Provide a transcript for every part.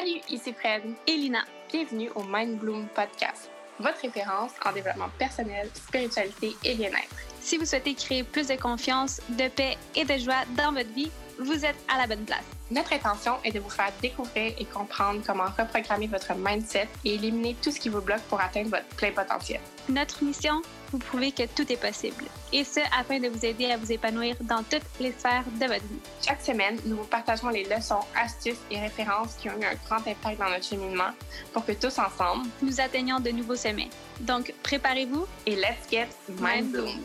Salut, ici Fred et Lina. Bienvenue au Mind Bloom Podcast, votre référence en développement personnel, spiritualité et bien-être. Si vous souhaitez créer plus de confiance, de paix et de joie dans votre vie, vous êtes à la bonne place. Notre intention est de vous faire découvrir et comprendre comment reprogrammer votre mindset et éliminer tout ce qui vous bloque pour atteindre votre plein potentiel. Notre mission, vous prouver que tout est possible. Et ce, afin de vous aider à vous épanouir dans toutes les sphères de votre vie. Chaque semaine, nous vous partageons les leçons, astuces et références qui ont eu un grand impact dans notre cheminement pour que tous ensemble, nous atteignions de nouveaux sommets. Donc, préparez-vous et let's get mind bloom.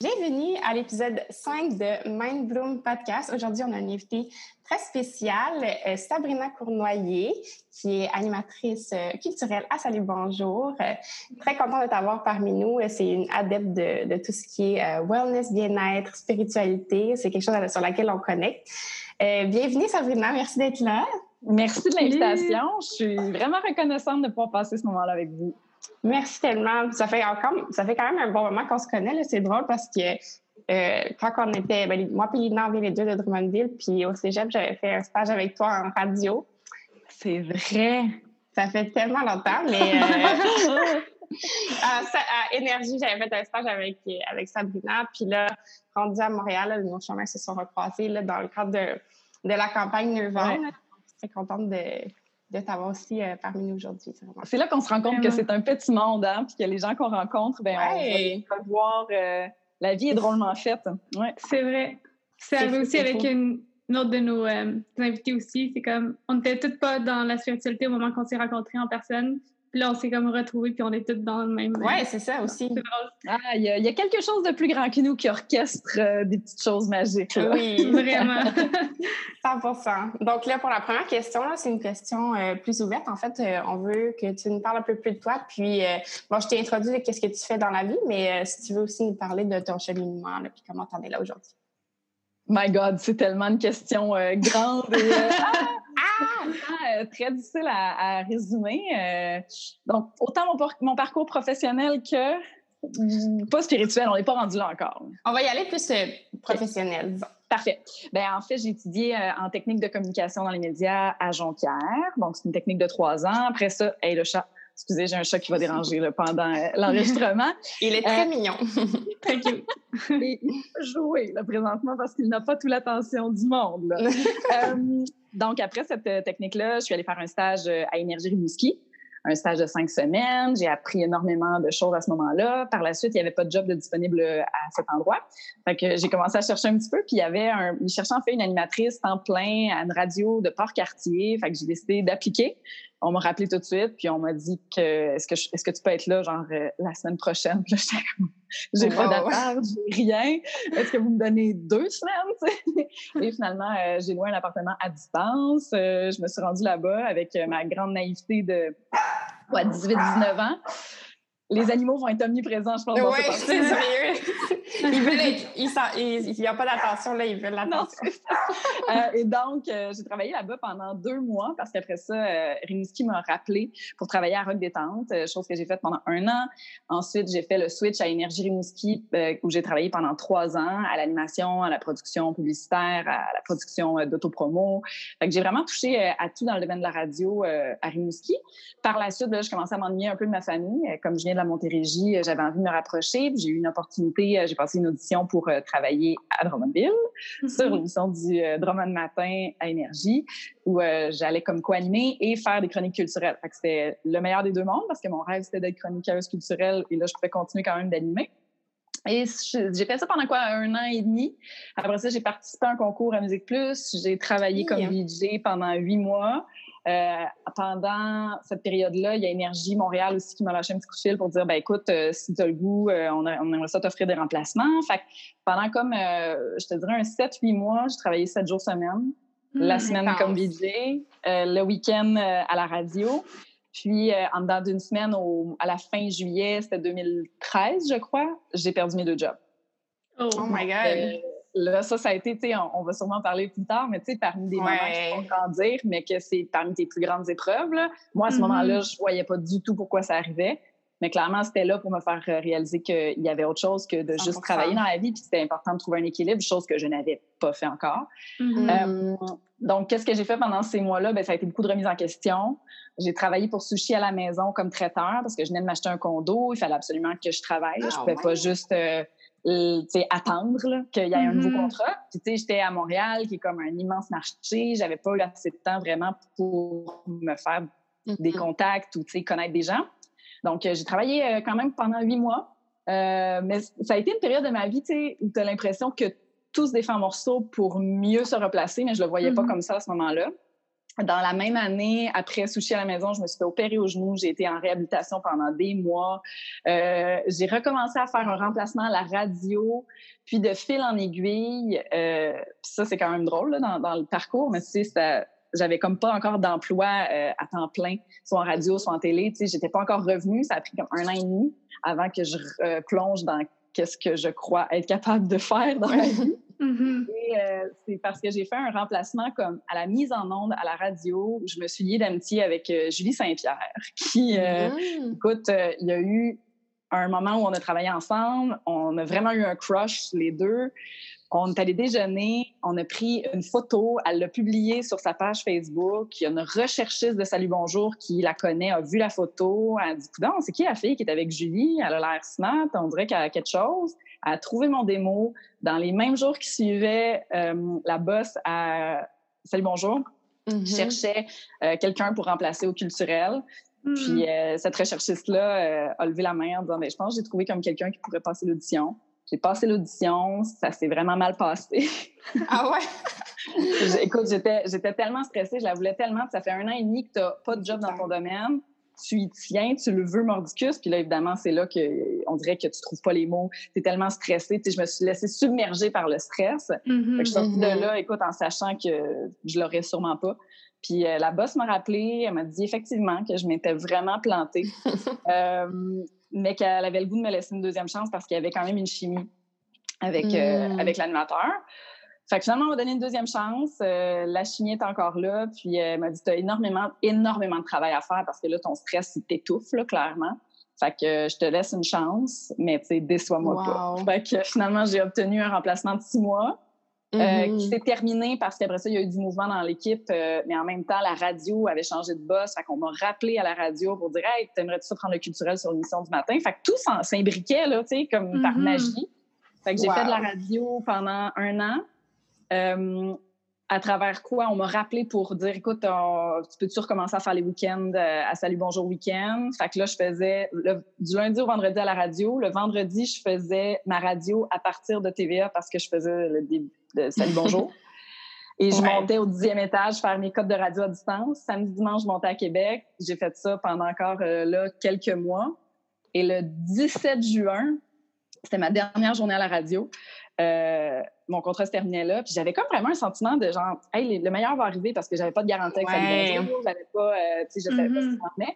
Bienvenue à l'épisode 5 de Mind Bloom Podcast. Aujourd'hui, on a une invitée très spéciale, euh, Sabrina Cournoyer, qui est animatrice euh, culturelle à Salut Bonjour. Euh, très contente de t'avoir parmi nous. C'est une adepte de, tout ce qui est wellness, bien-être, spiritualité. C'est quelque chose sur laquelle on connecte. bienvenue, Sabrina. Merci d'être là. Merci de l'invitation. Je suis vraiment reconnaissante de pouvoir passer ce moment-là avec vous. Merci tellement. Ça fait encore, ça fait quand même un bon moment qu'on se connaît. C'est drôle parce que euh, quand on était, ben, moi et Lina, on vient les deux de Drummondville, puis au cégep, j'avais fait un stage avec toi en radio. C'est vrai. Ça fait tellement longtemps, mais euh, à, Énergie, j'avais fait un stage avec, avec Sabrina, puis là, rendu à Montréal, nos chemins se sont recroisés là, dans le cadre de, de la campagne Nirvana. Ouais. Très contente de, de t'avoir aussi euh, parmi nous aujourd'hui. C'est là qu'on se rend compte que c'est un petit monde, hein, puis que les gens qu'on rencontre, ben, on va voir euh, la vie est drôlement faite. Ouais. C'est vrai. C'est arrivé aussi avec une, autre de nos euh, invités aussi. C'est comme, on n'était toutes pas dans la spiritualité au moment qu'on s'est rencontrés en personne. Puis là, on s'est comme retrouvés, puis on est toutes dans le même. Oui, c'est ça aussi. Ah, il y, a quelque chose de plus grand que nous qui orchestre euh, des petites choses magiques. Oui, vraiment. 100% Donc là, pour la première question, c'est une question euh, plus ouverte. En fait, euh, on veut que tu nous parles un peu plus de toi. Puis, bon, je t'ai introduit de qu'est-ce que tu fais dans la vie, mais si tu veux aussi nous parler de ton cheminement, là, puis comment tu en es là aujourd'hui. My God, c'est tellement une question grande. Et, ah! Euh, très difficile à, résumer. Euh, donc, autant mon, parcours professionnel que mm, pas spirituel, on n'est pas rendu là encore. On va y aller plus euh, professionnel, Parfait. Ben, en fait, j'ai étudié en technique de communication dans les médias à Jonquière. Donc, c'est une technique de trois ans. Après ça, hey, le chat, excusez, j'ai un chat qui va déranger pendant l'enregistrement. il est très mignon. très cute. il peut jouer là, présentement parce qu'il n'a pas toute l'attention du monde. Donc, après cette euh, technique-là, je suis allée faire un stage euh, à Énergie Rimouski, un stage de cinq semaines. J'ai appris énormément de choses à ce moment-là. Par la suite, il n'y avait pas de job de disponible euh, à cet endroit. Fait que j'ai commencé à chercher un petit peu, puis il y avait un... Il cherchait en fait une animatrice temps plein à une radio de Port-Cartier. Fait que j'ai décidé d'appliquer on m'a rappelé tout de suite, puis on m'a dit que est-ce que est-ce que tu peux être là genre euh, la semaine prochaine? J'ai pas d'appart, j'ai rien. Est-ce que vous me donnez deux semaines Et finalement, euh, j'ai loué un appartement à distance. Euh, je me suis rendue là-bas avec ma grande naïveté de 18-19 ans les animaux vont être omniprésents, je pense. Oui, c'est sérieux. ils veulent être, il n'y a pas d'attention, là, ils veulent l'attention. euh, et donc, euh, j'ai travaillé là-bas pendant deux mois parce qu'après ça, euh, Rimouski m'a rappelé pour travailler à Rock Détente, euh, chose que j'ai faite pendant un an. Ensuite, j'ai fait le switch à Énergie Rimouski où j'ai travaillé pendant trois ans à l'animation, à la production publicitaire, à la production d'autopromo. Fait que j'ai vraiment touché à tout dans le domaine de la radio à Rimouski. Par la suite, là, je commençais à m'ennuyer un peu de ma famille. Comme je viens à Montérégie, euh, j'avais envie de me rapprocher. J'ai eu une opportunité, euh, j'ai passé une audition pour euh, travailler à Drummondville mm-hmm. sur l'émission du Drummond Matin à Énergie, où j'allais comme co-animer et faire des chroniques culturelles. c'était le meilleur des deux mondes parce que mon rêve, c'était d'être chroniqueuse culturelle et là, je pouvais continuer quand même d'animer. Et j'ai fait ça pendant quoi? Un an et demi. Après ça, j'ai participé à un concours à Musique Plus. J'ai travaillé comme DJ pendant huit mois. Euh, pendant cette période-là, il y a Énergie Montréal aussi qui m'a lâché un petit coup de fil pour dire, ben écoute, euh, si tu as le goût, euh, on, on, aimerait ça t'offrir des remplacements. Fait pendant comme, je te dirais, un 7-8 mois, j'ai travaillé 7 jours semaine. la hmm, semaine comme DJ, le week-end à la radio. Puis, en dedans d'une semaine, à la fin juillet, c'était 2013, je crois, j'ai perdu mes deux jobs. Oh, oh my God! Là, ça, ça a été, tu sais, on, va sûrement parler plus tard, mais tu sais, parmi des moments qui font grandir, mais que c'est parmi tes plus grandes épreuves, là. Moi, à ce mm-hmm. moment-là, je voyais pas du tout pourquoi ça arrivait. Mais clairement, c'était là pour me faire réaliser qu'il y avait autre chose que de juste travailler dans la vie, puis c'était important de trouver un équilibre, chose que je n'avais pas fait encore. Mm-hmm. Euh, donc, qu'est-ce que j'ai fait pendant ces mois-là? Ben, ça a été beaucoup de remise en question. J'ai travaillé pour Sushi à la maison comme traiteur parce que je venais de m'acheter un condo. Il fallait absolument que je travaille. je ah pouvais pas juste euh, attendre qu'il y ait un nouveau mm-hmm. contrat. Puis, j'étais à Montréal, qui est comme un immense marché. J'avais pas eu assez de temps vraiment pour me faire des mm-hmm. contacts ou connaître des gens. Donc, euh, j'ai travaillé euh, quand même pendant huit mois. Euh, mais ça a été une période de ma vie où tu as l'impression que tout se défait en morceaux pour mieux se replacer, mais je le voyais pas mm-hmm. comme ça à ce moment-là. Dans la même année, après Sushi à la maison, je me suis fait opérer au genou. J'ai été en réhabilitation pendant des mois. Euh, j'ai recommencé à faire un remplacement à la radio. Puis de fil en aiguille, euh, ça c'est quand même drôle là, dans, dans, le parcours, mais tu sais, j'avais comme pas encore d'emploi euh, à temps plein, soit en radio, soit en télé. Tu sais, j'étais pas encore revenue. Ça a pris comme un an et demi avant que je euh, plonge dans qu'est-ce que je crois être capable de faire dans la vie. Mm-hmm. Et euh, c'est parce que j'ai fait un remplacement comme à la mise en onde à la radio. Je me suis liée d'amitié avec euh, Julie Saint-Pierre, qui, euh, mm. écoute, il y a eu un moment où on a travaillé ensemble. On a vraiment eu un crush les deux. On est allé déjeuner, on a pris une photo, elle l'a publiée sur sa page Facebook. Il y a une recherchiste de Salut Bonjour qui la connaît, a vu la photo. Elle a dit c'est qui la fille qui est avec Julie? Elle a l'air smart, on dirait qu'elle a quelque chose. A trouvé mon démo. Dans les mêmes jours qui suivaient, euh, la boss à Salut Bonjour mm-hmm. cherchait euh, quelqu'un pour remplacer au culturel. Mm. Puis euh, cette recherchiste-là a levé la main en disant ben, Je pense que j'ai trouvé comme quelqu'un qui pourrait passer l'audition. J'ai passé l'audition, ça s'est vraiment mal passé. Ah ouais? Écoute, j'étais, j'étais tellement stressée, je la voulais tellement. Ça fait un an et demi que tu n'as pas de job dans ton domaine. Tu y tiens, tu le veux mordicus. Puis là, évidemment, c'est là qu'on dirait que tu trouves pas les mots. Tu es tellement stressée. je me suis laissée submerger par le stress. je suis sortie de mm-hmm. là, écoute, en sachant que je l'aurais sûrement pas. Puis euh, la boss m'a rappelé, elle m'a dit effectivement que je m'étais vraiment plantée. euh, mais qu'elle avait le goût de me laisser une deuxième chance parce qu'il y avait quand même une chimie avec, euh, hmm. avec l'animateur. Fait que finalement, on m'a donné une deuxième chance. Euh, la chimie est encore là. Puis elle m'a dit, tu as énormément, énormément de travail à faire parce que là, ton stress, il t'étouffe, là, clairement. Fait que je te laisse une chance, mais tu sais, déçois-moi pas. Fait que finalement, j'ai obtenu un remplacement de six mois. Euh, qui s'est terminé parce qu'après ça, il y a eu du mouvement dans l'équipe, euh, mais en même temps, la radio avait changé de boss. Fait qu'on m'a rappelé à la radio pour dire Hey, t'aimerais-tu prendre le culturel sur l'émission du matin? Fait que tout s'imbriquait, là, tu sais, comme par mm-hmm. magie. Fait que j'ai fait de la radio pendant un an. Euh, à travers quoi on m'a rappelé pour dire écoute, tu peux-tu recommencer à faire les week-ends à Salut Bonjour Week-end? Fait que là, je faisais du lundi au vendredi à la radio. Le vendredi, je faisais ma radio à partir de TVA parce que je faisais le début de Salut Bonjour. Et je montais au dixième étage faire mes codes de radio à distance. Samedi, dimanche, je montais à Québec. J'ai fait ça pendant encore euh, là quelques mois. Et le 17 juin, c'était ma dernière journée à la radio. Euh, mon contrat se terminait là. Puis j'avais comme vraiment un sentiment de genre, hey, le meilleur va arriver parce que j'avais pas de garantie avec ouais. J'avais pas, euh, tu sais, je savais pas ce mm-hmm. qui m'en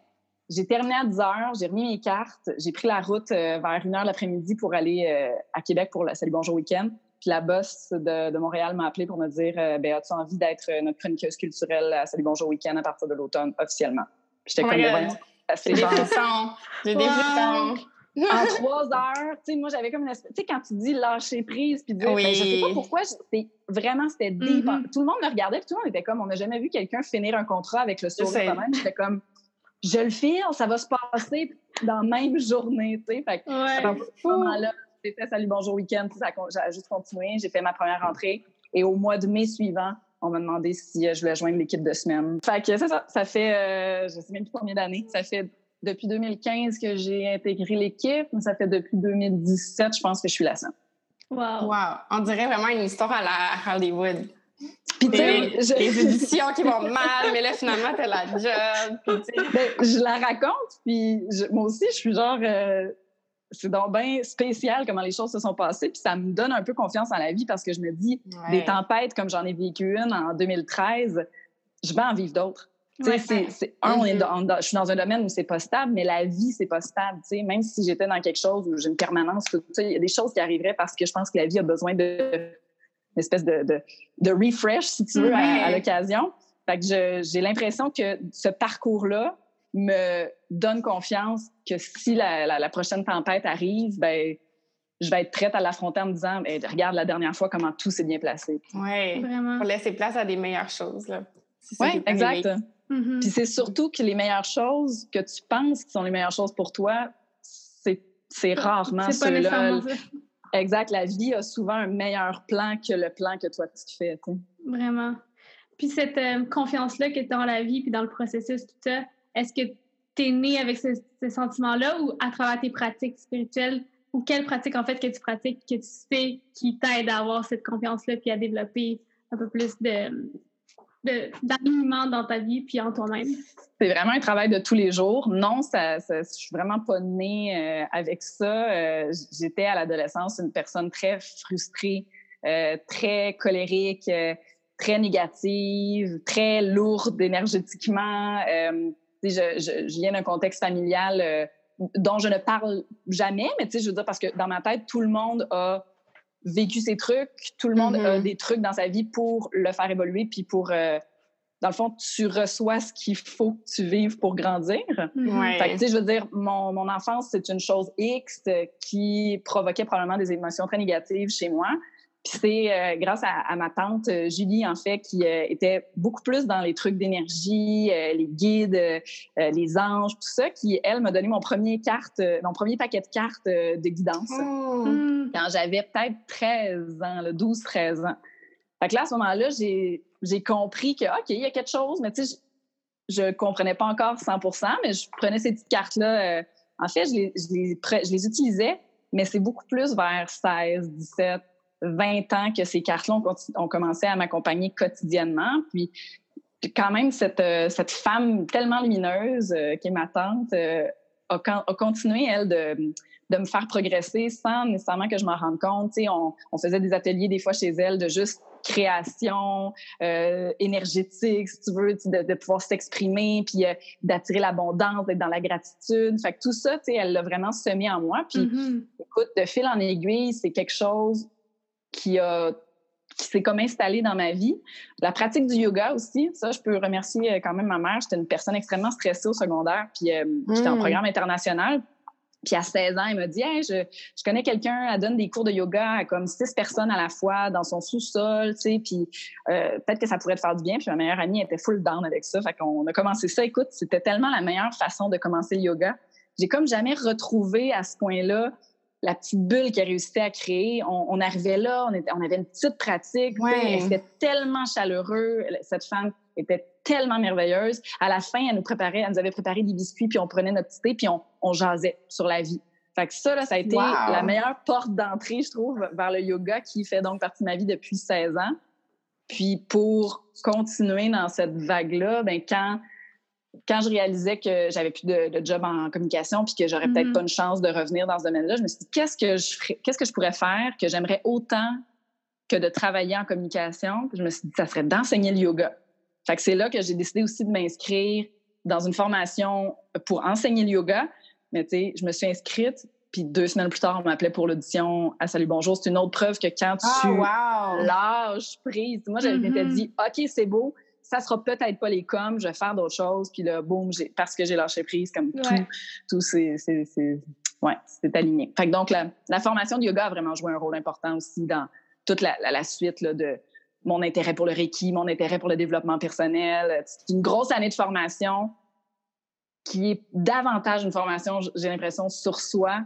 J'ai terminé à 10 heures, j'ai remis mes cartes, j'ai pris la route vers une heure l'après-midi pour aller à Québec pour le Salut Bonjour Week-end. Puis la boss de, Montréal m'a appelé pour me dire euh, ben, As-tu envie d'être euh, notre chroniqueuse culturelle à Salut Bonjour Week-end à partir de l'automne officiellement? Puis j'étais oh comme ben, des frissons. J'ai des. En trois heures, tu sais, moi, j'avais comme une espèce... Tu sais, quand tu dis lâcher prise, puis dire... Oui. Ben, je sais pas pourquoi, vraiment, c'était deep. Mm-hmm. Tout le monde me regardait, puis tout le monde était comme, on n'a jamais vu quelqu'un finir un contrat avec le sourire quand même. J'étais comme, je le file, ça va se passer dans la même journée, tu sais. Fait que, à ce moment-là, j'ai fait Salut Bonjour Week-end, ça, a juste continué. J'ai fait ma première rentrée. Et au mois de mai suivant, on m'a demandé si euh, je voulais joindre l'équipe de semaine. Fait que ça, ça, fait, euh, je sais même plus combien d'années. Ça fait depuis 2015 que j'ai intégré l'équipe, mais ça fait depuis 2017, je pense que je suis la seule. Wow. Wow. On dirait vraiment une histoire à la Hollywood. Puis les, je... les éditions qui vont mal, mais là, finalement, t'as la job. Ben, je la raconte, puis moi aussi, je suis genre... Euh, c'est donc bien spécial comment les choses se sont passées. Puis ça me donne un peu confiance en la vie parce que je me dis, des tempêtes comme j'en ai vécu une en 2013, je vais en vivre d'autres. Ouais, c'est, un, on est mm-hmm. je suis dans un domaine où c'est pas stable, mais la vie, c'est pas stable. Même si j'étais dans quelque chose où j'ai une permanence, il y a des choses qui arriveraient parce que je pense que la vie a besoin de espèce de, de, refresh, si tu veux, à, l'occasion. Fait que j'ai l'impression que ce parcours-là me donne confiance que si la, prochaine tempête arrive, ben je vais être prête à l'affronter en me disant ben, regarde la dernière fois comment tout s'est bien placé. Oui, vraiment. Pour laisser place à des meilleures choses. Oui, exact. Mm-hmm. Puis c'est surtout que les meilleures choses que tu penses qui sont les meilleures choses pour toi, c'est rarement ceux-là. Exact. La vie a souvent un meilleur plan que le plan que toi tu fais. Vraiment. Puis cette euh, confiance-là que tu as dans la vie puis dans le processus, tout ça, est-ce que tu es né avec ce, sentiment-là ou à travers tes pratiques spirituelles ou quelles pratiques en fait que tu pratiques, que tu fais qui t'aident à avoir cette confiance-là puis à développer un peu plus de, d'alignement dans ta vie puis en toi-même? C'est vraiment un travail de tous les jours. Non, ça, ça je suis vraiment pas née euh, avec ça. Euh, j'étais à l'adolescence une personne très frustrée, euh, très colérique, très négative, très lourde énergétiquement. Je, je, je, viens d'un contexte familial dont je ne parle jamais, mais je veux dire, parce que dans ma tête, tout le monde a vécu ces trucs. Tout le monde a mm-hmm. des trucs dans sa vie pour le faire évoluer, puis pour, euh, dans le fond, tu reçois ce qu'il faut que tu vives pour grandir. Mm-hmm. Fait que, tu sais, je veux dire, mon, mon enfance, c'est une chose X qui provoquait probablement des émotions très négatives chez moi. Puis c'est euh, grâce à, ma tante euh, Julie, en fait, qui euh, était beaucoup plus dans les trucs d'énergie, les guides, les anges, tout ça, qui, elle, m'a donné mon premier carte, mon premier paquet de cartes de guidance oh. hmm. quand j'avais peut-être 13 ans, 12-13 ans. Fait que là, à ce moment-là, j'ai compris que, OK, il y a quelque chose, mais tu sais, je, ne comprenais pas encore 100 mais je prenais ces petites cartes-là. en fait, je les, je les, je les utilisais, mais c'est beaucoup plus vers 16, 17, 20 ans que ces cartes-là ont, commencé à m'accompagner quotidiennement. Puis quand même, cette, euh, cette femme tellement lumineuse euh, qui est ma tante euh, a, a, continué, elle, de, de, me faire progresser sans nécessairement que je m'en rende compte. On, on, faisait des ateliers des fois chez elle de juste création énergétique, si tu veux, de, de pouvoir s'exprimer, puis d'attirer l'abondance, d'être dans la gratitude. Fait que tout ça, elle l'a vraiment semé en moi. Puis, mm-hmm. écoute, de fil en aiguille, c'est quelque chose qui a qui s'est comme installé dans ma vie. La pratique du yoga aussi, ça, je peux remercier euh, quand même ma mère. J'étais une personne extrêmement stressée au secondaire, puis euh, j'étais en hmm. programme international. Puis à 16 ans, elle m'a dit hey, je, je connais quelqu'un, elle donne des cours de yoga à comme six personnes à la fois dans son sous-sol, tu sais, puis euh, peut-être que ça pourrait te faire du bien. Puis ma meilleure amie était full down avec ça. Fait qu'on a commencé ça. Écoute, c'était tellement la meilleure façon de commencer le yoga. J'ai comme jamais retrouvé à ce point-là la petite bulle qu'elle réussissait à créer. On, arrivait là, on, était, on, avait une petite pratique. C'était tellement chaleureux. Cette femme était tellement merveilleuse. À la fin, elle nous préparait, elle nous avait préparé des biscuits, puis on prenait notre petit thé, puis on, on jasait sur la vie. Fait que ça, là, ça a été la meilleure porte d'entrée, je trouve, vers le yoga qui fait donc partie de ma vie depuis 16 ans. Puis pour continuer dans cette vague-là, ben quand quand je réalisais que j'avais plus de, job en communication puis que j'aurais peut-être mm-hmm. pas une chance de revenir dans ce domaine-là, je me suis dit qu'est-ce que je qu'est-ce que je pourrais faire que j'aimerais autant que de travailler en communication? je me suis dit ça serait d'enseigner le yoga. Fait que c'est là que j'ai décidé aussi de m'inscrire dans une formation pour enseigner le yoga. Mais tu sais, je me suis inscrite puis deux semaines plus tard, on m'appelait pour l'audition à Salut Bonjour. C'est une autre preuve que quand tu ah, wow. lâches prise, moi, j'avais mm dit, OK, c'est beau, ça sera peut-être pas les coms, je vais faire d'autres choses. Puis là, boum, parce que j'ai lâché prise, comme tout, tout c'est, ouais, c'est aligné. Fait que donc, la, la, formation de yoga a vraiment joué un rôle important aussi dans toute la, la, suite là, de mon intérêt pour le Reiki, mon intérêt pour le développement personnel. C'est une grosse année de formation qui est davantage une formation, j'ai l'impression, sur soi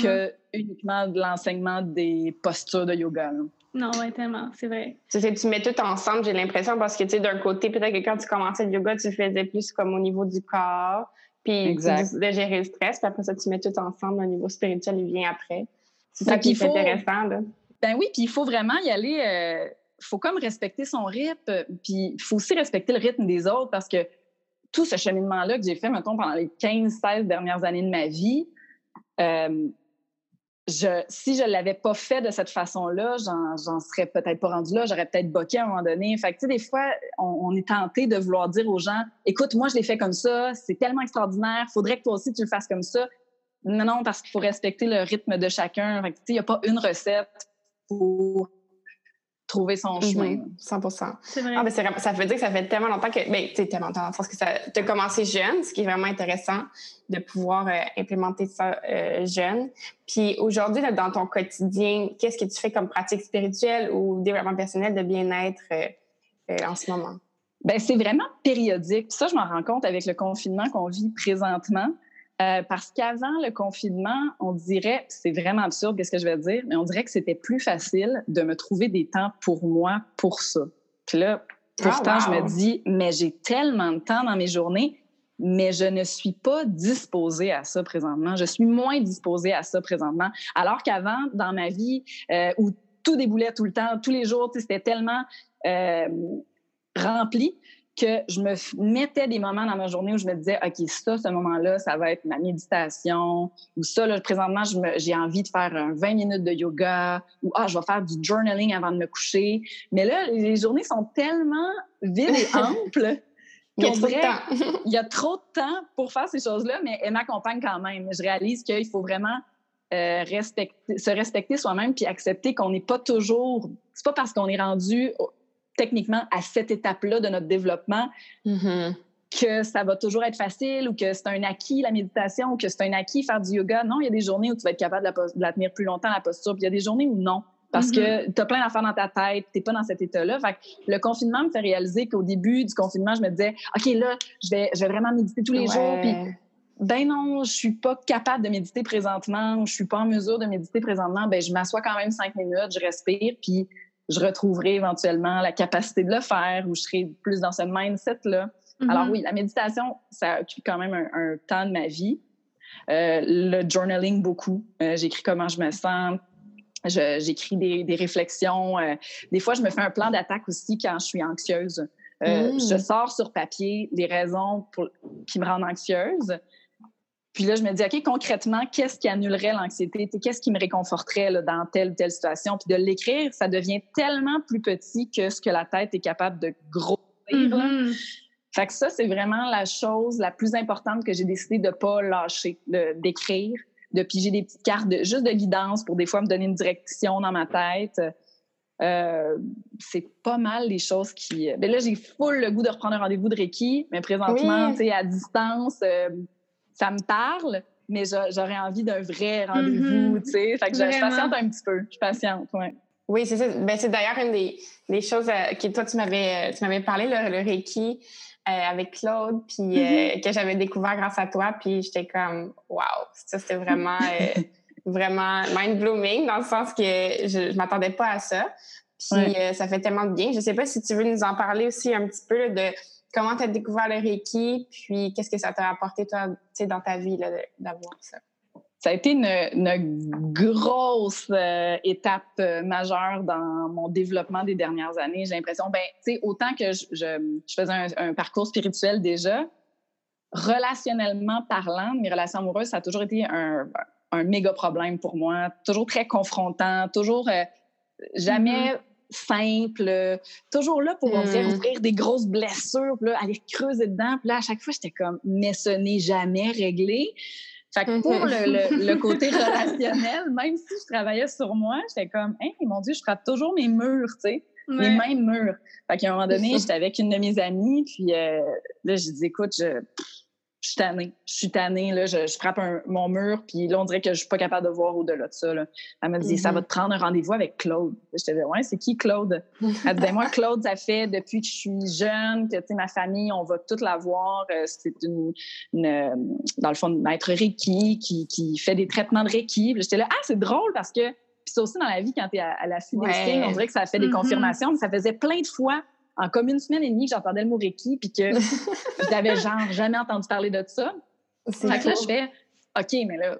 que uniquement de l'enseignement des postures de yoga. Non, oui, tellement, c'est vrai. Tu, sais, tu mets tout ensemble, j'ai l'impression, parce que, tu sais, d'un côté, peut-être que quand tu commençais le yoga, tu le faisais plus comme au niveau du corps, puis de gérer le stress, puis après ça, tu mets tout ensemble, au niveau spirituel, il vient après. C'est ça qui est intéressant, là. Ben oui, puis il faut vraiment y aller, il euh, faut comme respecter son rythme, puis il faut aussi respecter le rythme des autres, parce que tout ce cheminement-là que j'ai fait, mettons, pendant les 15-16 dernières années de ma vie, euh, je, si je l'avais pas fait de cette façon-là, j'en serais peut-être pas rendu là, j'aurais peut-être boqué à un moment donné. Fait que, tu sais, des fois, on, est tenté de vouloir dire aux gens, écoute, moi, je l'ai fait comme ça, c'est tellement extraordinaire, faudrait que toi aussi, tu le fasses comme ça. Non, non, parce qu'il faut respecter le rythme de chacun. Fait que, tu sais, il n'y a pas une recette pour trouver son chemin. 100 C'est vrai. Ah, ben, ça veut dire que ça fait tellement longtemps que. Ben, tu sais, tellement longtemps, sens que ça. Tu as commencé jeune, ce qui est vraiment intéressant de pouvoir euh, implémenter ça euh, jeune. Puis aujourd'hui, dans ton quotidien, qu'est-ce que tu fais comme pratique spirituelle ou développement personnel de bien-être euh, euh, en ce moment? Ben, c'est vraiment périodique. Puis ça, je m'en rends compte avec le confinement qu'on vit présentement. Euh, parce qu'avant le confinement, on dirait, c'est vraiment absurde qu'est-ce que je vais dire, mais on dirait que c'était plus facile de me trouver des temps pour moi, pour ça. Puis là, pourtant, Ah, je me dis, mais j'ai tellement de temps dans mes journées, mais je ne suis pas disposée à ça présentement. Je suis moins disposée à ça présentement. Alors qu'avant, dans ma vie, euh, où tout déboulait tout le temps, tous les jours, c'était tellement euh, rempli que je me mettais des moments dans ma journée où je me disais, OK, ça, ce moment-là, ça va être ma méditation, ou ça, là, présentement, j'ai envie de faire un 20 minutes de yoga, ou ah, je vais faire du journaling avant de me coucher. Mais là, les journées sont tellement vides et amples Il y a qu'on trop de temps. il y a trop de temps pour faire ces choses-là, mais elle m'accompagne quand même. Je réalise qu'il faut vraiment euh, respecter, se respecter soi-même puis accepter qu'on n'est pas toujours. C'est pas parce qu'on est rendu techniquement à cette étape-là de notre développement Mhm. que ça va toujours être facile ou que c'est un acquis la méditation ou que c'est un acquis faire du yoga. Non, il y a des journées où tu vas être capable de la, pos- de la tenir plus longtemps la posture, puis il y a des journées où non. Parce que tu as plein d'affaires dans ta tête, tu pas dans cet état-là. Fait que le confinement me fait réaliser qu'au début du confinement, je me disais, OK, là, je vais, je vais vraiment méditer tous les jours. Puis ben non, je suis pas capable de méditer présentement, je suis pas en mesure de méditer présentement, ben je m'assois quand même cinq minutes, je respire, puis je retrouverai éventuellement la capacité de le faire, ou je serai plus dans ce mindset-là. Mhm. Alors oui, la méditation, ça occupe quand même un, un temps de ma vie. Euh, le journaling, beaucoup. Euh, j'écris comment je me sens. J'écris des, des réflexions. Euh, des fois, je me fais un plan d'attaque aussi quand je suis anxieuse. Mm. Je sors sur papier les raisons pour- qui me rendent anxieuse. Puis là, je me dis, OK, concrètement, qu'est-ce qui annulerait l'anxiété? Qu'est-ce qui me réconforterait là, dans telle ou telle situation? Puis de l'écrire, ça devient tellement plus petit que ce que la tête est capable de grossir. Mhm. Fait que ça, c'est vraiment la chose la plus importante que j'ai décidé de pas lâcher, de- d'écrire, de, piger des petites cartes, de, juste de guidance pour des fois me donner une direction dans ma tête. Euh, c'est pas mal les choses qui. Ben là, j'ai full le goût de reprendre un rendez-vous de Reiki, mais présentement, Oui. tu sais, à distance, euh, ça me parle, mais j'a- j'aurais envie d'un vrai rendez-vous, Mhm. tu sais. Fait que je, je patiente un petit peu. Je patiente, ouais. Oui, c'est ça. Ben, c'est d'ailleurs une des, des choses euh, que toi, tu m'avais, tu m'avais parlé, le, le Reiki, euh, avec Claude, puis euh, que j'avais découvert grâce à toi, puis j'étais comme, wow, ça, c'était vraiment, euh, vraiment mind-blooming, dans le sens que je, je m'attendais pas à ça. Puis Ouais. euh, ça fait tellement de bien. Je sais pas si tu veux nous en parler aussi un petit peu là, de comment tu as découvert le Reiki, puis qu'est-ce que ça t'a apporté, toi, tu sais, dans ta vie, d'avoir ça? Ça a été une, une grosse euh, étape euh, majeure dans mon développement des dernières années. J'ai l'impression, ben, tu sais, autant que je, je, je faisais un, un parcours spirituel déjà, relationnellement parlant, mes relations amoureuses, ça a toujours été un, un méga problème pour moi. Toujours très confrontant, toujours euh, jamais simple, toujours là pour dirait, Mm. ouvrir des grosses blessures, puis là, aller creuser dedans. Puis là, à chaque fois, j'étais comme, mais ce n'est jamais réglé. Fait que pour Mhm. le, le- le côté relationnel, même si je travaillais sur moi, j'étais comme, hey, mon Dieu, je frappe toujours mes murs, tu sais, les mêmes murs. Fait qu'à un moment donné, j'étais avec une de mes amies, puis euh, là, j'ai dit, écoute, je, je suis tannée. Je suis tannée, là, je, je frappe un- mon mur, puis là, on dirait que je suis pas capable de voir au-delà de ça. Là. Elle m'a dit, ça Mhm. va te prendre un rendez-vous avec Claude. J'étais dit, ouais, c'est qui Claude? Elle dit, ben moi, Claude, ça fait depuis que je suis jeune, que, tu sais, ma famille, on va toute la voir. Euh, C'est une, une, euh, dans le fond, une maître Reiki qui, qui fait des traitements de Reiki. J'étais là, ah, c'est drôle parce que, puis ça aussi dans la vie, quand tu es à, à la suite Ouais. des signes, on dirait que ça fait des Mhm. confirmations, mais ça faisait plein de fois, en comme une semaine et demie, que j'entendais le mot Reiki, puis que j'avais genre jamais entendu parler de ça. C'est Fait que là, je fais, OK, mais là,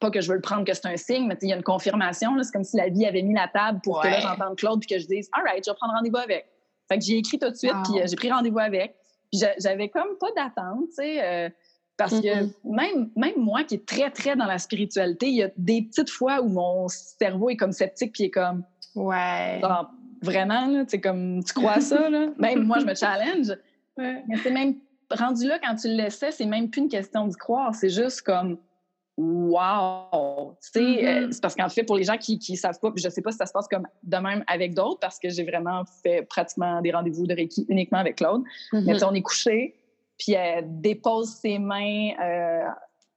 pas que je veux le prendre que c'est un signe, mais il y a une confirmation. C'est comme si la vie avait mis la table pour que là, j'entende Claude puis que je dise, all right, je vais prendre rendez-vous avec. Fait que j'ai écrit tout de suite, Wow. puis euh, j'ai pris rendez-vous avec. Puis j'a- j'avais comme pas d'attente, tu sais, euh, parce que même, même moi qui est très, très dans la spiritualité, il y a des petites fois où mon cerveau est comme sceptique puis est comme, Ouais. genre, vraiment, là, tu comme, tu crois ça, là? Même moi, je me challenge. Ouais. Mais c'est même rendu là, quand tu le laissais, c'est même plus une question d'y croire. C'est juste comme, wow! Tu sais, Mm-hmm. c'est parce qu'en fait, pour les gens qui ne savent pas, puis je sais pas si ça se passe comme de même avec d'autres, parce que j'ai vraiment fait pratiquement des rendez-vous de Reiki uniquement avec Claude. Mais tu sais, on est couché, puis elle dépose ses mains euh,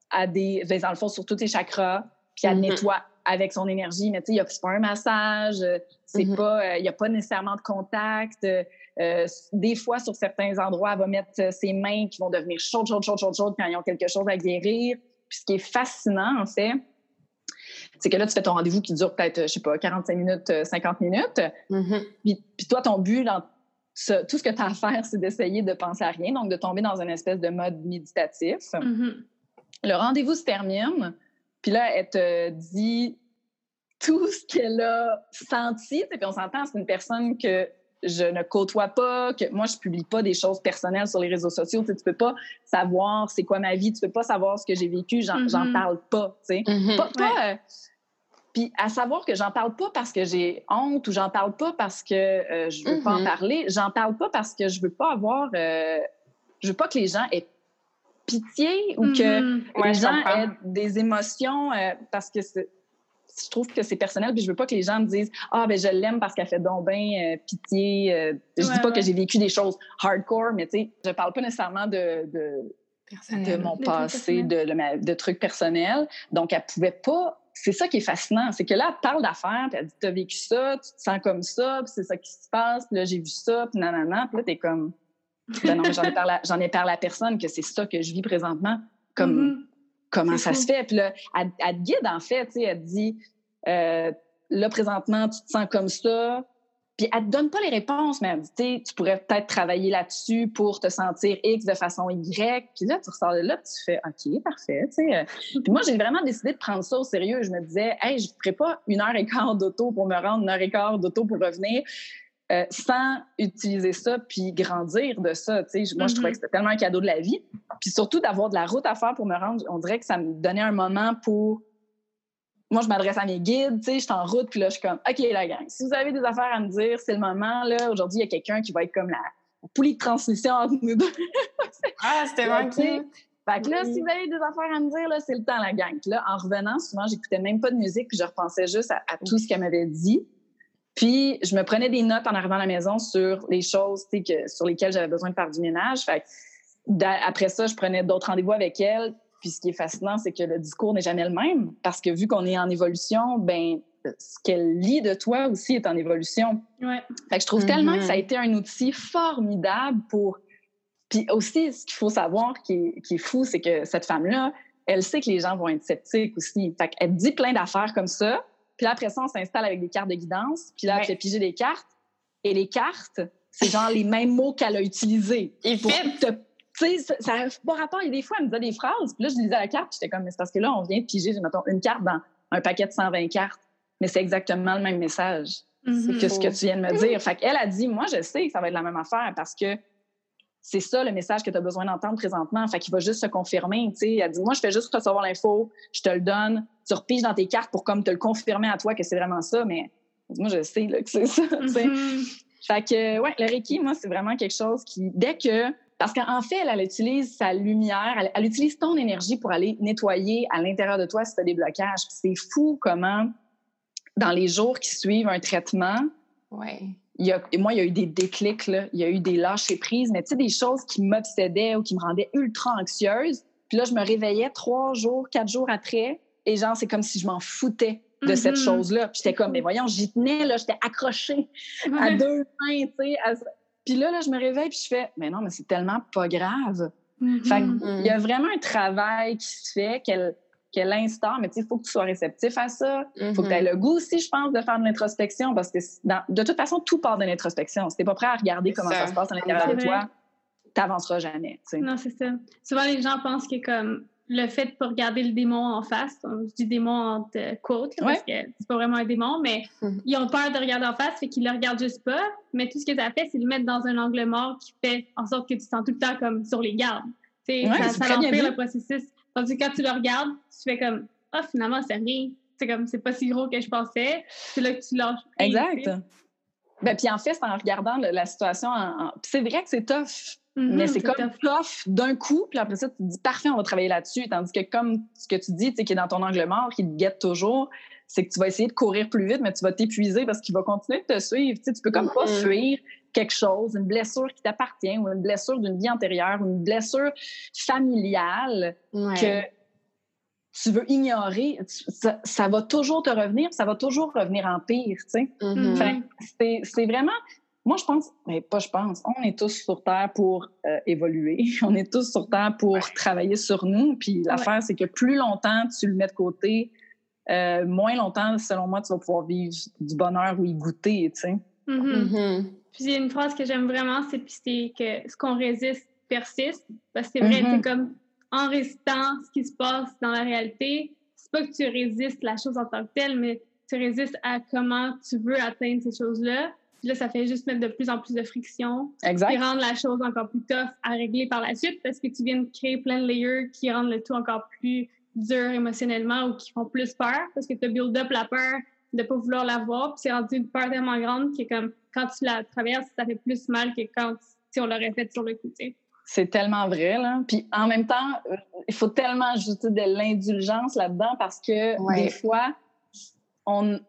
à des, ben, dans le fond, sur tous tes chakras, puis elle Mhm. nettoie avec son énergie. Mais tu sais, c'est pas un massage, euh, c'est Mhm. pas, euh, il n'y a pas nécessairement de contact. Euh, des fois, sur certains endroits, elle va mettre ses mains qui vont devenir chaudes, chaudes, chaudes, chaudes, chaudes quand ils ont quelque chose à guérir. Puis ce qui est fascinant, en fait, c'est que là, tu fais ton rendez-vous qui dure peut-être, je sais pas, 45 minutes, euh, 50 minutes. Mhm. Puis, puis toi, ton but dans ce- tout ce que tu as à faire, c'est d'essayer de penser à rien, donc de tomber dans une espèce de mode méditatif. Mhm. Le rendez-vous se termine, puis là, elle te dit tout ce qu'elle a senti. Puis on s'entend, c'est une personne que je ne côtoie pas, que moi, je publie pas des choses personnelles sur les réseaux sociaux. Tu sais, tu peux pas savoir c'est quoi ma vie, tu peux pas savoir ce que j'ai vécu, j'en j'en Mhm. parle pas, tu sais. Mhm. Pas, euh, puis à savoir que j'en parle pas parce que j'ai honte ou j'en parle pas parce que euh, je veux pas en Mhm. parler. J'en parle pas parce que je veux pas avoir... euh, je veux pas que les gens aient pitié ou que Mhm. les Ouais, gens aient des émotions euh, parce que je trouve que c'est personnel puis je veux pas que les gens me disent ah ben je l'aime parce qu'elle fait donc bien euh, pitié euh, je Ouais, dis pas ouais. que j'ai vécu des choses hardcore mais tu sais je parle pas nécessairement de, de, de Personnel. mon passé, de, de ma- de trucs personnels. Donc, elle pouvait pas. C'est ça qui est fascinant, c'est que là, elle parle d'affaires, puis elle dit T'as vécu ça, tu te sens comme ça, puis c'est ça qui se passe, puis là, j'ai vu ça, puis nanana. Puis là, t'es comme Ben non, j'en ai, parlé à- j'en ai parlé à personne que c'est ça que je vis présentement. Comme, Mhm. comment ça fou. se fait? Puis là, elle, elle te guide, en fait, tu sais, elle te dit euh, Là, présentement, tu te sens comme ça. Puis elle te donne pas les réponses, mais elle dit, tu sais, tu pourrais peut-être travailler là-dessus pour te sentir X de façon Y. Puis là, tu ressors de là, puis tu fais OK, parfait, tu sais. Puis moi, j'ai vraiment décidé de prendre ça au sérieux. Je me disais, hey, je ne ferai pas une heure et quart d'auto pour me rendre, une heure et quart d'auto pour revenir. Euh, sans utiliser ça puis grandir de ça. Moi, je trouvais Mhm. que c'était tellement un cadeau de la vie. Puis surtout d'avoir de la route à faire pour me rendre, on dirait que ça me donnait un moment pour moi, je m'adresse à mes guides, tu sais, je suis en route, puis là, je suis comme, OK, la gang, si vous avez des affaires à me dire, c'est le moment, là. Aujourd'hui, il y a quelqu'un qui va être comme la, poulie de transmission entre nous deux. Ah, c'était vraiment. Fait que là, Oui. si vous avez des affaires à me dire, là, c'est le temps, la gang. Puis là, en revenant, souvent, j'écoutais même pas de musique, puis je repensais juste à, à tout ce qu'elle m'avait dit. Puis, je me prenais des notes en arrivant à la maison sur les choses, tu sais, que, sur lesquelles j'avais besoin de faire du ménage. Fait que, après ça, je prenais d'autres rendez-vous avec elle. Puis, ce qui est fascinant, c'est que le discours n'est jamais le même. Parce que vu qu'on est en évolution, ben, ce qu'elle lit de toi aussi est en évolution. Ouais. Fait que je trouve tellement que ça a été un outil formidable pour. Puis aussi, ce qu'il faut savoir qui est, qui est fou, c'est que cette femme-là, elle sait que les gens vont être sceptiques aussi. Fait qu'elle dit plein d'affaires comme ça. Puis là, après ça, on s'installe avec des cartes de guidance. Puis là, elle Ouais. fait piger des cartes. Et les cartes, c'est genre les mêmes mots qu'elle a utilisés. Il Pour te- Tu sais, ça- n'a pas rapport. A des fois, elle me disait des phrases. Puis là, je lisais la carte. J'étais comme, mais c'est parce que là, on vient de piger, mettons, une carte dans un paquet de 120 cartes. Mais c'est exactement le même message Mhm. que ce que tu viens de me dire. Fait qu'elle a dit, moi, je sais que ça va être la même affaire parce que c'est ça le message que tu as besoin d'entendre présentement. Fait qu'il va juste se confirmer. sais. Elle dit, moi, je fais juste recevoir l'info, je te le donne, tu repiges dans tes cartes pour comme te le confirmer à toi que c'est vraiment ça, mais moi, je sais là, que c'est ça. Mhm. Fait que, ouais, le Reiki, moi, c'est vraiment quelque chose qui, dès que. Parce qu'en fait, elle, elle utilise sa lumière, elle, elle utilise ton énergie pour aller nettoyer à l'intérieur de toi si tu as des blocages. C'est fou comment, dans les jours qui suivent un traitement, Ouais. Il y a, et moi, il y a eu des déclics, là. il y a eu des lâchers prises, mais tu sais, des choses qui m'obsédaient ou qui me rendaient ultra anxieuse. Puis là, je me réveillais trois jours, quatre jours après, et genre, c'est comme si je m'en foutais de cette Mhm. chose-là. Puis j'étais comme, mais voyons, j'y tenais, là, j'étais accrochée à Ouais. deux mains, tu sais. à- Puis là, là, je me réveille, puis je fais, mais non, mais c'est tellement pas grave. Mhm. Fait Mhm. qu'il y a vraiment un travail qui se fait, qu'elle qu'elle instaure, mais tu sais, il faut que tu sois réceptif à ça. Il faut que tu aies Mhm. le goût aussi, je pense, de faire de l'introspection parce que dans- de toute façon, tout part de l'introspection. Si tu pas prêt à regarder comment ça. ça. se passe à l'intérieur de toi, tu n'avanceras jamais. tu. Non, c'est ça. Souvent, les gens pensent que comme le fait de pas regarder le démon en face, je dis démon en euh, quote, là, parce que c'est pas vraiment un démon, mais Mhm. ils ont peur de regarder en face, fait qu'ils le regardent juste pas. Mais tout ce que ça fait, c'est le mettre dans un angle mort qui fait en sorte que tu te sens tout le temps comme sur les gardes. Tu Ouais, ça, c'est ça empire le processus. Tandis que quand tu le regardes, tu fais comme ah finalement c'est rien. C'est comme c'est pas si gros que je pensais. C'est là que tu lâches. Exact. Ben, puis en fait, c'est en regardant la situation. c'est vrai que c'est tough, mm-hmm, mais c'est comme tough, d'un coup, puis après ça, tu te dis parfait, on va travailler là-dessus. Tandis que comme ce que tu dis, qui est dans ton angle mort, qui te guette toujours, c'est que tu vas essayer de courir plus vite, mais tu vas t'épuiser parce qu'il va continuer de te suivre. Tu, peux comme pas mm-hmm. fuir quelque chose, une blessure qui t'appartient ou une blessure d'une vie antérieure ou une blessure familiale que tu veux ignorer, ça, va toujours te revenir, ça va toujours revenir en pire, tu sais. Mm-hmm. c'est vraiment, moi je pense, mais pas je pense, on est tous sur Terre pour euh, évoluer, on est tous sur Terre pour travailler sur nous, puis l'affaire c'est que plus longtemps tu le mets de côté, euh, moins longtemps, selon moi, tu vas pouvoir vivre du bonheur ou y goûter, tu sais. Mm-hmm. Mm-hmm. Puis il y a une phrase que j'aime vraiment, c'est que ce qu'on résiste persiste, parce que c'est vrai, c'est comme en résistant ce qui se passe dans la réalité, c'est pas que tu résistes la chose en tant que telle, mais tu résistes à comment tu veux atteindre ces choses-là. Puis là, ça fait juste mettre de plus en plus de friction. Exact. Qui rendre la chose encore plus tough à régler par la suite parce que tu viens de créer plein de layers qui rendent le tout encore plus dur émotionnellement ou qui font plus peur parce que tu as build up la peur de pas vouloir la voir. Puis c'est rendu une peur tellement grande qui est comme quand tu la traverses, ça fait plus mal que quand si on l'aurait fait sur le côté. C'est tellement vrai, là. Puis en même temps, il faut tellement ajouter de l'indulgence là-dedans parce que des fois, on,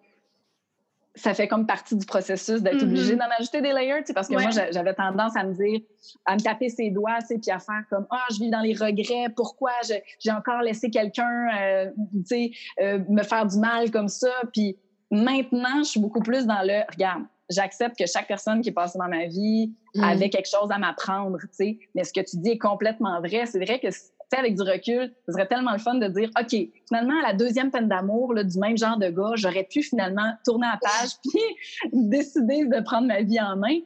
ça fait comme partie du processus d'être obligé mm-hmm. d'en ajouter des layers, parce que moi, j'avais tendance à me dire, à me taper ses doigts, tu sais, puis à faire comme, ah, je vis dans les regrets, pourquoi j'ai encore laissé quelqu'un, euh, tu sais, euh, me faire du mal comme ça. Puis maintenant, je suis beaucoup plus dans le, regarde, j'accepte que chaque personne qui est passée dans ma vie mm. avait quelque chose à m'apprendre, tu sais. Mais ce que tu dis est complètement vrai. C'est vrai que avec du recul, ce serait tellement le fun de dire, OK, finalement, à la deuxième peine d'amour du même genre de gars, j'aurais pu finalement tourner la page puis décider de prendre ma vie en main.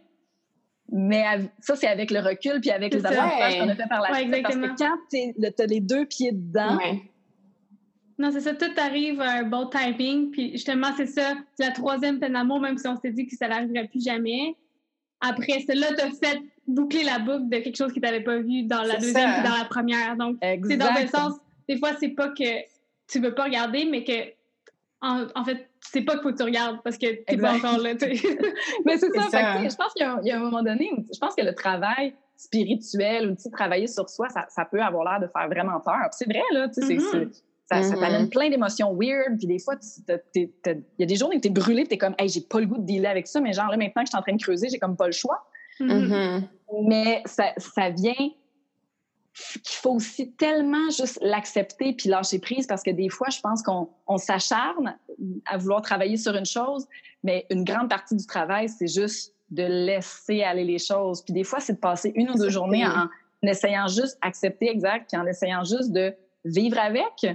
Mais ça, c'est avec le recul puis avec les avantages qu'on a fait par la suite. Parce que quand tu as les deux pieds dedans, non, c'est ça, tout arrive à un bon timing. Puis justement, c'est ça, c'est la troisième peine d'amour, même si on s'est dit que ça n'arriverait plus jamais. Après, celle-là t'a fait boucler la boucle de quelque chose que tu n'avais pas vu dans la deuxième et dans la première. Donc, c'est dans le sens, des fois, c'est pas que tu veux pas regarder, mais que, en, fait, c'est pas qu'il faut que tu regardes parce que tu pas encore là. mais c'est ça. je pense qu'il y, a un moment donné, je pense que le travail spirituel ou travailler sur soi, ça, ça peut avoir l'air de faire vraiment peur. C'est vrai, là, tu sais, Ça, ça t'amène mm-hmm. plein d'émotions weird. Puis des fois, il y a des journées où tu es brûlé, tu es comme, hey, j'ai pas le goût de dealer avec ça, mais genre là, maintenant que je suis en train de creuser, j'ai comme pas le choix. Mm-hmm. Mais ça, ça vient qu'il faut aussi tellement juste l'accepter puis lâcher prise parce que des fois, je pense qu'on on, s'acharne à vouloir travailler sur une chose, mais une grande partie du travail, c'est juste de laisser aller les choses. Puis des fois, c'est de passer une ou deux journées en, en essayant juste d'accepter exact, puis en essayant juste de vivre avec,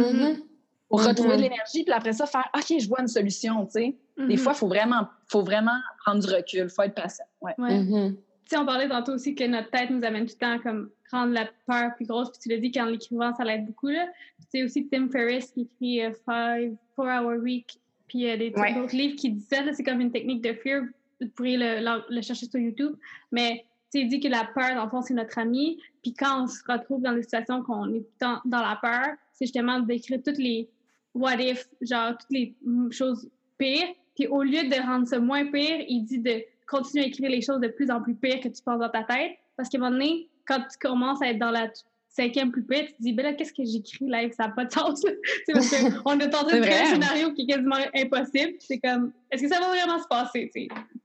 Mm-hmm. Pour retrouver de mm-hmm. l'énergie, puis après ça, faire OK, je vois une solution, tu sais. Des mm-hmm. fois, il faut vraiment, faut vraiment prendre du recul, il faut être patient. Ouais. Tu sais, on parlait tantôt aussi que notre tête nous amène tout le temps comme rendre la peur plus grosse, puis tu l'as dit qu'en l'écrivant, ça l'aide beaucoup. Là. Tu aussi Tim Ferriss qui écrit uh, Five, Four Hour Week, puis il y a des autres livres qui disent ça, c'est comme une technique de fear. Vous pourriez le, le, chercher sur YouTube. Mais il dit que la peur, dans le fond, c'est notre ami. Puis quand on se retrouve dans des situations qu'on est dans, dans la peur, c'est justement d'écrire toutes les what if, genre toutes les choses pires. Puis au lieu de rendre ça moins pire, il dit de continuer à écrire les choses de plus en plus pires que tu penses dans ta tête. Parce qu'à un moment donné, quand tu commences à être dans la cinquième plus pire, tu te dis, ben là, qu'est-ce que j'écris là? Ça n'a pas de sens. c'est parce qu'on est en train de créer un scénario qui est quasiment impossible. C'est comme, est-ce que ça va vraiment se passer?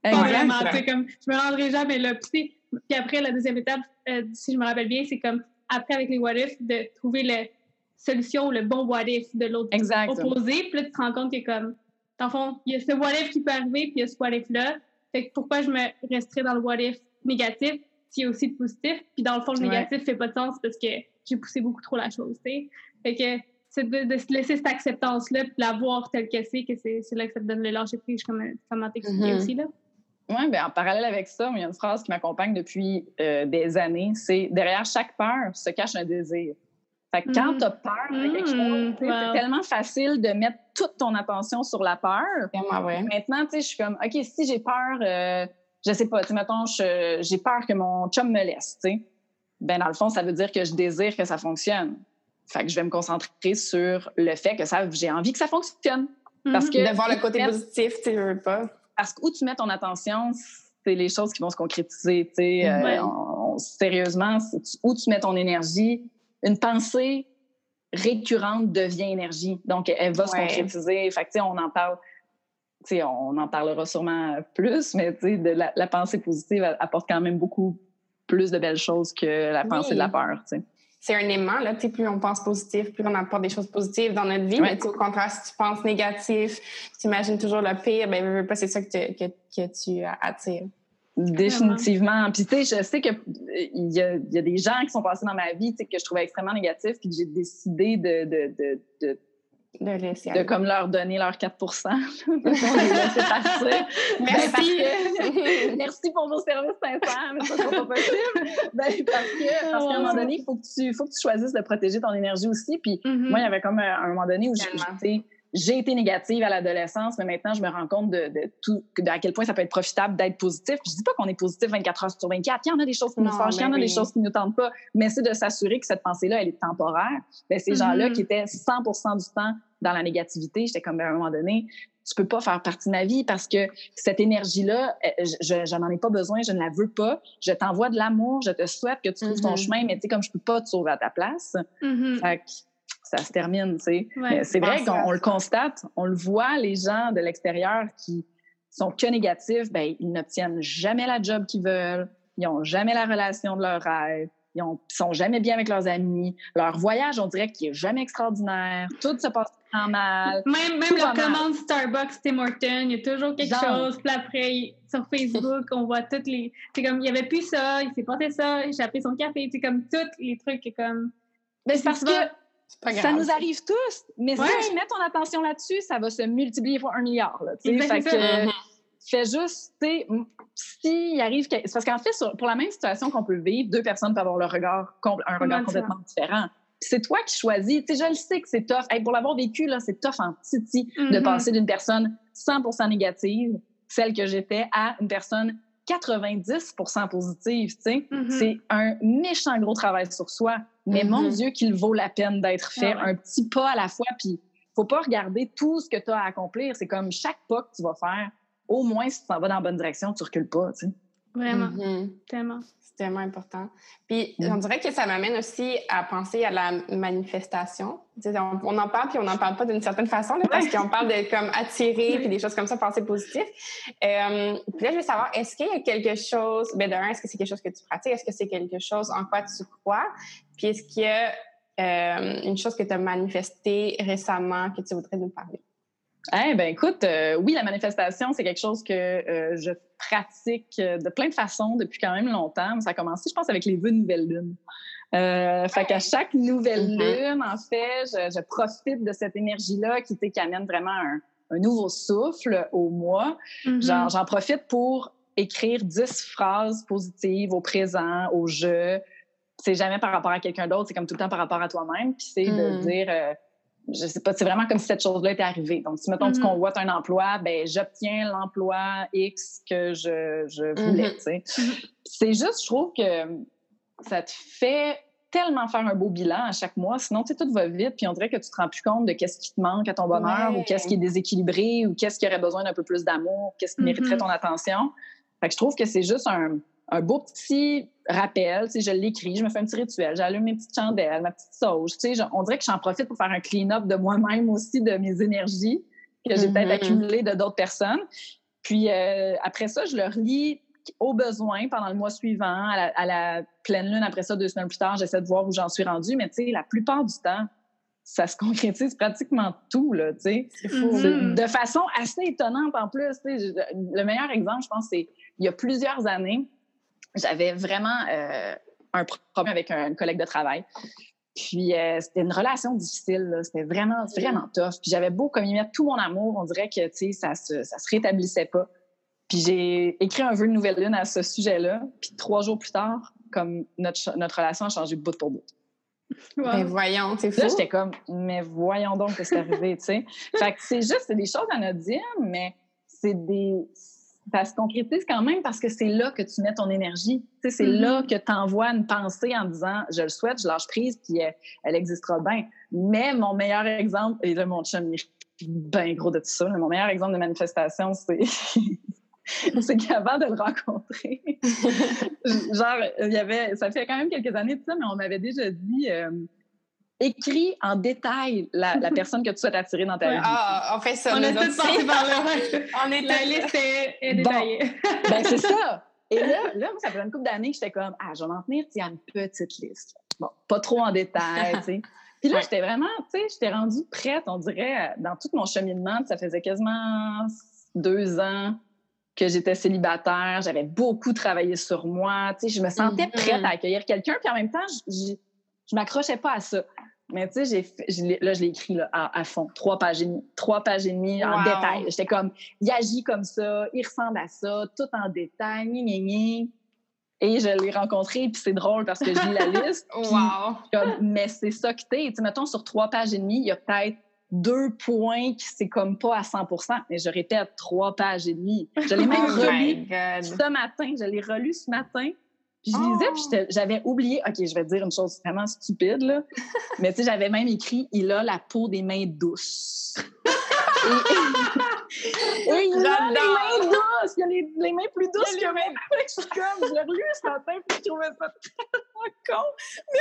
Pas vraiment. Comme, je me rendrai jamais là. Puis, puis après, la deuxième étape, euh, si je me rappelle bien, c'est comme après avec les what if, de trouver le solution ou le bon what if de l'autre opposé. Puis là, tu te rends compte que comme, dans le fond, il y a ce what if qui peut arriver, puis il y a ce what if-là. Fait que pourquoi je me resterais dans le what if négatif s'il y a aussi de positif? Puis dans le fond, le négatif fait pas de sens parce que j'ai poussé beaucoup trop la chose, tu sais. Fait que c'est de, se laisser cette acceptance-là, puis la voir telle que c'est, que c'est là que ça te donne le lâcher prise, comme comment t'expliquer mm-hmm. aussi, là. Oui, bien, en parallèle avec ça, il y a une phrase qui m'accompagne depuis euh, des années, c'est derrière chaque peur se cache un désir. Fait que quand mm. tu as peur de quelque chose, mm, c'est tellement facile de mettre toute ton attention sur la peur. Maintenant, tu sais, je suis comme, OK, si j'ai peur, euh, je sais pas, tu sais, mettons, j'ai peur que mon chum me laisse, tu sais. Ben, dans le fond, ça veut dire que je désire que ça fonctionne. Fait que je vais me concentrer sur le fait que ça, j'ai envie que ça fonctionne. Parce mm-hmm. que. De voir le côté positif, tu veux pas. parce que où tu mets ton attention, c'est les choses qui vont se concrétiser. Euh, sérieusement, où tu mets ton énergie, une pensée récurrente devient énergie. Donc, elle va se concrétiser. Fait que, on en parle. on en parlera sûrement plus, mais de la, la, pensée positive apporte quand même beaucoup plus de belles choses que la pensée de la peur. C'est un aimant, là. Plus on pense positif, plus on apporte des choses positives dans notre vie. Mais au contraire, si tu penses négatif, tu imagines toujours le pire, ben, c'est ça que, que, que tu attires. Définitivement. Puis, tu sais, je sais qu'il y a, y a des gens qui sont passés dans ma vie que je trouvais extrêmement négatifs, puis que j'ai décidé de, de, de, de de laisser De comme leur donner leur 4 de Merci. Merci pour vos services sincères, mais ça, c'est pas possible. Ben, parce que, parce qu'à un moment donné, il faut, que tu, faut que tu choisisses de protéger ton énergie aussi. Puis mm-hmm. moi, il y avait comme un, moment donné où j'ai j'ai été négative à l'adolescence, mais maintenant, je me rends compte de, tout, de à quel point ça peut être profitable d'être positif. Je dis pas qu'on est positif 24 heures sur 24. Il y en a des choses qui nous fâchent, il y en a des choses qui nous tentent pas, mais c'est de s'assurer que cette pensée-là, elle est temporaire. Ben, ces gens-là mm-hmm. qui étaient 100 du temps dans la négativité, j'étais comme, ben, à un moment donné, tu peux pas faire partie de ma vie parce que cette énergie-là, euh, je, je n'en ai pas besoin, je ne la veux pas. Je t'envoie de l'amour, je te souhaite que tu trouves ton mm-hmm. chemin, mais tu sais, comme je peux pas te sauver à ta place, fait ça se termine, tu sais. c'est vrai qu'on le constate, on le voit, les gens de l'extérieur qui sont que négatifs, ben ils n'obtiennent jamais la job qu'ils veulent, ils n'ont jamais la relation de leur rêve, ils ne sont jamais bien avec leurs amis, leur voyage, on dirait qu'il est jamais extraordinaire, tout se passe en mal. Même, même la commande Starbucks Tim Hortons, il y a toujours quelque chose, puis après, sur Facebook, on voit toutes les... C'est comme, il n'y avait plus ça, il s'est passé ça, j'ai appelé son café, c'est comme tous les trucs comme... Ben, c'est parce que ça nous arrive tous, mais si tu mets ton attention là-dessus, ça va se multiplier fois un milliard. Là, fait que, fais juste, s'il arrive. C'est parce qu'en fait, pour la même situation qu'on peut vivre, deux personnes peuvent avoir le regard, un regard complètement différent. C'est toi qui choisis. sais, je le sais que c'est tough. pour l'avoir vécu, là, c'est tough en titi de mm-hmm. passer d'une personne 100% négative, celle que j'étais, à une personne 90% positive. Mm-hmm. C'est un méchant gros travail sur soi. Mais mon mm-hmm. Dieu, qu'il vaut la peine d'être fait ah un petit pas à la fois. Puis, faut pas regarder tout ce que tu as à accomplir. C'est comme chaque pas que tu vas faire, au moins, si tu t'en vas dans la bonne direction, tu recules pas, tu sais. Vraiment. Mm-hmm. Tellement tellement important. Puis mm. on dirait que ça m'amène aussi à penser à la manifestation. On, en parle puis on n'en parle pas d'une certaine façon parce qu'on parle de comme attirer puis des choses comme ça, penser positif. Euh, puis là, je veux savoir, est-ce qu'il y a quelque chose, ben d'un, est-ce que c'est quelque chose que tu pratiques? Est-ce que c'est quelque chose en quoi tu crois? Puis est-ce qu'il y a euh, une chose que tu as manifestée récemment que tu voudrais nous parler? Eh ben écoute, euh, oui, la manifestation, c'est quelque chose que euh, je pratique de plein de façons depuis quand même longtemps. Ça a commencé, je pense, avec les vœux de nouvelle lune. fait qu'à chaque nouvelle mm-hmm. lune, en fait, je, profite de cette énergie-là qui, qui amène vraiment un, nouveau souffle au mois. Mm-hmm. J'en profite pour écrire dix phrases positives au présent, au jeu. C'est jamais par rapport à quelqu'un d'autre, c'est comme tout le temps par rapport à toi-même. Puis c'est de mm. dire je sais pas, c'est vraiment comme si cette chose-là était arrivée. Donc, si, mettons, tu mm-hmm. convoites un emploi, ben j'obtiens l'emploi X que je, je voulais, mm-hmm. tu sais. Mm-hmm. C'est juste, je trouve que ça te fait tellement faire un beau bilan à chaque mois, sinon, tu sais, tout va vite, puis on dirait que tu te rends plus compte de qu'est-ce qui te manque à ton bonheur, ou qu'est-ce qui est déséquilibré, ou qu'est-ce qui aurait besoin d'un peu plus d'amour, qu'est-ce qui mériterait ton attention. Fait que je trouve que c'est juste un, un beau petit rappel, tu sais, je l'écris, je me fais un petit rituel, j'allume mes petites chandelles, ma petite sauge, tu sais, on dirait que j'en profite pour faire un clean-up de moi-même aussi, de mes énergies que j'ai peut-être mm-hmm. accumulées de d'autres personnes. Puis euh, après ça, je le relis au besoin pendant le mois suivant, à la, pleine lune. Après ça, deux semaines plus tard, j'essaie de voir où j'en suis rendue. Mais tu sais, la plupart du temps, ça se concrétise pratiquement tout, là, tu sais. C'est fou. Mm-hmm. De façon assez étonnante en plus. Le meilleur exemple, je pense, c'est il y a plusieurs années, j'avais vraiment euh, un problème avec un, collègue de travail. Puis euh, c'était une relation difficile, c'était vraiment, vraiment tough. Puis j'avais beau comme y mettre tout mon amour, on dirait que ça se, ça se rétablissait pas. Puis j'ai écrit un vœu de nouvelle lune à ce sujet-là. Puis trois jours plus tard, comme notre, notre relation a changé bout pour bout. Mais voyons, c'est fou. Là, j'étais comme, mais voyons donc ce qui est arrivé, tu sais? Fait que c'est juste, c'est des choses anodines, mais c'est des, ça se concrétise quand même parce que c'est là que tu mets ton énergie. c'est mm-hmm. là que tu envoies une pensée en disant je le souhaite, je lâche prise, puis elle, existera bien. Mais mon meilleur exemple, et là, mon chum, il est bien gros de tout ça. mon meilleur exemple de manifestation, c'est c'est qu'avant de le rencontrer, genre, il y avait, ça fait quand même quelques années de ça, mais on m'avait déjà dit, euh, écris en détail la, la, personne que tu souhaites attirer dans ta vie. Ah, on fait ça. On est tous partis par là. on est la liste est, détaillée. ben, c'est ça. Et là, là, ça fait une couple d'années que j'étais comme, ah, je vais m'en tenir à une petite liste. Bon, pas trop en détail, tu sais. Puis là, j'étais vraiment, tu sais, j'étais rendue prête, on dirait, dans tout mon cheminement. Ça faisait quasiment deux ans que j'étais célibataire. J'avais beaucoup travaillé sur moi. Tu sais, je me sentais mm-hmm. prête à accueillir quelqu'un. Puis en même temps, je, je, m'accrochais pas à ça. Mais tu sais, là, je l'ai écrit là, à, fond. Trois pages et demie. Trois pages et demie en détail. J'étais comme, il agit comme ça, il ressemble à ça, tout en détail, ni. Et je l'ai rencontré, puis c'est drôle parce que je lis la liste. wow! mais c'est ça que t'es. Tu sais, mettons, sur trois pages et demie, il y a peut-être deux points qui c'est comme pas à 100% mais je répète, trois pages et demie. Je l'ai même oh relu ce matin. Je l'ai relu ce matin. Puis je lisais, puis j'avais oublié. OK, je vais te dire une chose vraiment stupide, là. mais tu sais, j'avais même écrit Il a la peau des mains douces. Et il a les mains douces. Il a les, les mains plus douces que moi. Je suis comme, j'ai relu ce matin, puis je trouvais ça tellement con. Mais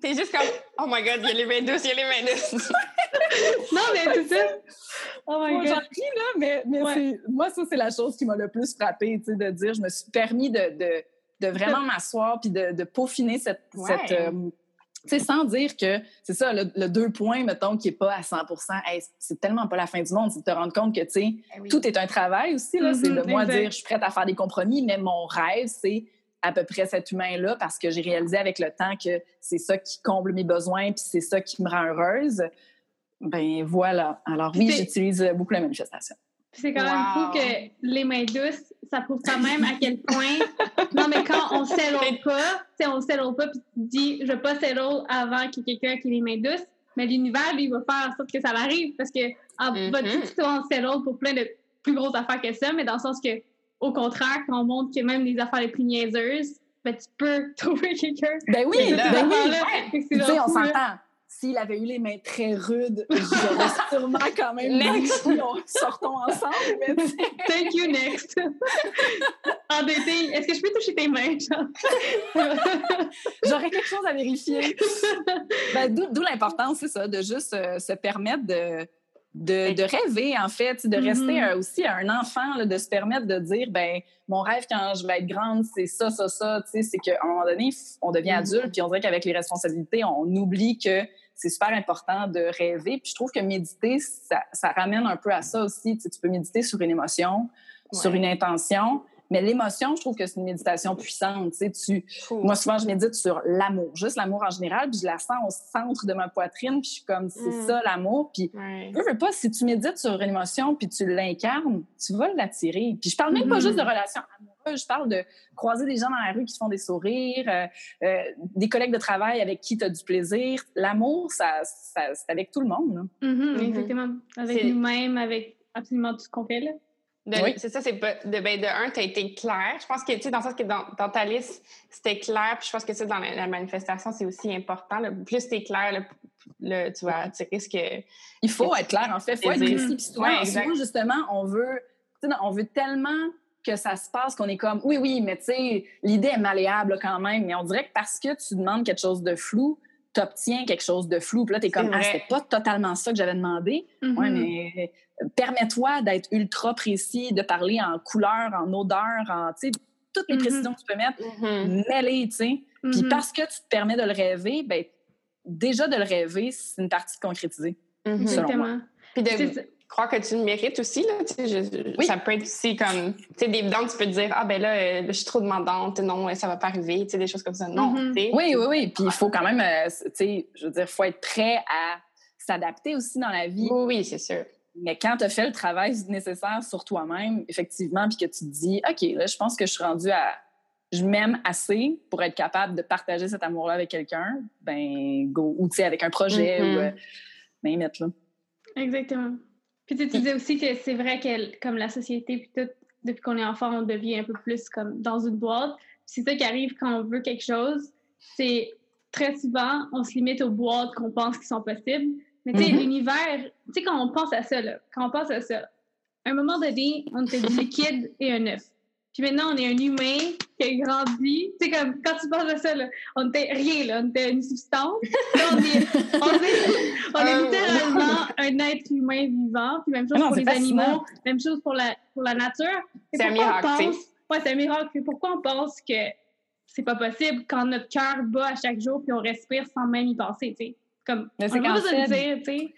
T'es juste comme, oh my god, il y a les mains douces, il y a les mains douces. non, mais c'est ça. Oh my god. Ris, là, mais, mais moi, ça, c'est la chose qui m'a le plus frappée, tu sais, de dire, je me suis permis de, de, de vraiment m'asseoir puis de, de, peaufiner cette, cette euh, tu sais, sans dire que c'est ça, le, deux points, mettons, qui n'est pas à 100 c'est tellement pas la fin du monde. C'est de te rendre compte que, tu sais, eh tout est un travail aussi. là. c'est de mm-hmm, moi dire, je suis prête à faire des compromis, mais mon rêve, c'est à peu près cet humain-là parce que j'ai réalisé avec le temps que c'est ça qui comble mes besoins puis c'est ça qui me rend heureuse. Ben voilà. Alors oui, j'utilise beaucoup la manifestation. C'est quand même fou que les mains douces, ça prouve quand même à quel point. non, mais quand on settle pas, tu on settle pas, puis tu dis, je vais pas settle avant qu'il y ait quelqu'un qui ait les mains douces, mais l'univers, lui, va faire en sorte que ça arrive parce que en, mm -hmm. settle pour plein de plus grosses affaires que ça, mais dans le sens que, au contraire, quand on montre que même les affaires les plus niaiseuses, ben, tu peux trouver quelqu'un. Ben oui, ben oui. Tu sais, on s'entend s'il avait eu les mains très rudes, j'aurais sûrement quand même next. Dit, sortons ensemble. Mais Thank you, next. en dating, est-ce que je peux toucher tes mains? J'aurais quelque chose à vérifier. Ben, D'où l'importance, c'est ça, de juste euh, se permettre de, de, de, rêver, en fait, de rester mm-hmm. aussi un enfant, là, de se permettre de dire, ben mon rêve quand je vais être grande, c'est ça, ça, ça. C'est qu'à un moment donné, on devient mm-hmm. adulte, puis on dirait qu'avec les responsabilités, on oublie que c'est super important de rêver. Puis je trouve que méditer, ça, ça ramène un peu à ça aussi. Tu, sais, tu peux méditer sur une émotion, sur une intention, mais l'émotion, je trouve que c'est une méditation puissante. Tu sais, tu... Moi, souvent, je médite sur l'amour, juste l'amour en général, puis je la sens au centre de ma poitrine, puis je suis comme, c'est mm. ça l'amour. Puis, je veux pas, si tu médites sur une émotion, puis tu l'incarnes, tu vas l'attirer. Puis je parle même pas mm-hmm. juste de relations amoureuses, je parle de croiser des gens dans la rue qui te font des sourires, euh, euh, des collègues de travail avec qui tu as du plaisir. L'amour, ça, c'est avec tout le monde. Mm-hmm, mm-hmm. Exactement. Avec nous-mêmes, avec absolument tout ce qu'on fait. Là. Oui. C'est ça, c'est de, ben, de un, tu as été clair. Je pense que, tu sais, dans le sens que dans, dans ta liste, c'était clair. Puis je pense que ça, dans la, manifestation, c'est aussi important. Le plus tu es clair, le, tu vas tu risques que. Il faut être clair, en fait. Il faut être précis. Puis souvent, justement, on veut, on veut tellement que ça se passe qu'on est comme, oui, oui, mais tu sais, l'idée est malléable quand même. Mais on dirait que parce que tu demandes quelque chose de flou, tu obtiens quelque chose de flou. Puis là, tu es comme, ah, c'était pas totalement ça que j'avais demandé. Mm-hmm. Ouais, mais permets-toi d'être ultra précis, de parler en couleur, en odeur, en, tu sais, toutes les mm-hmm. précisions que tu peux mettre, mm les tu sais. Puis parce que tu te permets de le rêver, ben déjà de le rêver, c'est une partie de concrétiser, selon moi. Puis de croire que tu le mérites aussi, là, ça peut être aussi comme, tu sais, des dents, tu peux te dire, ah ben là, je suis trop demandante, non, ça va pas arriver, tu sais, des choses comme ça. Non, tu sais. Oui, oui, oui. Puis il faut quand même, euh, tu sais, je veux dire, il faut être prêt à s'adapter aussi dans la vie. Oui, oui, c'est sûr. Mais quand tu as fait le travail nécessaire sur toi-même, effectivement, puis que tu te dis, OK, là, je pense que je suis rendue à. Je m'aime assez pour être capable de partager cet amour-là avec quelqu'un, ben, go. Ou, tu sais, avec un projet, ou. Mm-hmm. Euh, ben, mettre là. Exactement. Puis, tu disais aussi que c'est vrai que, comme la société, puis tout, depuis qu'on est enfant, on devient un peu plus comme dans une boîte. c'est ça qui arrive quand on veut quelque chose. C'est très souvent, on se limite aux boîtes qu'on pense qui sont possibles. Mais tu sais, mm-hmm. l'univers, tu sais, quand on pense à ça, là, quand on pense à ça, à un moment donné, on était du liquide et un œuf. Puis maintenant, on est un humain qui a grandi. C'est comme, quand tu penses à ça, là, on était rien, là, on était une substance. Là, on est, on est, on est Oh. littéralement un être humain vivant. Puis même chose Ah non, pour les fascinant. animaux, même chose pour la, pour la nature. C'est un on miracle, tu sais. pense- Ouais, c'est un miracle. Pourquoi on pense que c'est pas possible quand notre cœur bat à chaque jour puis on respire sans même y penser, tu sais? Comme, Mais on besoin de fait- dire, tu sais.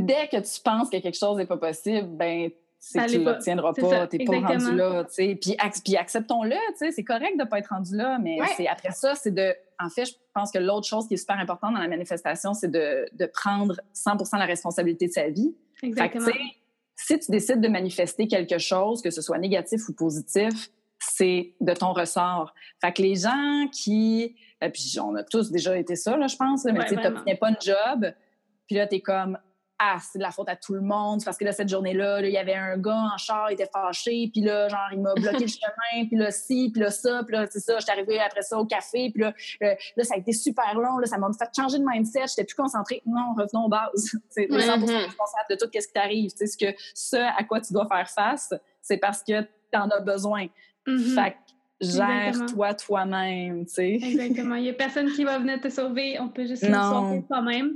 Dès que tu penses que quelque chose n'est pas possible, ben c'est que tu pas. l'obtiendras pas, ça, t'es pas rendu là, tu sais. Puis, puis acceptons-le, tu sais, c'est correct de pas être rendu là, mais Ouais. c'est après ça, c'est de... En fait, je pense que l'autre chose qui est super importante dans la manifestation, c'est de, de prendre 100 la responsabilité de sa vie. Fait que, Exactement. tu si tu décides de manifester quelque chose, que ce soit négatif ou positif, c'est de ton ressort. Fait que les gens qui... euh, puis on a tous déjà été ça, là, je pense, là, mais Ouais, tu t'obtiens pas une job, puis là, t'es comme... Ah, c'est de la faute à tout le monde, c'est parce que là, cette journée-là, là, il y avait un gars en char, il était fâché, puis là, genre, il m'a bloqué le chemin, puis là, ci, puis là, ça, puis là, c'est ça, j'étais arrivée après ça au café, puis là, euh, là, ça a été super long, là, ça m'a fait changer de mindset, j'étais plus concentrée. Non, revenons aux bases. C'est Ouais. 100 Mhm. responsable de tout ce qui t'arrive. Tu sais, ce, que, ce à quoi tu dois faire face, c'est parce que tu en as besoin. Mhm. Fait gère-toi toi-même, tu sais. Exactement. Il n'y a personne qui va venir te sauver. On peut juste Non. sauver soi-même.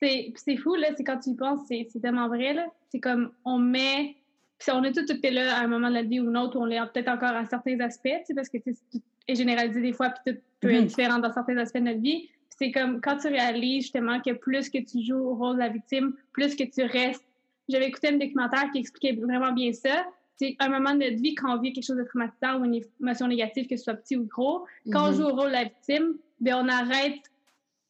Puis c'est- fou, là. C'est quand tu y penses, c'est c'est tellement vrai, là. C'est comme, on met... Puis on a tout été là à un moment de la vie ou un autre, où on l'est peut-être encore à certains aspects, tu sais, parce que tout est généralisé des fois, puis tout peut Mhm. être différent dans certains aspects de notre vie. C'est comme, quand tu réalises, justement, que plus que tu joues au rôle de la victime, plus que tu restes... J'avais écouté un documentaire qui expliquait vraiment bien ça. C'est un moment de notre vie, quand on vit quelque chose de traumatisant ou une émotion négative, que ce soit petit ou gros, quand on Mhm. joue au rôle de la victime, ben on arrête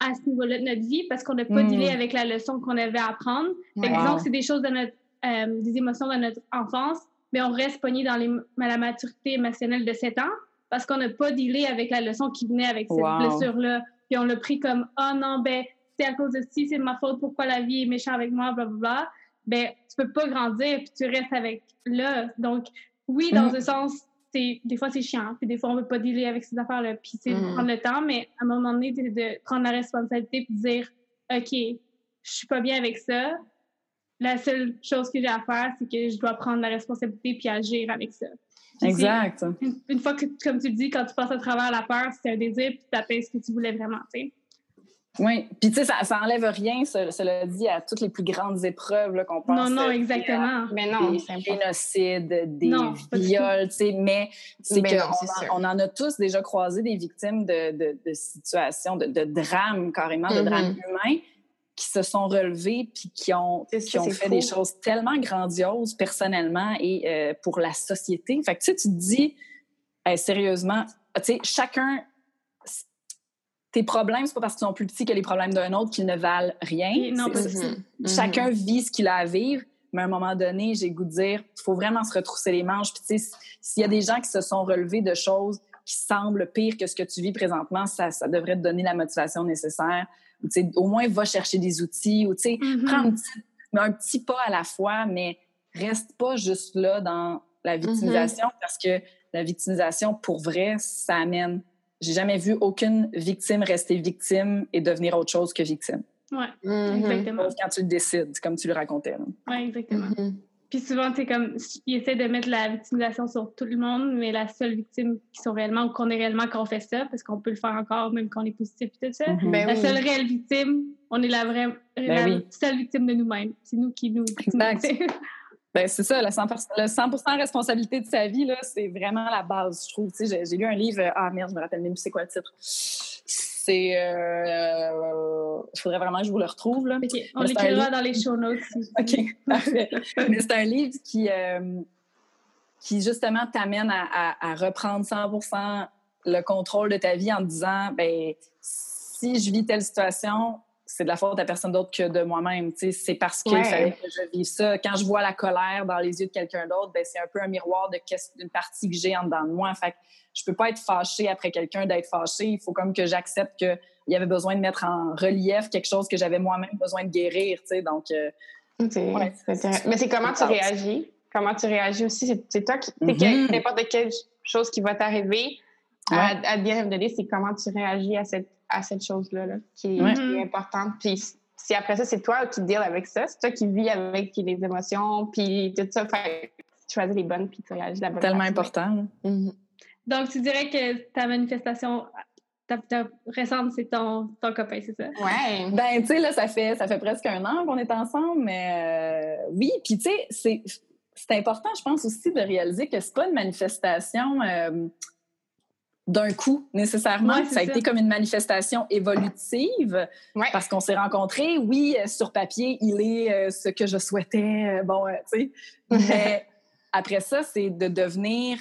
à ce niveau-là de notre vie parce qu'on n'a pas Mm. dealé avec la leçon qu'on avait à apprendre. Fait que disons que c'est des choses de notre, euh, des émotions de notre enfance, mais on reste pogné dans les, la maturité émotionnelle de 7 ans parce qu'on n'a pas dealé avec la leçon qui venait avec cette Wow. blessure-là. Puis on l'a pris comme « Oh non, ben c'est à cause de ci, c'est de ma faute, pourquoi la vie est méchante avec moi, blablabla. » Ben tu peux pas grandir puis tu restes avec là. Donc oui, dans Mm. un sens, c'est des fois c'est chiant, puis des fois on veut pas dealer avec ces affaires-là, puis c'est de Mhm. prendre le temps, mais à un moment donné, c'est de prendre la responsabilité puis de dire OK, je suis pas bien avec ça. La seule chose que j'ai à faire, c'est que je dois prendre la responsabilité puis agir avec ça. Puis Exact. Une, une fois que, comme tu le dis, quand tu passes à travers la peur, c'est un désir puis tu appelles ce que tu voulais vraiment, tu sais. Oui. Puis, tu sais, ça, ça enlève rien, ce- cela dit, à toutes les plus grandes épreuves là, qu'on pense. Non, non, euh, exactement. Mais non, des génocides, des Non, viols, tu sais, mais c'est qu'on on en a tous déjà croisé des victimes de, de, de situations, de, de drames carrément, de drames humains qui se sont relevés puis qui ont, C'est qui ça, ont c'est fait fou. des choses tellement grandioses personnellement et euh, pour la société. Fait que tu sais, tu te dis, hey, sérieusement, tu sais, chacun tes problèmes, c'est pas parce qu'ils sont plus petits que les problèmes d'un autre qu'ils ne valent rien. Non, C'est- pas Mhm. Mhm. chacun vit ce qu'il a à vivre, mais à un moment donné, j'ai goût de dire, il faut vraiment se retrousser les manches. Puis, tu sais, s'il y a des gens qui se sont relevés de choses qui semblent pires que ce que tu vis présentement, ça, ça devrait te donner la motivation nécessaire. Ou, tu sais, au moins, va chercher des outils ou, tu sais, Mhm. prends un petit, un petit pas à la fois, mais reste pas juste là dans la victimisation parce que la victimisation, pour vrai, ça amène. J'ai jamais vu aucune victime rester victime et devenir autre chose que victime. Ouais, Mhm. exactement. Quand tu le décides, comme tu le racontais. Ouais, exactement. Mhm. Puis souvent, c'est comme, ils essaient de mettre la victimisation sur tout le monde, mais la seule victime qui sont réellement, ou qu'on est réellement quand on fait ça, parce qu'on peut le faire encore même quand on est positif et tout ça. Ben La oui. seule réelle victime, on est la vraie, la oui. seule victime de nous-mêmes. C'est nous qui nous Exact. Ben, c'est ça, le 100, le 100 responsabilité de sa vie, c'est vraiment la base, je trouve. Tu sais, J'ai, lu un livre, ah merde, je me rappelle même plus c'est quoi le titre. C'est. Euh, il faudrait vraiment que je vous le retrouve. Là. On l'écrira dans les show notes. OK, parfait. Mais c'est un livre qui, euh, qui justement t'amène à, à- à reprendre 100% le contrôle de ta vie en te disant ben si je vis telle situation, c'est de la faute à personne d'autre que de moi-même. Tu sais, C'est parce qu'il Ouais. fallait que je vive ça. Quand je vois la colère dans les yeux de quelqu'un d'autre, ben, c'est un peu un miroir de qu'est-ce- d'une partie que j'ai en dedans de moi. Fait que je peux pas être fâchée après quelqu'un d'être fâché. Il faut comme que j'accepte qu'il y avait besoin de mettre en relief quelque chose que j'avais moi-même besoin de guérir. tu sais. Donc, euh, Ouais. Mais c'est comment tu réagis? Comment tu réagis aussi? C'est- toi qui. Mhm. que- N'importe quelle chose qui va t'arriver, Ouais. à, à the end of the day, c'est comment tu réagis à cette, à cette chose-là là, qui, est, Ouais. qui est importante. Puis si après ça, c'est toi qui deal avec ça, c'est toi qui vis avec les émotions, puis tout ça, fait, tu choisis les bonnes, puis tu réagis la bonne Tellement important. Mm-hmm. Donc, tu dirais que ta manifestation ta, récente, c'est ton, ton copain, c'est ça? Ouais. Ben, tu sais, là, ça fait, ça fait presque un an qu'on est ensemble, mais euh, oui. Puis, tu sais, c'est, c'est important, je pense aussi, de réaliser que c'est pas une manifestation euh, d'un coup, nécessairement. ça a été comme une manifestation évolutive parce qu'on s'est rencontrés. Oui, euh, sur papier, il est ce que je souhaitais. bon, tu sais. Mais après ça, c'est de devenir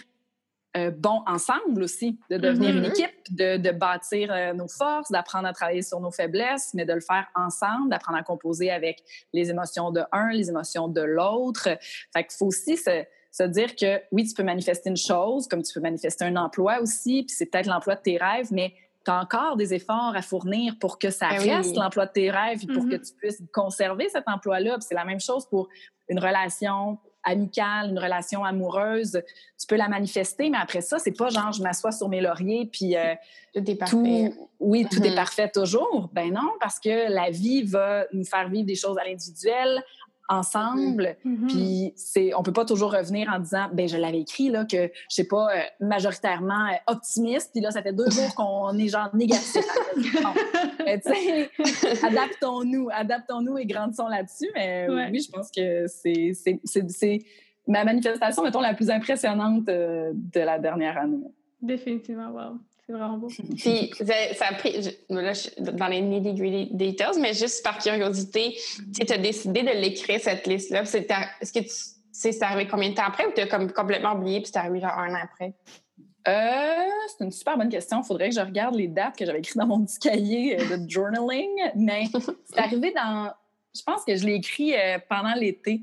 euh, bon ensemble aussi, de devenir une mm-hmm. équipe, de, de bâtir euh, nos forces, d'apprendre à travailler sur nos faiblesses, mais de le faire ensemble, d'apprendre à composer avec les émotions de un, les émotions de l'autre. Fait qu'il faut aussi se, se, dire que oui, tu peux manifester une chose, comme tu peux manifester un emploi aussi, puis c'est peut-être l'emploi de tes rêves, mais tu as encore des efforts à fournir pour que ça ben reste l'emploi de tes rêves, et pour que mm-hmm. tu puisses conserver cet emploi-là. c'est la même chose pour une relation amicale, une relation amoureuse, tu peux la manifester, mais après ça, c'est pas genre je m'assois sur mes lauriers puis euh, tout est parfait. oui, tout est mm-hmm. parfait toujours. Ben non, parce que la vie va nous faire vivre des choses à l'individuel, ensemble. Mm-hmm. Puis c'est, on peut pas toujours revenir en disant, ben je l'avais écrit là que je sais pas euh, majoritairement euh, optimiste. Puis là, ça fait deux jours qu'on est genre négatif. adaptons-nous, adaptons-nous et grandissons là-dessus. Mais oui, je pense que c'est, c'est, ma manifestation, mettons, la plus impressionnante euh, de la dernière année. Définitivement, wow. C'est vraiment beau. Puis, ça a pris, là, dans les nitty-gritty details, mais juste par curiosité, tu as décidé de l'écrire, cette liste-là. Est-ce que tu sais, c'est arrivé combien de temps après ou tu as comme complètement oublié puis c'est arrivé genre un an après? Euh, c'est une super bonne question. Il faudrait que je regarde les dates que j'avais écrites dans mon petit cahier euh, de journaling. Mais c'est arrivé dans. Je pense que je l'ai écrit euh, pendant l'été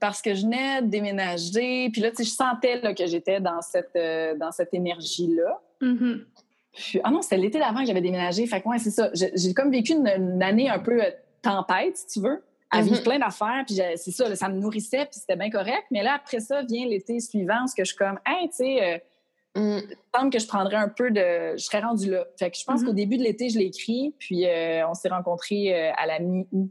parce que je venais de déménager. Puis là, tu sais, je sentais là, que j'étais dans cette, dans cette énergie-là. Mm-hmm. ah non, c'était l'été d'avant que j'avais déménagé. Fait que ouais, c'est ça. J'ai comme vécu une, année un peu euh, tempête, si tu veux, à vivre mm-hmm. plein d'affaires. Puis c'est ça, ça me nourrissait, puis c'était bien correct. Mais là, après ça, vient l'été suivant, ce que je suis comme, hey, tu sais, euh, mm. il que je prendrais un peu de. Je serais rendue là. Fait que je pense mm-hmm. qu'au début de l'été, je l'ai écrit, puis euh, on s'est rencontrés à la mi-août.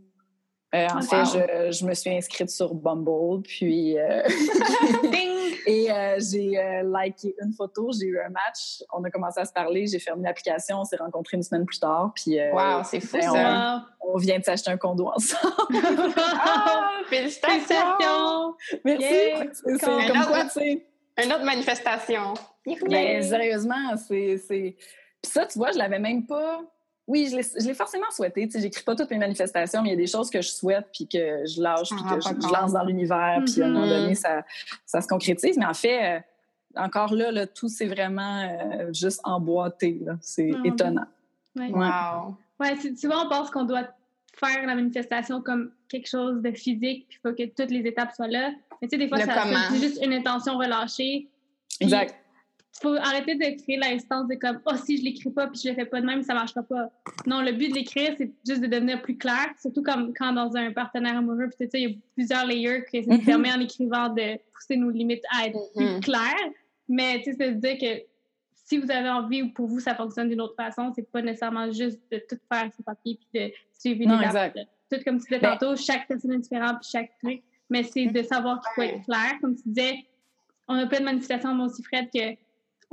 Euh, en fait, je, je, me suis inscrite sur Bumble, puis euh, et euh, j'ai liké une photo, j'ai eu un match, on a commencé à se parler, j'ai fermé l'application, on s'est rencontrés une semaine plus tard, puis wow, c'est fou ben, ça. On, vient de s'acheter un condo ensemble. Ah, félicitations. Merci. C'est comme quoi, tu sais. Une autre manifestation. Ben, sérieusement, c'est c'est puis ça, tu vois, je l'avais même pas oui, je l'ai forcément souhaité. Tu sais, j'écris pas toutes mes manifestations, mais il y a des choses que je souhaite, puis que je lâche, puis que je, lance dans l'univers, puis à un moment donné, ça, ça se concrétise. Mais en fait, euh, encore là, là tout c'est vraiment euh, juste emboîté. C'est ah, étonnant. Ouais. Wow! Ouais, souvent, on pense qu'on doit faire la manifestation comme quelque chose de physique, puis il faut que toutes les étapes soient là. Mais tu sais, des fois, c'est juste une intention relâchée. Exact faut arrêter de créer l'instance de comme oh si je l'écris pas puis je le fais pas de même ça marchera pas. Non le but de l'écrire c'est juste de devenir plus clair surtout comme quand dans un partenaire amoureux puis il y a plusieurs layers que ça nous permet en écrivant de pousser nos limites à être plus mm-hmm. clair mais tu sais c'est dire que si vous avez envie ou pour vous ça fonctionne d'une autre façon c'est pas nécessairement juste de tout faire sur papier puis de suivre une étape tout comme tu disais ben tantôt chaque personne est différente puis chaque truc mais c'est de savoir qu'il faut être clair. Comme tu disais on a plein de manifestations moi aussi Fred que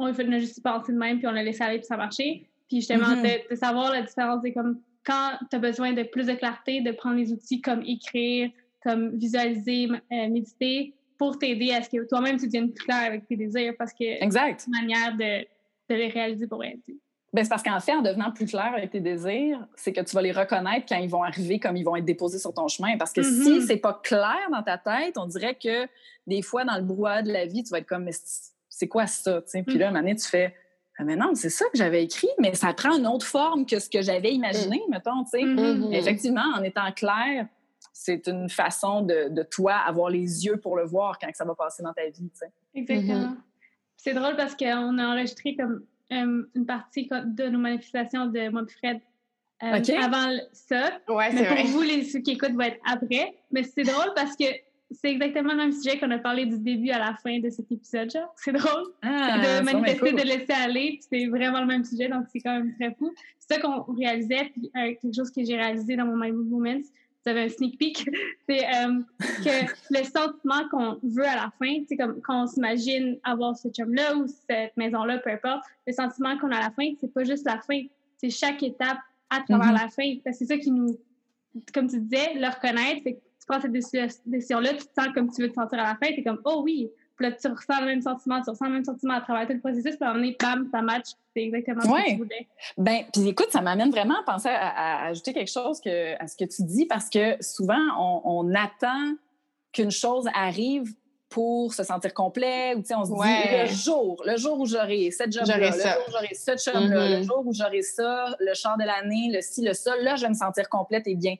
on a juste pensé de même, puis on l'a laissé aller, puis ça marchait. Puis justement, mm-hmm. de, savoir la différence, c'est comme quand tu as besoin de plus de clarté, de prendre les outils comme écrire, comme visualiser, euh, méditer, pour t'aider à ce que toi-même tu deviennes plus clair avec tes désirs, parce que exact. c'est une manière de, de, les réaliser pour être. Ben, c'est parce qu'en fait, en devenant plus clair avec tes désirs, c'est que tu vas les reconnaître quand ils vont arriver, comme ils vont être déposés sur ton chemin. Parce que si mm-hmm. c'est pas clair dans ta tête, on dirait que des fois, dans le brouhaha de la vie, tu vas être comme, c'est quoi ça? Puis là, à un moment donné, tu fais, ah, mais non, c'est ça que j'avais écrit, mais ça prend une autre forme que ce que j'avais imaginé, mm. mettons, tu sais. Mm-hmm. Effectivement, en étant clair, c'est une façon de, toi avoir les yeux pour le voir quand ça va passer dans ta vie, tu sais. Exactement. Mm-hmm. C'est drôle parce qu'on a enregistré comme euh, une partie de nos manifestations de moi Fred euh, avant ça. Ouais, mais pour vrai. vous, les, ceux qui écoutent, va être après. Mais c'est drôle parce que c'est exactement le même sujet qu'on a parlé du début à la fin de cet épisode. C'est drôle. Ah, de manifester, cool. de laisser aller. puis C'est vraiment le même sujet, donc c'est quand même très fou. C'est ça qu'on réalisait. Puis euh, quelque chose que j'ai réalisé dans mon My Moments, vous avez un sneak peek, c'est euh, que le sentiment qu'on veut à la fin, c'est comme quand on s'imagine avoir ce chum-là ou cette maison-là, peu importe, le sentiment qu'on a à la fin, c'est pas juste la fin, c'est chaque étape à travers Mhm. la fin. Parce que c'est ça qui nous, comme tu disais, le reconnaître, c'est prends cette déci- décision-là, tu te sens comme tu veux te sentir à la fin, t'es comme, oh oui, puis là, tu ressens le même sentiment, tu ressens le même sentiment à travers tout le processus, puis à un moment donné, bam, ça match, c'est exactement ce Ouais. que tu voulais. Ben, puis écoute, ça m'amène vraiment à penser à, à ajouter quelque chose que, à ce que tu dis parce que souvent, on, on attend qu'une chose arrive pour se sentir complet ou tu sais, on se Ouais. dit le jour, le jour où j'aurai cette job-là, le ça. jour où j'aurai ce chum-là, Mhm. le jour où j'aurai ça, le char de l'année, le ci, le ça, là, je vais me sentir complète et bien.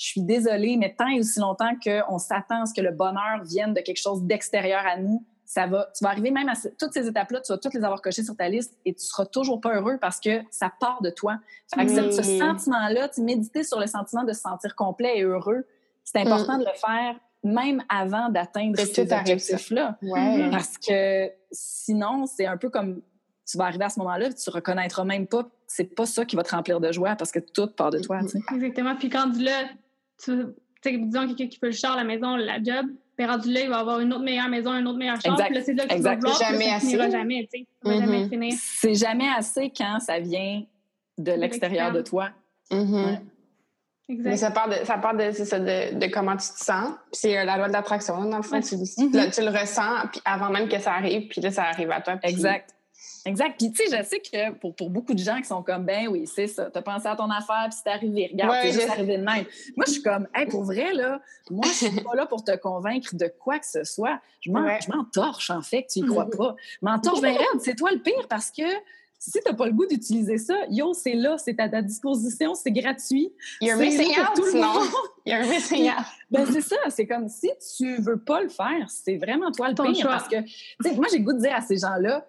Je suis désolée, mais tant et aussi longtemps qu'on s'attend à ce que le bonheur vienne de quelque chose d'extérieur à nous, ça va, tu vas arriver même à toutes ces étapes-là, tu vas toutes les avoir cochées sur ta liste et tu seras toujours pas heureux parce que ça part de toi. Fait que ce, ce sentiment-là, tu méditer sur le sentiment de se sentir complet et heureux, c'est important de le faire même avant d'atteindre ces objectifs-là. Ouais. Mhm. Parce que sinon, c'est un peu comme tu vas arriver à ce moment-là, tu reconnaîtras même pas, c'est pas ça qui va te remplir de joie parce que tout part de toi. sais. Exactement. Puis quand là, tu sais, disons quelqu'un qui peut le char, la maison, la job, puis rendu là, il va avoir une autre meilleure maison, un autre meilleur char, Exact. puis là, c'est là que tu vas puis Jamais ça finira assez. jamais, tu sais. Ça va Mhm. jamais finir. C'est jamais assez quand ça vient de l'extérieur de toi. Mhm. Ouais. Mais Exact. ça part de, ça part de, ça, de, de comment tu te sens. C'est euh, la loi de l'attraction. Dans le fond, Ouais. tu, là, tu le ressens puis avant même que ça arrive, puis là, ça arrive à toi. puis- Exact. Exact. Puis, tu sais, je sais que pour, pour beaucoup de gens qui sont comme, ben oui, c'est ça, t'as pensé à ton affaire, puis c'est arrivé. Regarde, Ouais, c'est juste arrivé de même. Moi, je suis comme, hey, pour vrai, là, moi, je suis pas là pour te convaincre de quoi que ce soit. Je m'en Ouais. torche, en fait, que tu y crois pas. Je m'en torche bien raide. C'est toi le pire parce que si t'as pas le goût d'utiliser ça, yo, c'est là, c'est à ta disposition, c'est gratuit. You're C'est missing là pour out, tout le sinon. monde. You're missing out. Ben, c'est ça. C'est comme si tu veux pas le faire, c'est vraiment toi le pire. choix. Parce que, tu sais, moi, j'ai goût de dire à ces gens-là,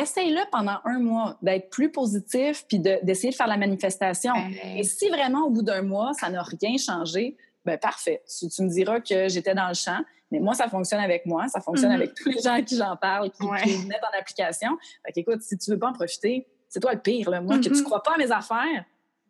essaye-le pendant un mois, d'être plus positif, puis de- d'essayer de, faire la manifestation. Et si vraiment, au bout d'un mois, ça n'a rien changé, ben parfait. Tu, tu me diras que j'étais dans le champ, mais moi, ça fonctionne avec moi, ça fonctionne Mhm. avec tous les gens à qui j'en parle, qui, Ouais. qui le mettent en application. Fait qu'écoute, si tu veux pas en profiter, c'est toi le pire. Là. Moi, que tu Mhm. crois pas à mes affaires,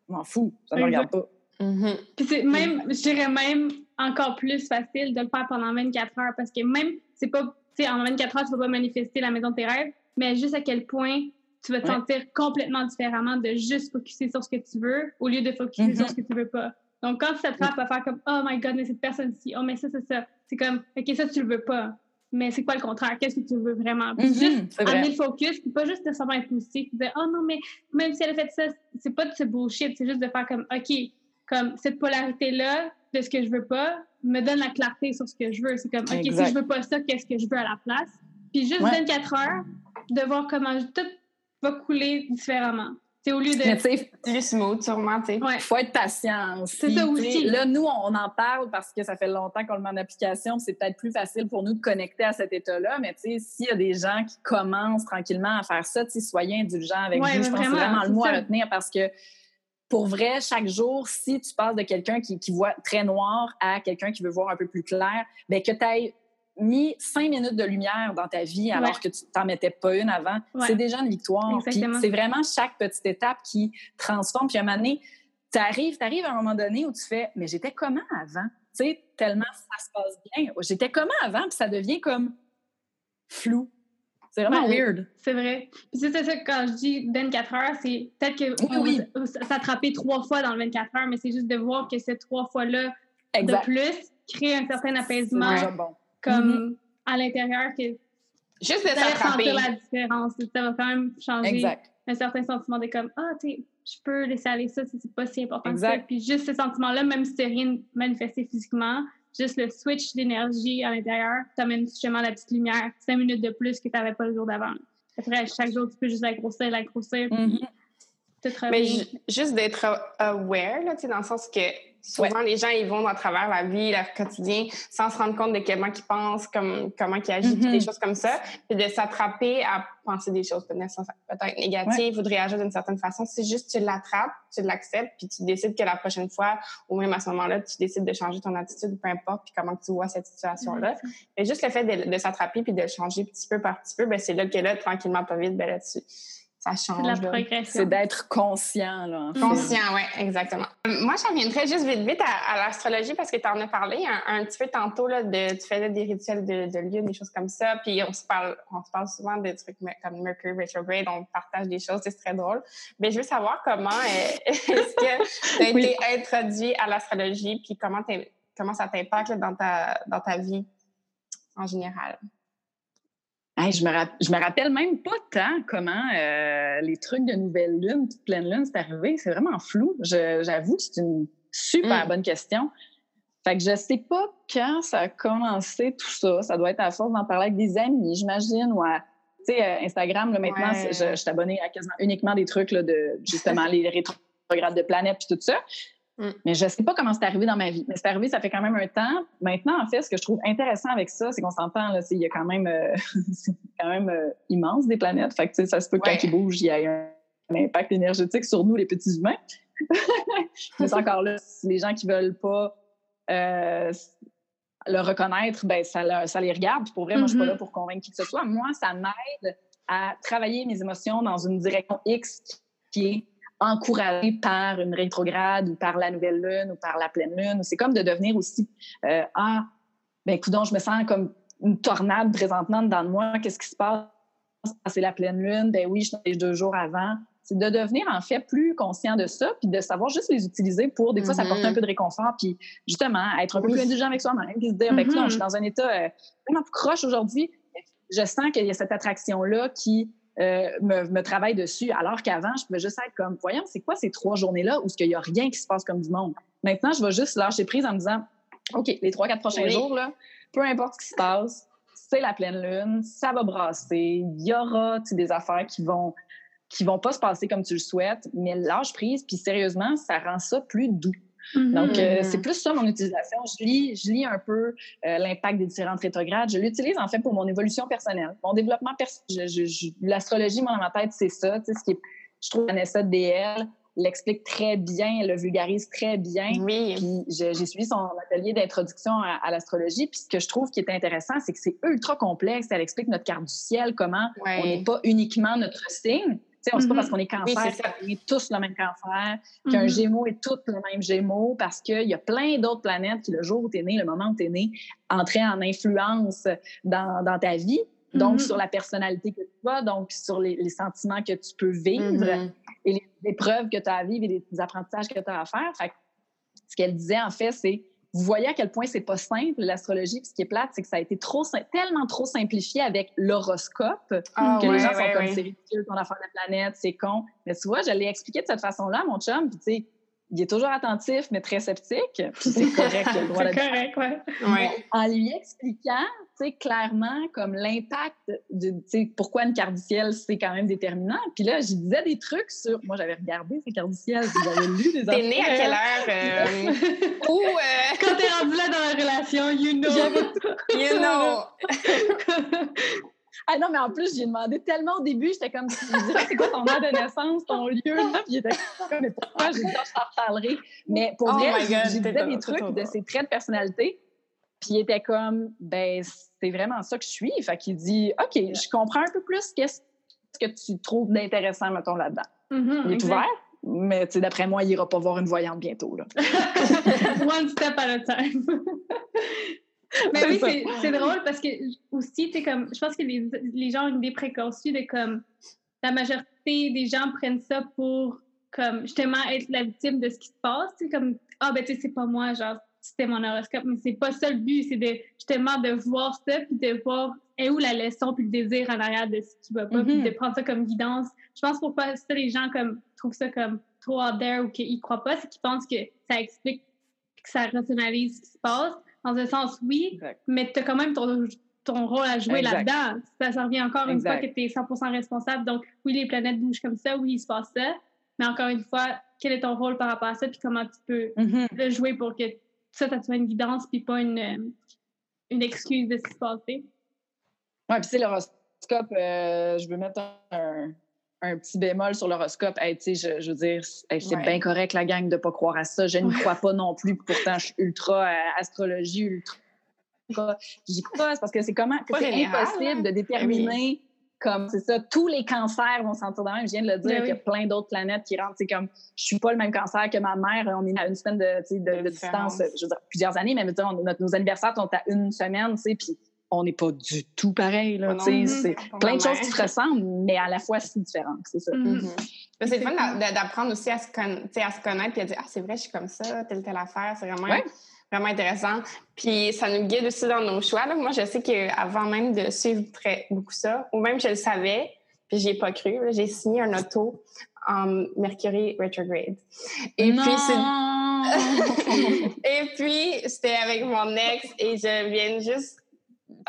je m'en fous, ça me Exact. regarde pas. Mhm. Puis c'est même, je dirais même encore plus facile de le faire pendant 24 heures parce que même, c'est pas, tu sais, en 24 heures, tu vas pas manifester la maison de tes rêves, mais juste à quel point tu vas te Ouais. sentir complètement différemment de juste focuser sur ce que tu veux au lieu de focuser Mhm. sur ce que tu veux pas. Donc, quand tu t'attrapes à faire comme, oh my god, mais cette personne-ci, oh, mais ça, c'est ça. C'est comme, OK, ça, tu le veux pas. Mais c'est quoi le contraire? Qu'est-ce que tu veux vraiment? Puis Mhm, juste vrai. amener le focus, puis pas juste nécessairement être positif, puis dire, oh non, mais même si elle a fait ça, c'est pas de ce bullshit, c'est juste de faire comme, OK, comme cette polarité-là de ce que je veux pas me donne la clarté sur ce que je veux. C'est comme, OK, Exact. si je veux pas ça, qu'est-ce que je veux à la place? Puis juste Ouais. 24 heures, de voir comment tout va couler différemment. C'est au lieu de. Mais tu sais, Plus smooth, sûrement, tu sais. Ouais. Il faut être patient aussi. C'est ça aussi. Là, nous, on en parle parce que ça fait longtemps qu'on le met en application. C'est peut-être plus facile pour nous de connecter à cet état-là. Mais tu sais, s'il y a des gens qui commencent tranquillement à faire ça, tu sais, soyez indulgents avec Ouais, vous. Je pense que c'est vraiment, vraiment le mot à retenir parce que pour vrai, chaque jour, si tu passes de quelqu'un qui, qui voit très noir à quelqu'un qui veut voir un peu plus clair, bien que tu aies mis cinq minutes de lumière dans ta vie alors Ouais. que tu t'en mettais pas une avant, Ouais. c'est déjà une victoire. C'est vraiment chaque petite étape qui transforme. Puis à un moment donné, tu arrives, à un moment donné où tu fais, mais j'étais comment avant? Tu sais, tellement ça se passe bien. J'étais comment avant? Puis ça devient comme flou. C'est vraiment Ouais. weird. C'est vrai. Puis c'est ça, quand je dis 24 heures, c'est peut-être que Oui, va s'attraper trois fois dans le 24 heures, mais c'est juste de voir que ces trois fois-là de plus crée un certain apaisement C'est comme à l'intérieur que Juste de ça va s'attraper. sentir la différence. Ça va quand même changer Exact. un certain sentiment de comme ah tu sais, je peux laisser aller ça, c'est pas si important que ça. Exact. Puis juste ce sentiment-là, même si tu rien manifesté physiquement, juste le switch d'énergie à l'intérieur t'amène justement la petite lumière, cinq minutes de plus que tu n'avais pas le jour d'avant. Après, chaque jour, tu peux juste la grossir, la grossir, puis Mhm. tout Mais juste d'être aware, là, tu sais, dans le sens que souvent, les gens, ils vont à travers la vie, leur quotidien, sans se rendre compte de comment ils pensent, comme, comment ils agissent, des Mhm. choses comme ça. Puis de s'attraper à penser des choses peut-être négatives ou de réagir d'une certaine façon. C'est juste, tu l'attrapes, tu l'acceptes, puis tu décides que la prochaine fois, ou même à ce moment-là, tu décides de changer ton attitude, peu importe, puis comment tu vois cette situation-là. Mais juste le fait de, de s'attraper puis de le changer petit peu par petit peu, ben c'est là que là, tranquillement, pas vite, ben là, tu, ça C'est change. de la là. progression. C'est d'être conscient, là. en fait. Conscient, oui, exactement. Moi, je reviendrais juste vite, vite à, à l'astrologie parce que tu en as parlé un, un petit peu tantôt, là, de, tu faisais des rituels de, de lune, des choses comme ça. Puis on se parle, on se parle souvent de trucs me- comme Mercury retrograde, on partage des choses, c'est très drôle. Mais je veux savoir comment euh, est-ce que tu as Oui. été introduit à l'astrologie, puis comment, t'es- comment ça t'impacte dans ta, dans ta vie en général? Hey, je, me je me rappelle même pas tant comment euh, les trucs de nouvelle lune, de pleine lune, c'est arrivé. C'est vraiment flou. J'avoue c'est une super Mm. bonne question. Fait que je sais pas quand ça a commencé tout ça. Ça doit être à force d'en parler avec des amis, j'imagine, ou à tu sais, euh, Instagram, là, maintenant, Ouais. je, je suis abonnée à quasiment uniquement des trucs là, de justement les rétrogrades de planètes puis tout ça. Mm. Mais je sais pas comment c'est arrivé dans ma vie. Mais c'est arrivé, ça fait quand même un temps. Maintenant, en fait, ce que je trouve intéressant avec ça, c'est qu'on s'entend, là, c'est- il y a quand même, euh, c'est quand même euh, immense des planètes. Fait que, ça se peut que Ouais. quand ils bougent, il y a un, un impact énergétique sur nous, les petits humains. Mais c'est encore là, les gens qui veulent pas euh, le reconnaître, ben ça, ça les regarde. Puis pour vrai, moi, je suis pas Mhm. là pour convaincre qui que ce soit. Moi, ça m'aide à travailler mes émotions dans une direction X qui est encouragée par une rétrograde ou par la nouvelle lune ou par la pleine lune. C'est comme de devenir aussi euh, ah ben écoute je me sens comme une tornade présentement dans moi. Qu'est-ce qui se passe? Ah, C'est la pleine lune. Ben oui, je suis deux jours avant. C'est de devenir en fait plus conscient de ça, puis de savoir juste les utiliser pour des fois Mhm. s'apporter un peu de réconfort, puis justement être un peu Oui. plus indulgent avec soi-même, puis se dire ben écoute, Mhm. je suis dans un état euh, vraiment plus croche aujourd'hui. Je sens qu'il y a cette attraction là qui euh, me, me travaille dessus, alors qu'avant, je pouvais juste être comme, voyons, c'est quoi ces trois journées-là où il n'y a rien qui se passe comme du monde? Maintenant, je vais juste lâcher prise en me disant, OK, les trois, quatre prochains Oui. jours, là, peu importe ce qui se passe, c'est la pleine lune, ça va brasser, il y aura des affaires qui vont qui vont pas se passer comme tu le souhaites, mais lâche prise, puis sérieusement, ça rend ça plus doux. Donc, euh, Mhm. c'est plus ça mon utilisation. Je lis, je lis un peu euh, l'impact des différentes rétrogrades. Je l'utilise en fait pour mon évolution personnelle, mon développement personnel. L'astrologie, moi, dans ma tête, c'est ça. Ce qui est- je trouve Vanessa DL l'explique très bien, elle le vulgarise très bien. Oui. Puis je- j'ai suivi son atelier d'introduction à, à l'astrologie. Puis ce que je trouve qui est intéressant, c'est que c'est ultra complexe. Elle explique notre carte du ciel, comment Ouais. on n'est pas uniquement notre signe. Tu sais, on sait pas parce qu'on est cancer Oui, qu'on est tous le même cancer, qu'un Mhm. gémeau est tout le même gémeau, parce qu'il y a plein d'autres planètes qui, le jour où tu es né, le moment où tu es né, entraient en influence dans, dans ta vie. Donc, Mhm. sur la personnalité que tu as, donc sur les, les sentiments que tu peux vivre et les épreuves que tu as à vivre et les, les apprentissages que tu as à faire. Fait que ce qu'elle disait, en fait, c'est vous voyez à quel point c'est pas simple, l'astrologie. Puis ce qui est plate, c'est que ça a été trop, tellement trop simplifié avec l'horoscope Ah, que ouais, les gens sont ouais, comme ouais. c'est ridicule ton affaire de la planète, c'est con. Mais tu vois, je l'ai expliqué de cette façon-là, mon chum, puis tu sais, il est toujours attentif, mais très sceptique. C'est correct, le droit correct, ouais. Ouais. en lui expliquant, tu sais, clairement, comme l'impact de, tu sais, pourquoi une carte du ciel, c'est quand même déterminant. Puis là, je disais des trucs sur, moi, j'avais regardé ces cartes du ciel, puis j'avais lu des T'es né à quelle heure? euh, où, euh, Quand t'es rendu là dans la relation, you know. you know. Ah non, mais en plus, j'ai demandé tellement au début, j'étais comme, tu me dirais, c'est quoi ton heure de naissance, ton lieu? Là? Puis il était comme, mais pourquoi? J'ai dit, je t'en reparlerai. Mais pour Oh vrai, j'ai des trucs de ses traits de personnalité. Puis il était comme, ben, c'est vraiment ça que je suis. Fait qu'il dit, OK, je comprends un peu plus qu'est-ce que tu trouves d'intéressant, mettons, là-dedans. Mhm, Il est exact. ouvert, mais d'après moi, il ira pas voir une voyante bientôt. Là. One step at a time. Mais oui, c'est- drôle parce que aussi, tu sais, comme, je pense que les, les gens ont une idée préconçue de comme la majorité des gens prennent ça pour comme justement être la victime de ce qui se passe. Tu sais, comme, ah ben tu sais, c'est pas moi, genre, c'était mon horoscope, mais c'est pas ça le but, c'est de justement de voir ça puis de voir est où la leçon puis le désir en arrière de ce qui va pas, puis Mhm. de prendre ça comme guidance. Je pense pourquoi ça, les gens comme trouvent ça comme trop out there ou qu'ils croient pas, c'est qu'ils pensent que ça explique que ça rationalise ce qui se passe. Dans un sens, oui, Exact. mais tu as quand même ton, ton rôle à jouer là-dedans. Ça, ça revient encore une fois que tu es 100 responsable. Donc, oui, les planètes bougent comme ça, oui, il se passe ça, Mais encore une fois, quel est ton rôle par rapport à ça, puis comment tu peux Mhm. le jouer pour que ça, ça soit une guidance, puis pas une, une excuse de ce qui se passe. Ouais, puis tu sais, l'horoscope, euh, je veux mettre un, un petit bémol sur l'horoscope. Hey, tu sais, je, je veux dire, hey, c'est Ouais. bien correct, la gang, de pas croire à ça. Je n'y crois pas non plus. Pourtant, je suis ultra euh, astrologie, ultra. J'y crois parce que c'est comment c'est impossible hein? de déterminer. Comme c'est ça, tous les cancers vont sentir de même. Je viens de le dire, Ben qu'il y a oui. plein d'autres planètes qui rentrent. C'est comme, je suis pas le même cancer que ma mère. On est à une semaine de, de, De de distance. Je veux dire, plusieurs années, mais je veux dire, on- notre- nos anniversaires sont à une semaine, tu sais, puis on n'est pas du tout pareil. Là, plus. c'est plein de choses qui se ressemblent, mais à la fois si différentes. C'est ça. Mhm. Mhm. C'est fun d'apprendre aussi à se, à se connaître puis à dire Ah, c'est vrai, je suis comme ça, telle, telle affaire. C'est vraiment, Ouais. vraiment intéressant. Puis ça nous guide aussi dans nos choix. là. Moi, je sais qu'avant même de suivre très, beaucoup ça, ou même je le savais, puis j'y ai pas cru, là, j'ai signé un auto en Mercury retrograde. Et puis, c'est et puis, c'était avec mon ex et je viens juste.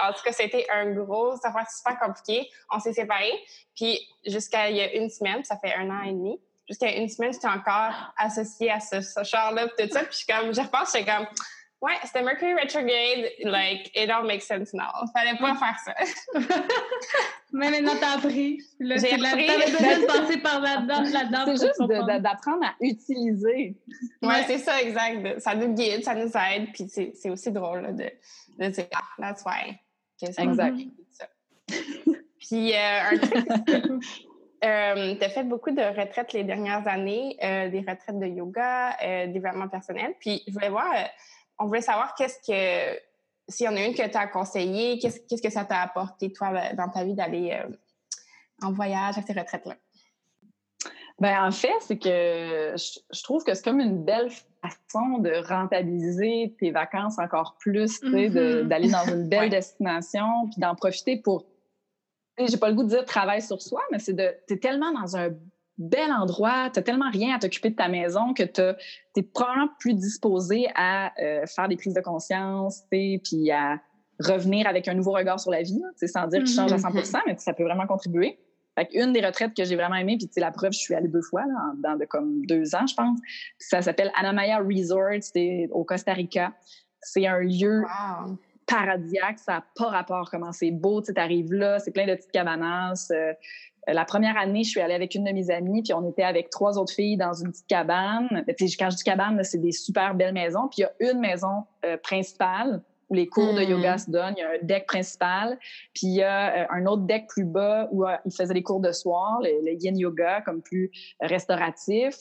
En tout cas, c'était un gros affaire super compliqué. On s'est séparés. Puis, jusqu'à il y a une semaine, ça fait un an et demi, jusqu'à une semaine, j'étais encore associée à ce, ce char-là, puis tout ça. Puis, je, suis comme, je repense, j'étais comme, ouais, c'était Mercury retrograde. Like, it all makes sense now. Fallait pas faire ça. Mais maintenant, t'as appris. Là, J'ai c'est de la- appris. T'avais besoin de passer par là-dedans, là-dedans. C'est juste d'apprendre à utiliser. Ouais, Ouais. c'est ça, exact. Ça nous guide, ça nous aide. Puis, c'est c'est aussi drôle là, de, de dire, ah, that's why. Exact. ça. Puis, euh, un truc Euh, tu as fait beaucoup de retraites les dernières années, euh, des retraites de yoga, euh, développement personnel. Puis, je voulais voir, euh, on voulait savoir qu'est-ce que, s'il y en a une que tu as conseillée, qu'est-ce qu'est-ce que ça t'a apporté, toi, dans ta vie d'aller euh, en voyage à ces retraites-là? Ben, en fait, c'est que je, je trouve que c'est comme une belle façon de rentabiliser tes vacances encore plus, tu sais, de- Mhm. d'aller dans une belle Ouais. destination, puis d'en profiter pour. tu J'ai pas le goût de dire travail sur soi, mais c'est de. T'es tellement dans un bel endroit, t'as tellement rien à t'occuper de ta maison que t'as- t'es probablement plus disposé à euh, faire des prises de conscience, tu puis à revenir avec un nouveau regard sur la vie, là, tu sans dire que tu changes à 100% mais ça peut vraiment contribuer. Fait une des retraites que j'ai vraiment aimées, puis la preuve, je suis allée deux fois, là, en dedans de comme deux ans, je pense. Puis ça s'appelle Anamaya Resort, c'est au Costa Rica. C'est un lieu Wow! paradisiaque, ça n'a pas rapport comment c'est beau, tu arrives là, c'est plein de petites cabanas. Euh, la première année, je suis allée avec une de mes amies, puis on était avec trois autres filles dans une petite cabane. Tu sais, Quand je dis cabane, c'est des super belles maisons. Puis il y a une maison euh, principale où les cours de yoga se donnent. Il y a un deck principal, puis il y a euh, un autre deck plus bas où euh, ils faisaient des cours de soir, le, le yin yoga, comme plus restauratif.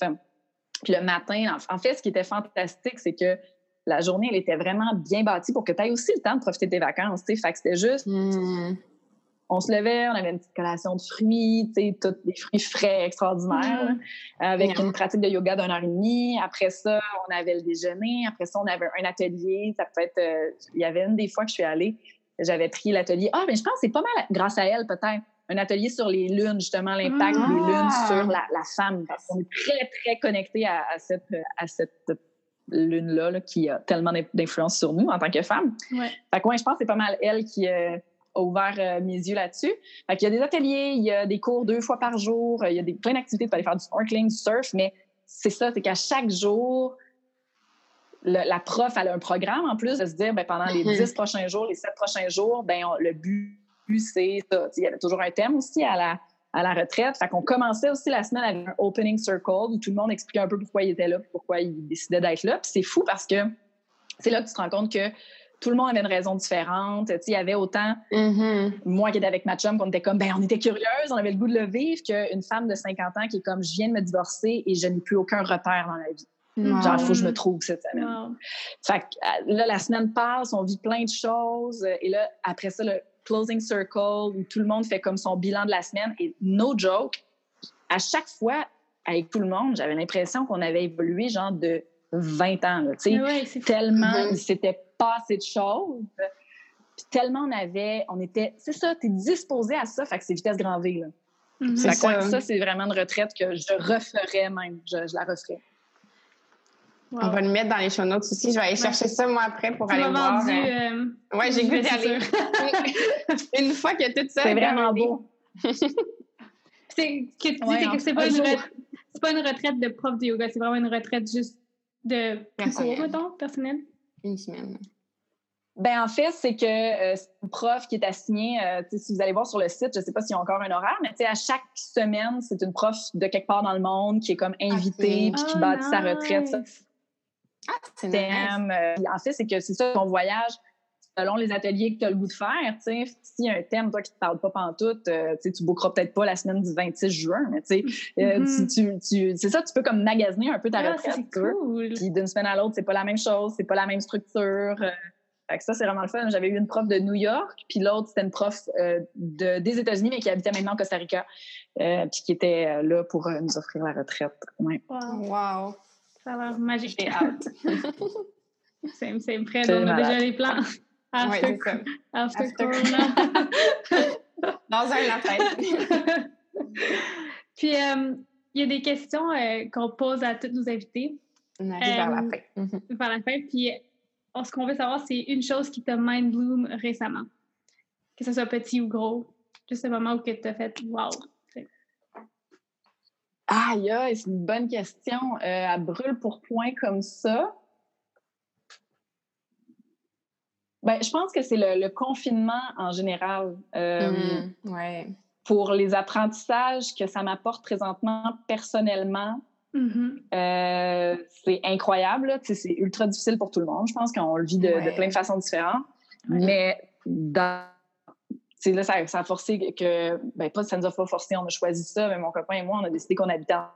Puis le matin, en, fait, ce qui était fantastique, c'est que la journée, elle était vraiment bien bâtie pour que tu aies aussi le temps de profiter de tes vacances. tu sais. Fait que c'était juste, Hmm. On se levait, on avait une petite collation de fruits, tu sais, tous des fruits frais extraordinaires, là, avec une pratique de yoga d'une heure et demie. Après ça, on avait le déjeuner. Après ça, on avait un atelier. Ça peut être, euh, il y avait une des fois que je suis allée, j'avais pris l'atelier. Ah, mais je pense que c'est pas mal grâce à elle, peut-être. Un atelier sur les lunes, justement, l'impact Ah! des lunes sur la, la femme. Parce qu'on est très, très connecté à, à cette, à cette lune-là là, qui a tellement d'influence sur nous en tant que femmes. Ouais. Fait que ouais, je pense que c'est pas mal elle qui euh, a ouvert euh, mes yeux là-dessus. Qu'il y a des ateliers, il y a des cours deux fois par jour, euh, il y a des, plein d'activités pour aller faire du snorkeling, du surf, mais c'est ça, c'est qu'à chaque jour, le- la prof, elle a un programme en plus de se dire, ben, pendant les Mhm. 10 prochains jours, les 7 prochains jours, ben, le but, c'est ça. Tu Il y avait toujours un thème aussi à la, à la retraite. Fait qu'on commençait aussi la semaine avec un opening circle où tout le monde expliquait un peu pourquoi il était là, pourquoi il décidait d'être là. Puis c'est fou parce que c'est là que tu te rends compte que tout le monde avait une raison différente. Tu sais, il y avait autant Mhm. moi qui étais avec ma chum, qu'on était comme, ben, on était curieuse, on avait le goût de le vivre, qu'une femme de 50 ans qui est comme, je viens de me divorcer et je n'ai plus aucun repère dans la vie. Wow. Genre, il faut que je me trouve cette semaine. Wow. Fait que, euh, là, la semaine passe, on vit plein de choses. euh, Et là, après ça, le closing circle où tout le monde fait comme son bilan de la semaine. Et no joke, à chaque fois, avec tout le monde, j'avais l'impression qu'on avait évolué genre de 20 ans. là, tu sais Mais ouais, tellement il s'était passé de choses. Puis tellement on avait, on était, c'est ça, t'es disposé à ça, fait que c'est vitesse grand V. Là. Que, ouais, ça. ça, c'est vraiment une retraite que je referais même. Je, je la referais. Wow. On va le mettre dans les show notes aussi. Je vais aller chercher ça, moi, après, pour Tu aller m'as voir. vendu. euh, euh, Ouais, j'ai vais d'y aller. Une fois que tout ça C'est est vraiment beau. C'est que tu Ouais, dis que c'est pas une retraite. c'est pas une retraite de prof de yoga, c'est vraiment une retraite juste de plus court, Personnel. mettons, personnel. Une semaine. Ben en fait, c'est que euh, c'est une prof qui est assignée, euh, si vous allez voir sur le site, je sais pas s'il y a encore un horaire, mais à chaque semaine, c'est une prof de quelque part dans le monde qui est comme invitée Ok. puis qui Ah, bâtit sa retraite, ça. Ah, c'est nice. thème. Euh, en fait, c'est que c'est ça ton voyage selon les ateliers que tu as le goût de faire. Tu sais, s'il y a un thème, toi, qui te parle pas pantoute, euh, tu bookeras peut-être pas la semaine du 26 juin, mais tu sais, euh, Mhm. tu- tu- c'est ça, tu peux comme magasiner un peu ta Ah, retraite. cool. Puis d'une semaine à l'autre, c'est pas la même chose, c'est pas la même structure. Euh, fait que ça, c'est vraiment le fun. J'avais eu une prof de New York, puis l'autre, c'était une prof euh, de, des États-Unis, mais qui habitait maintenant au Costa Rica, euh, puis qui était euh, là pour euh, nous offrir la retraite. Ouais. Wow, Wow. ça a l'air magique. J'ai hâte. C'est prêt, on a malade. déjà les plans. Ouais, After, ça. after After Corona. Dans un peut-être. Puis, euh, il y a des questions euh, qu'on pose à tous nos invités On arrive vers la Euh, fin. Mhm. vers la fin. Puis, on- ce qu'on veut savoir, c'est une chose qui t'a mind bloom récemment. Que ce soit petit ou gros. Juste un moment où tu as fait wow. Aïe, aïe, c'est une bonne question. Euh, à brûle pour point comme ça. Ben, je pense que c'est le, le confinement en général. Euh, Mhm. Ouais. Pour les apprentissages que ça m'apporte présentement personnellement, Mhm. Euh, c'est incroyable. C'est ultra difficile pour tout le monde. Je pense qu'on le vit de, plein de façons différentes. Ouais. Mais dans, là, ça, ça a forcé que. Ben, pas, ça nous a pas forcé, on a choisi ça. Mais mon copain et moi, on a décidé qu'on habitait en,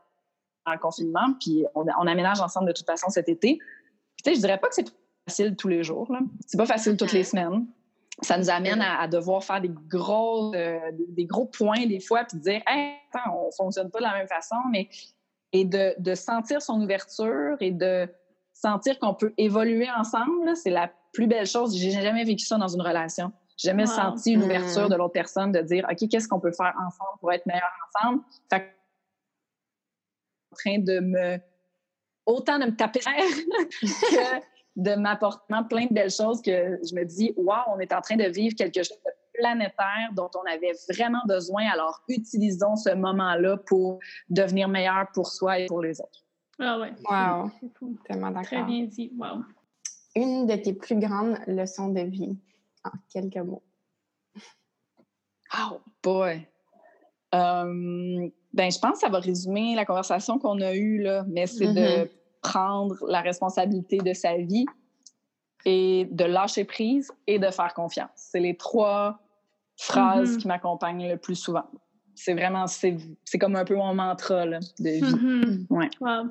en confinement. Puis on, on aménage ensemble de toute façon cet été. Puis, tu sais, je dirais pas que c'est facile tous les jours. C'est pas facile toutes les semaines. Ça nous amène à, à devoir faire des gros, euh, des, gros points des fois, puis dire, hey, attends, on fonctionne pas de la même façon, mais et de, de sentir son ouverture et de sentir qu'on peut évoluer ensemble, c'est la plus belle chose. J'ai jamais vécu ça dans une relation. J'ai jamais Wow. senti une Mm. ouverture de l'autre personne de dire, OK, qu'est-ce qu'on peut faire ensemble pour être meilleurs ensemble? Fait que, en train de me, autant de me taper que de m'apporter plein de belles choses que je me dis, wow, on est en train de vivre quelque chose de planétaire dont on avait vraiment besoin. Alors, utilisons ce moment-là pour devenir meilleur pour soi et pour les autres. Ah ouais. Wow. Fou. Tellement Très d'accord. bien dit. Wow. Une de tes plus grandes leçons de vie, en quelques mots. Oh boy! Euh, ben, je pense que ça va résumer la conversation qu'on a eue, là, mais c'est de Mhm. Prendre la responsabilité de sa vie et de lâcher prise et de faire confiance. C'est les trois phrases Mhm. qui m'accompagnent le plus souvent. C'est vraiment, c'est c'est comme un peu mon mantra là, de vie. Mhm. Ouais. Wow.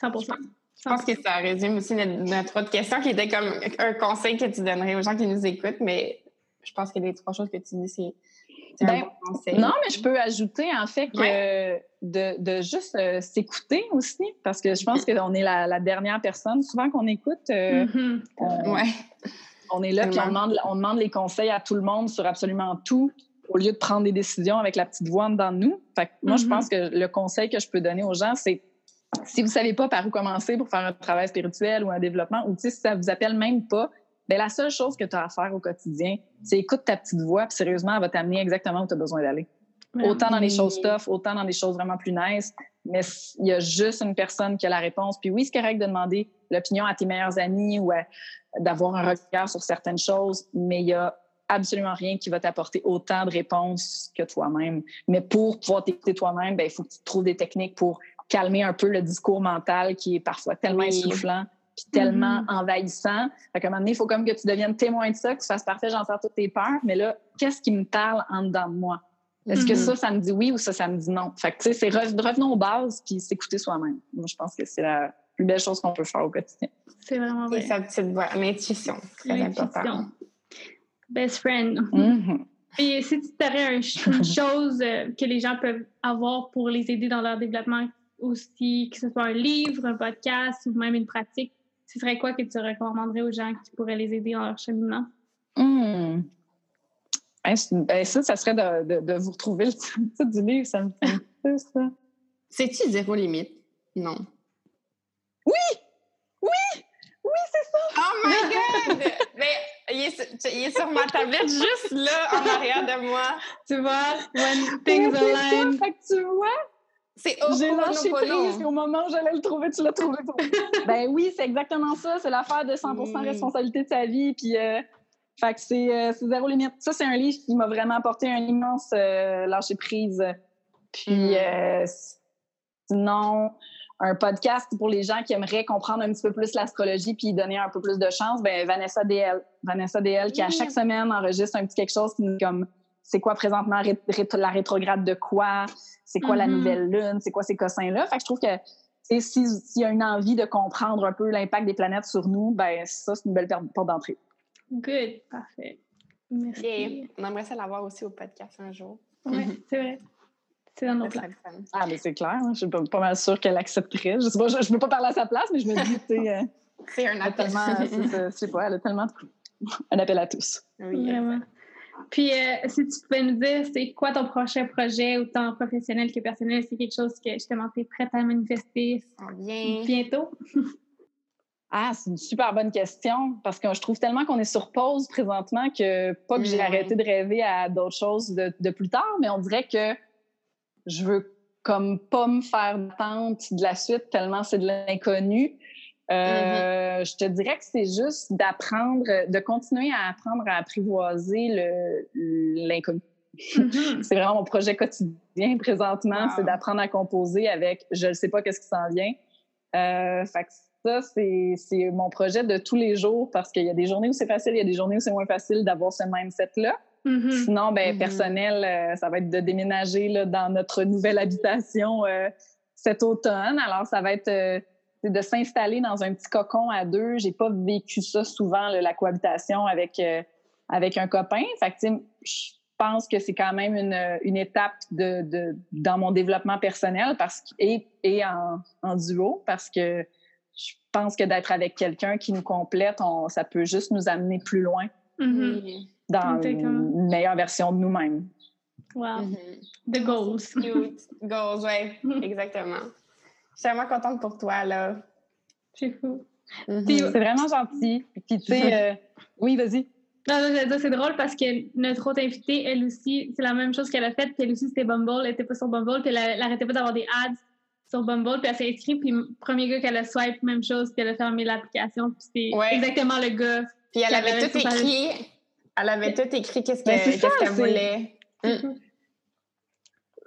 100 Je pense que ça résume aussi notre, notre autre question qui était comme un conseil que tu donnerais aux gens qui nous écoutent, mais je pense que les trois choses que tu dis, c'est Ben, un bon conseil. Non, mais je peux ajouter en fait que de, de juste euh, s'écouter aussi, parce que je pense qu'on est la, la dernière personne souvent qu'on écoute. euh, Mhm. on, Ouais. on est là, puis on demande, on demande les conseils à tout le monde sur absolument tout, au lieu de prendre des décisions avec la petite voix de nous. Fait que moi, je Mhm. pense que le conseil que je peux donner aux gens, c'est si vous savez pas par où commencer pour faire un travail spirituel ou un développement, ou si ça vous appelle même pas, ben la seule chose que tu as à faire au quotidien, c'est écoute ta petite voix, puis sérieusement, elle va t'amener exactement où tu as besoin d'aller. Autant dans les choses tough, autant dans des choses vraiment plus nice. Mais il y a juste une personne qui a la réponse. Puis oui, c'est correct de demander l'opinion à tes meilleurs amis ou d'avoir un regard sur certaines choses, mais il y a absolument rien qui va t'apporter autant de réponses que toi-même. Mais pour pouvoir t'écouter toi-même, ben, il faut que tu trouves des techniques pour calmer un peu le discours mental qui est parfois tellement Oui. essoufflant puis tellement Mhm. envahissant. Fait qu'à un moment donné, il faut comme que tu deviennes témoin de ça, que tu fasses parfait, j'en sors toutes tes peurs, mais là, qu'est-ce qui me parle en dedans de moi? Est-ce que Mhm. ça, ça me dit oui ou ça, ça me dit non? Fait que, tu sais, c'est re- revenons aux bases puis s'écouter soi-même. Moi, je pense que c'est la plus belle chose qu'on peut faire au quotidien. C'est vraiment Et vrai. sa petite voix, l'intuition, très important. Best friend. Mhm. Et si tu aurais une chose euh, que les gens peuvent avoir pour les aider dans leur développement aussi, que ce soit un livre, un podcast ou même une pratique, ce serait quoi que tu recommanderais aux gens qui pourraient les aider dans leur cheminement? Hein, une- ben, ça, ça serait de, de- de vous retrouver le titre du livre. Ça me fait un peu ça. C'est-tu zéro limite? Non. Oui, c'est ça! Oh my God! Mais il est, sur- il est sur ma tablette juste là, en arrière de moi. Tu vois, when things Oui, c'est ça. align. Fait que tu vois, C'est J'ai lâché prise, au moment où j'allais le trouver, tu l'as trouvé pour moi. ben oui, c'est exactement ça. C'est l'affaire de 100 Mm. responsabilité de sa vie. Puis, euh, fait que c'est euh, c'est zéro limite. Ça, c'est un livre qui m'a vraiment apporté un immense euh, lâcher prise. Puis, Mm. euh, sinon, un podcast pour les gens qui aimeraient comprendre un petit peu plus l'astrologie puis y donner un peu plus de chance, ben Vanessa DL. Vanessa DL qui, à Mm. chaque semaine, enregistre un petit quelque chose qui nous dit comme c'est quoi présentement ré- ré- la rétrograde de quoi, c'est quoi la Mhm. nouvelle lune, c'est quoi ces cossins-là? Fait que je trouve que si- s'il y a une envie de comprendre un peu l'impact des planètes sur nous, ben ça, c'est une belle porte d'entrée. Good. Parfait. Merci. Et on aimerait ça l'avoir aussi au podcast un jour. Ouais, c'est vrai. C'est dans nos plans. Ah, mais c'est clair, hein, je suis pas, pas mal sûre qu'elle accepterait. Je sais pas, je, je peux pas parler à sa place, mais je me dis, tu sais, euh, C'est un elle a appel. je sais pas, elle a tellement un appel à tous. oui, Vraiment. Puis, euh, si tu pouvais nous dire, c'est quoi ton prochain projet, autant professionnel que personnel? C'est quelque chose que justement tu es prête à manifester bientôt? Ah, c'est une super bonne question parce que je trouve tellement qu'on est sur pause présentement que pas que j'ai Ouais. arrêté de rêver à d'autres choses de, de plus tard, mais on dirait que je veux comme pas me faire d'attente de la suite tellement c'est de l'inconnu. Euh, Je te dirais que c'est juste d'apprendre, de continuer à apprendre à apprivoiser l'inconnu. Mhm. C'est vraiment mon projet quotidien présentement, Wow. c'est d'apprendre à composer avec je ne sais pas qu'est-ce qui s'en vient. Euh, fait que ça, c'est mon projet de tous les jours parce qu'il y a des journées où c'est facile, il y a des journées où c'est moins facile d'avoir ce mindset-là. Mhm. Sinon, ben, personnel, euh, ça va être de déménager là, dans notre nouvelle habitation euh, cet automne. Alors, ça va être euh, de s'installer dans un petit cocon à deux. J'ai pas vécu ça souvent, là, la cohabitation avec, euh, avec un copain. Fait que, je pense que c'est quand même une, une étape de, de, dans mon développement personnel parce que, et, et en, en duo parce que je pense que d'être avec quelqu'un qui nous complète, on, ça peut juste nous amener plus loin Mhm. Oui. dans une meilleure version de nous-mêmes. Wow. Mhm. The goals. Cute. Goals, ouais, exactement. Je suis vraiment contente pour toi, là. C'est fou. Mhm. Puis- C'est vraiment gentil. Puis, tu sais, euh, oui, vas-y. Non, non, j'allais dire, c'est drôle parce que notre autre invitée, elle aussi, c'est la même chose qu'elle a faite. Puis elle aussi, c'était Bumble. Elle était pas sur Bumble. Puis elle, elle arrêtait pas d'avoir des ads sur Bumble. Puis elle s'est inscrite. Puis premier gars qu'elle a swipe, même chose. Puis elle a fermé l'application. Puis c'était Ouais. exactement le gars. Puis elle avait avait tout écrit. Elle avait tout écrit qu'est-ce Ben, que- c'est qu'est-ce ça, qu'elle c'est- voulait. C'est Mm.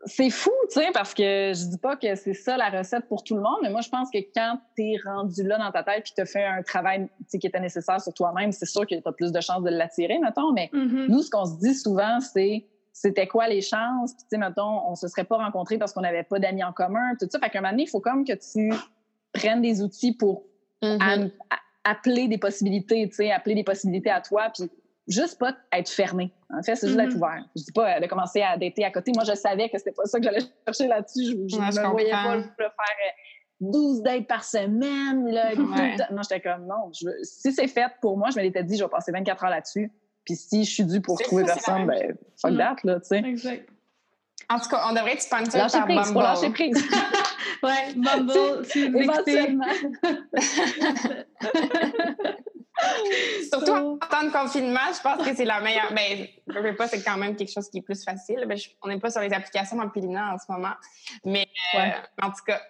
C'est fou, tu sais, parce que je dis pas que c'est ça la recette pour tout le monde, mais moi, je pense que quand tu es rendu là dans ta tête puis tu fait un travail qui était nécessaire sur toi-même, c'est sûr que tu as plus de chances de l'attirer, mettons. Mais Mhm. nous, ce qu'on se dit souvent, c'est c'était quoi les chances? Puis, tu sais, mettons, on se serait pas rencontrés parce qu'on n'avait pas d'amis en commun, tout ça. Fait qu'à un moment donné, il faut comme que tu prennes des outils pour Mhm. à- appeler des possibilités, tu sais, appeler des possibilités à toi, puis juste pas être fermé. En fait, c'est juste Mhm. d'être ouvert. Je dis pas euh, de commencer à dater à côté. Moi, je savais que c'était pas ça que j'allais chercher là-dessus. Je, je Ouais, je me voyais pas le faire euh, 12 dates par semaine. Là, tout le. Non, j'étais comme, non. je veux- si c'est fait pour moi, je me l'étais dit, je vais passer 24 heures là-dessus. Puis si je suis due pour trouver personne, ben, fuck Mhm. that, là, tu sais. Exact. En tout cas, on devrait être sponsor Lâcher par prise, lâcher Bumble. prise. Ouais, Bumble, si vous écoutez. Surtout en temps de confinement, je pense que c'est la meilleure. Ben, je veux pas, c'est quand même quelque chose qui est plus facile. Ben, je- on n'est pas sur les applications dans Pélina en ce moment. Mais euh, Ouais. en tout cas,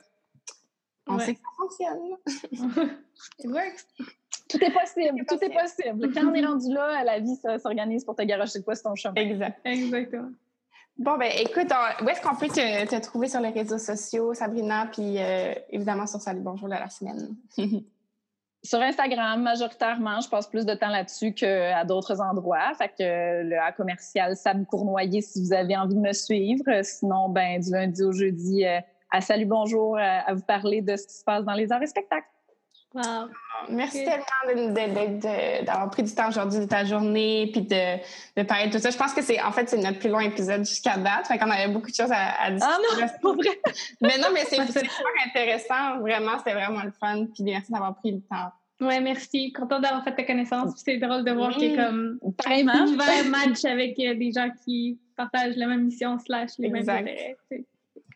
on Ouais. sait que ça fonctionne. It works. Tout est possible, Tout tout est possible. Quand on est rendu là, la vie s'organise pour te garocher de quoi sur ton chemin. Exact. Exactement. Bon, ben écoute, on- où est-ce qu'on peut te, te trouver sur les réseaux sociaux, Sabrina, puis euh, évidemment sur Salut Bonjour de la semaine? Sur Instagram, majoritairement, je passe plus de temps là-dessus qu'à d'autres endroits. Fait que le A commercial Sab Cournoyer si vous avez envie de me suivre. Sinon, ben du lundi au jeudi, euh, à Salut Bonjour, euh, à vous parler de ce qui se passe dans les arts et spectacles. Wow. Merci Ok. tellement d'avoir pris du temps aujourd'hui de ta journée puis de, de parler de tout ça. Je pense que c'est en fait c'est notre plus long épisode jusqu'à date. Fait qu'on avait beaucoup de choses à, à discuter. Ah non, vrai! Mais non, mais c'est super intéressant. Vraiment, c'était vraiment le fun. Puis merci d'avoir pris le temps. Ouais, merci. Contente d'avoir fait ta connaissance. C'est drôle de voir Oui. que comme Pareillement. l'univers match avec euh, des gens qui partagent la même mission slash les Exact. mêmes intérêts.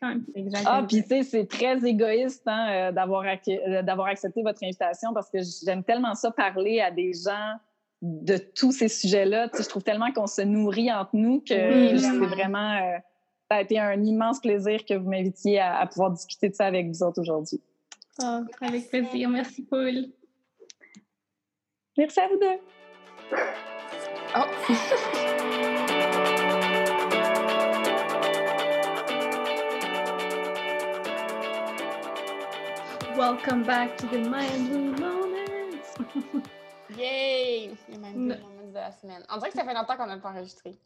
Quand même. Exactement. Ah, puis tu sais, c'est très égoïste hein, euh, d'avoir euh, d'avoir accepté votre invitation parce que j'aime tellement ça parler à des gens de tous ces sujets-là. Tu sais, je trouve tellement qu'on se nourrit entre nous que Oui, c'est vraiment. vraiment. euh, a été un immense plaisir que vous m'invitiez à, pouvoir discuter de ça avec vous autres aujourd'hui. Oh, avec plaisir. Merci, Paul. Merci à vous deux. Oh. Welcome back to the Mind Blue Moments! Yay! Les Mind Blue Moments de la semaine. On dirait que ça fait longtemps qu'on n'a pas enregistré.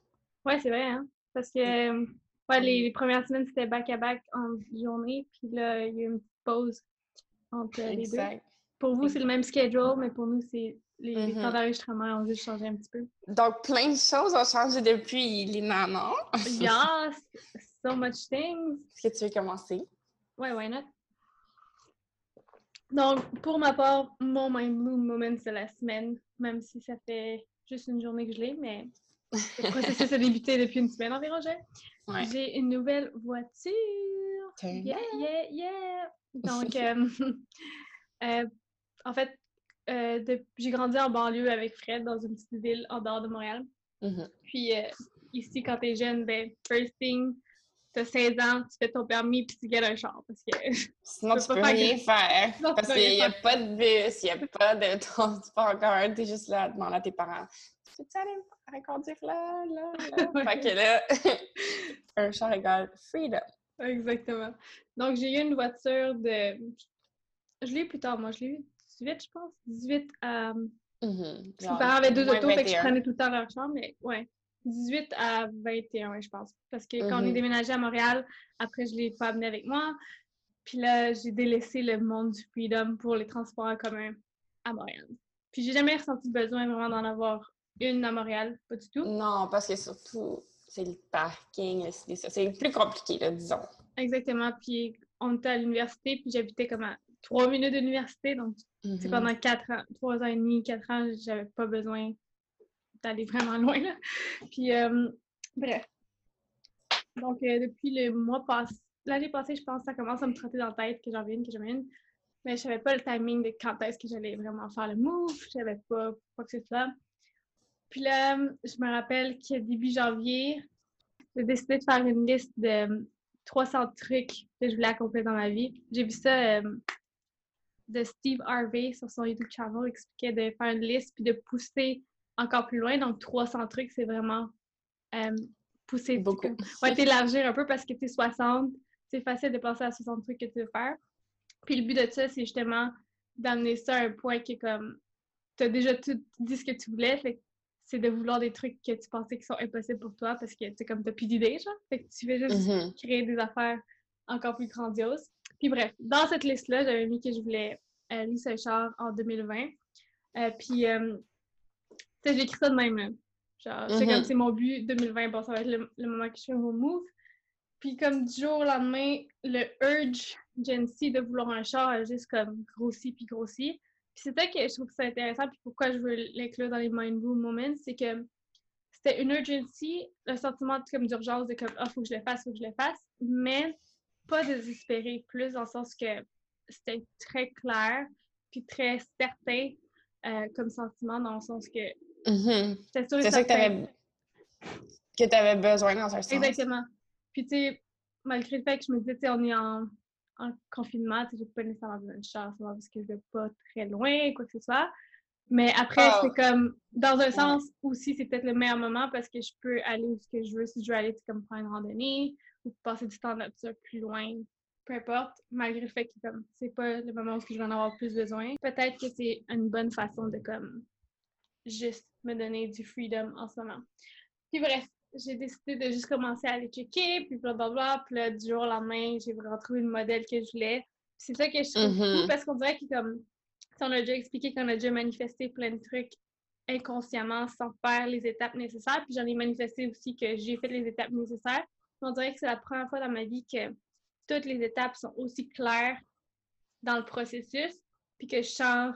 Ouais, c'est vrai, hein? Parce que ouais, les, premières semaines, c'était back-à-back en journée, puis là, il y a eu une petite pause entre les deux. Pour vous, c'est le même schedule, mais pour nous, c'est les, mm temps d'enregistrement ont juste changé un petit peu. Donc, plein de choses ont changé depuis les nanas. yes! So much things! Est-ce que tu veux commencer? Ouais, why not? Donc, pour ma part, mon Mind Bloom Moment de la semaine, même si ça fait juste une journée que je l'ai, mais le processus a débuté depuis une semaine environ, j'ai. une nouvelle voiture. Yeah, yeah, yeah. Donc, euh, euh, en fait, euh, j'ai grandi en banlieue avec Fred dans une petite ville en dehors de Montréal. Mm-hmm. Puis ici, quand t'es jeune, ben, first thing, t'as 16 ans, tu fais ton permis puis tu gagnes un char. Parce que Sinon, tu, peux rien faire. parce qu'il n'y a pas de bus, il n'y a pas de transport encore. Tu es juste là à demander à tes parents Tu aller conduire là, là, là? fait que là, un char égale freedom. Exactement. Donc, j'ai eu une voiture de. Je l'ai eu plus tard, moi. Je l'ai eu 18, je pense. 18 à. Mm Mes parents avaient deux autos, fait que je prenais tout le temps leur char, mais ouais. 18 à 21, je pense. Parce que quand on est mm-hmm. déménagé à Montréal, après, je ne l'ai pas amené avec moi. Puis là, j'ai délaissé le monde du freedom pour les transports en commun à Montréal. Puis j'ai jamais ressenti le besoin vraiment d'en avoir une à Montréal, pas du tout. Non, parce que surtout, c'est le parking, c'est plus compliqué, là, disons. Exactement. Puis on était à l'université, puis j'habitais comme à trois minutes de l'université. Donc, c'est mm-hmm. pendant quatre ans, trois ans et demi, quatre ans, j'avais pas besoin d'aller vraiment loin. Là. Puis, euh, bref. Donc, euh, depuis le mois passé, l'année passée, je pense que ça commence à me trotter dans la tête que j'en viens que j'en viens. Mais je savais pas le timing de quand est-ce que j'allais vraiment faire le move. Je savais pas quoi que ce soit. Puis là, je me rappelle qu'au début janvier, j'ai décidé de faire une liste de 300 trucs que je voulais accomplir dans ma vie. J'ai vu ça euh, de Steve Harvey sur son YouTube channel, il expliquait de faire une liste puis de pousser encore plus loin. Donc, 300 trucs, c'est vraiment euh, pousser beaucoup. Ouais, t'élargir un peu parce que tu es 60, c'est facile de penser à 60 trucs que tu veux faire. Puis le but de ça, c'est justement d'amener ça à un point qui est comme tu as déjà tout dit ce que tu voulais, fait c'est de vouloir des trucs que tu pensais qui sont impossibles pour toi parce que tu comme t'as plus d'idées, genre. Fait que tu veux juste mm-hmm. créer des affaires encore plus grandioses. Puis bref, dans cette liste-là, j'avais mis que je voulais euh, Lisa Char en 2020. Euh, puis euh, sais, j'ai écrit ça de même. Là. Genre, je sais comme mm-hmm. c'est mon but 2020, bon, ça va être le, moment que je fais mon move. Puis comme du jour au lendemain, le urge Gen de vouloir un char a juste comme grossi puis grossi. Puis c'est ça que je trouve ça intéressant, puis pourquoi je veux l'inclure dans les Mind Boom Moments, c'est que c'était une urgency, le sentiment comme d'urgence de comme, ah, faut que je le fasse, faut que je le fasse, mais pas désespéré, plus dans le sens que c'était très clair, puis très certain euh, comme sentiment, dans le sens que Mm C'est ça que tu avais, besoin dans un sens. Exactement. Puis, tu sais, malgré le fait que je me disais, tu sais, on est en, en confinement, tu sais, j'ai pas nécessairement besoin de chance parce que je vais pas très loin, quoi que ce soit. Mais après, ah. c'est comme, dans un sens aussi, c'est peut-être le meilleur moment parce que je peux aller où que je veux. Si je veux aller, comme prendre une randonnée ou passer du temps nature plus loin, peu importe, malgré le fait que comme c'est pas le moment où je vais en avoir plus besoin. Peut-être que c'est une bonne façon de comme juste me donner du freedom en ce moment. Puis bref, j'ai décidé de juste commencer à aller checker, puis blablabla. Puis là, du jour au lendemain, j'ai vraiment trouvé le modèle que je voulais. c'est ça que je trouve cool mm-hmm. parce qu'on dirait que comme, on a déjà expliqué qu'on a déjà manifesté plein de trucs inconsciemment sans faire les étapes nécessaires. Puis j'en ai manifesté aussi que j'ai fait les étapes nécessaires. On dirait que c'est la première fois dans ma vie que toutes les étapes sont aussi claires dans le processus, puis que je sens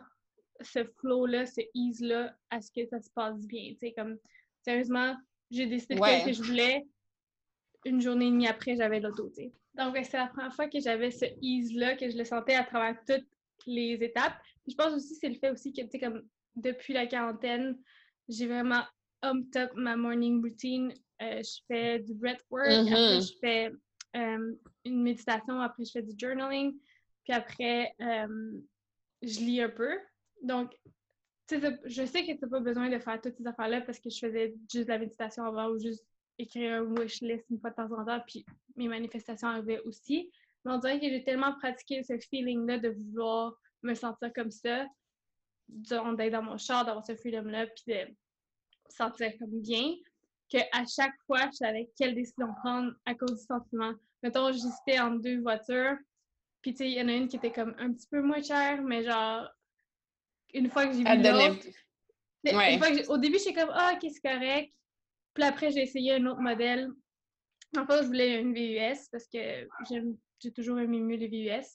ce flow-là, ce ease-là, à ce que ça se passe bien. Tu sais, comme, sérieusement, j'ai décidé de faire ce que je voulais. Une journée et demie après, j'avais l'auto, tu sais. Donc, c'est la première fois que j'avais ce ease-là, que je le sentais à travers toutes les étapes. je pense aussi, c'est le fait aussi que, tu sais, comme, depuis la quarantaine, j'ai vraiment up top ma morning routine euh, je fais du breathwork, après Mm-hmm. je fais euh, une méditation, après je fais du journaling, puis après euh, je lis un peu. Donc, je sais que tu n'as pas besoin de faire toutes ces affaires-là parce que je faisais juste la méditation avant ou juste écrire un wish list une fois de temps en temps, puis mes manifestations arrivaient aussi. Mais on dirait que j'ai tellement pratiqué ce feeling-là de vouloir me sentir comme ça, d'être dans mon char, d'avoir ce freedom-là, puis de me sentir comme bien, qu'à chaque fois, je savais quelle décision prendre à cause du sentiment. Mettons, j'hésitais entre deux voitures, puis tu sais, il y en a une qui était comme un petit peu moins chère, mais genre, une fois que j'ai vu l'autre, Ouais. au début, j'étais comme, ah, ok, c'est correct? Puis après, j'ai essayé un autre modèle. En fait, je voulais une VUS parce que j'aime- j'ai toujours aimé mieux les VUS.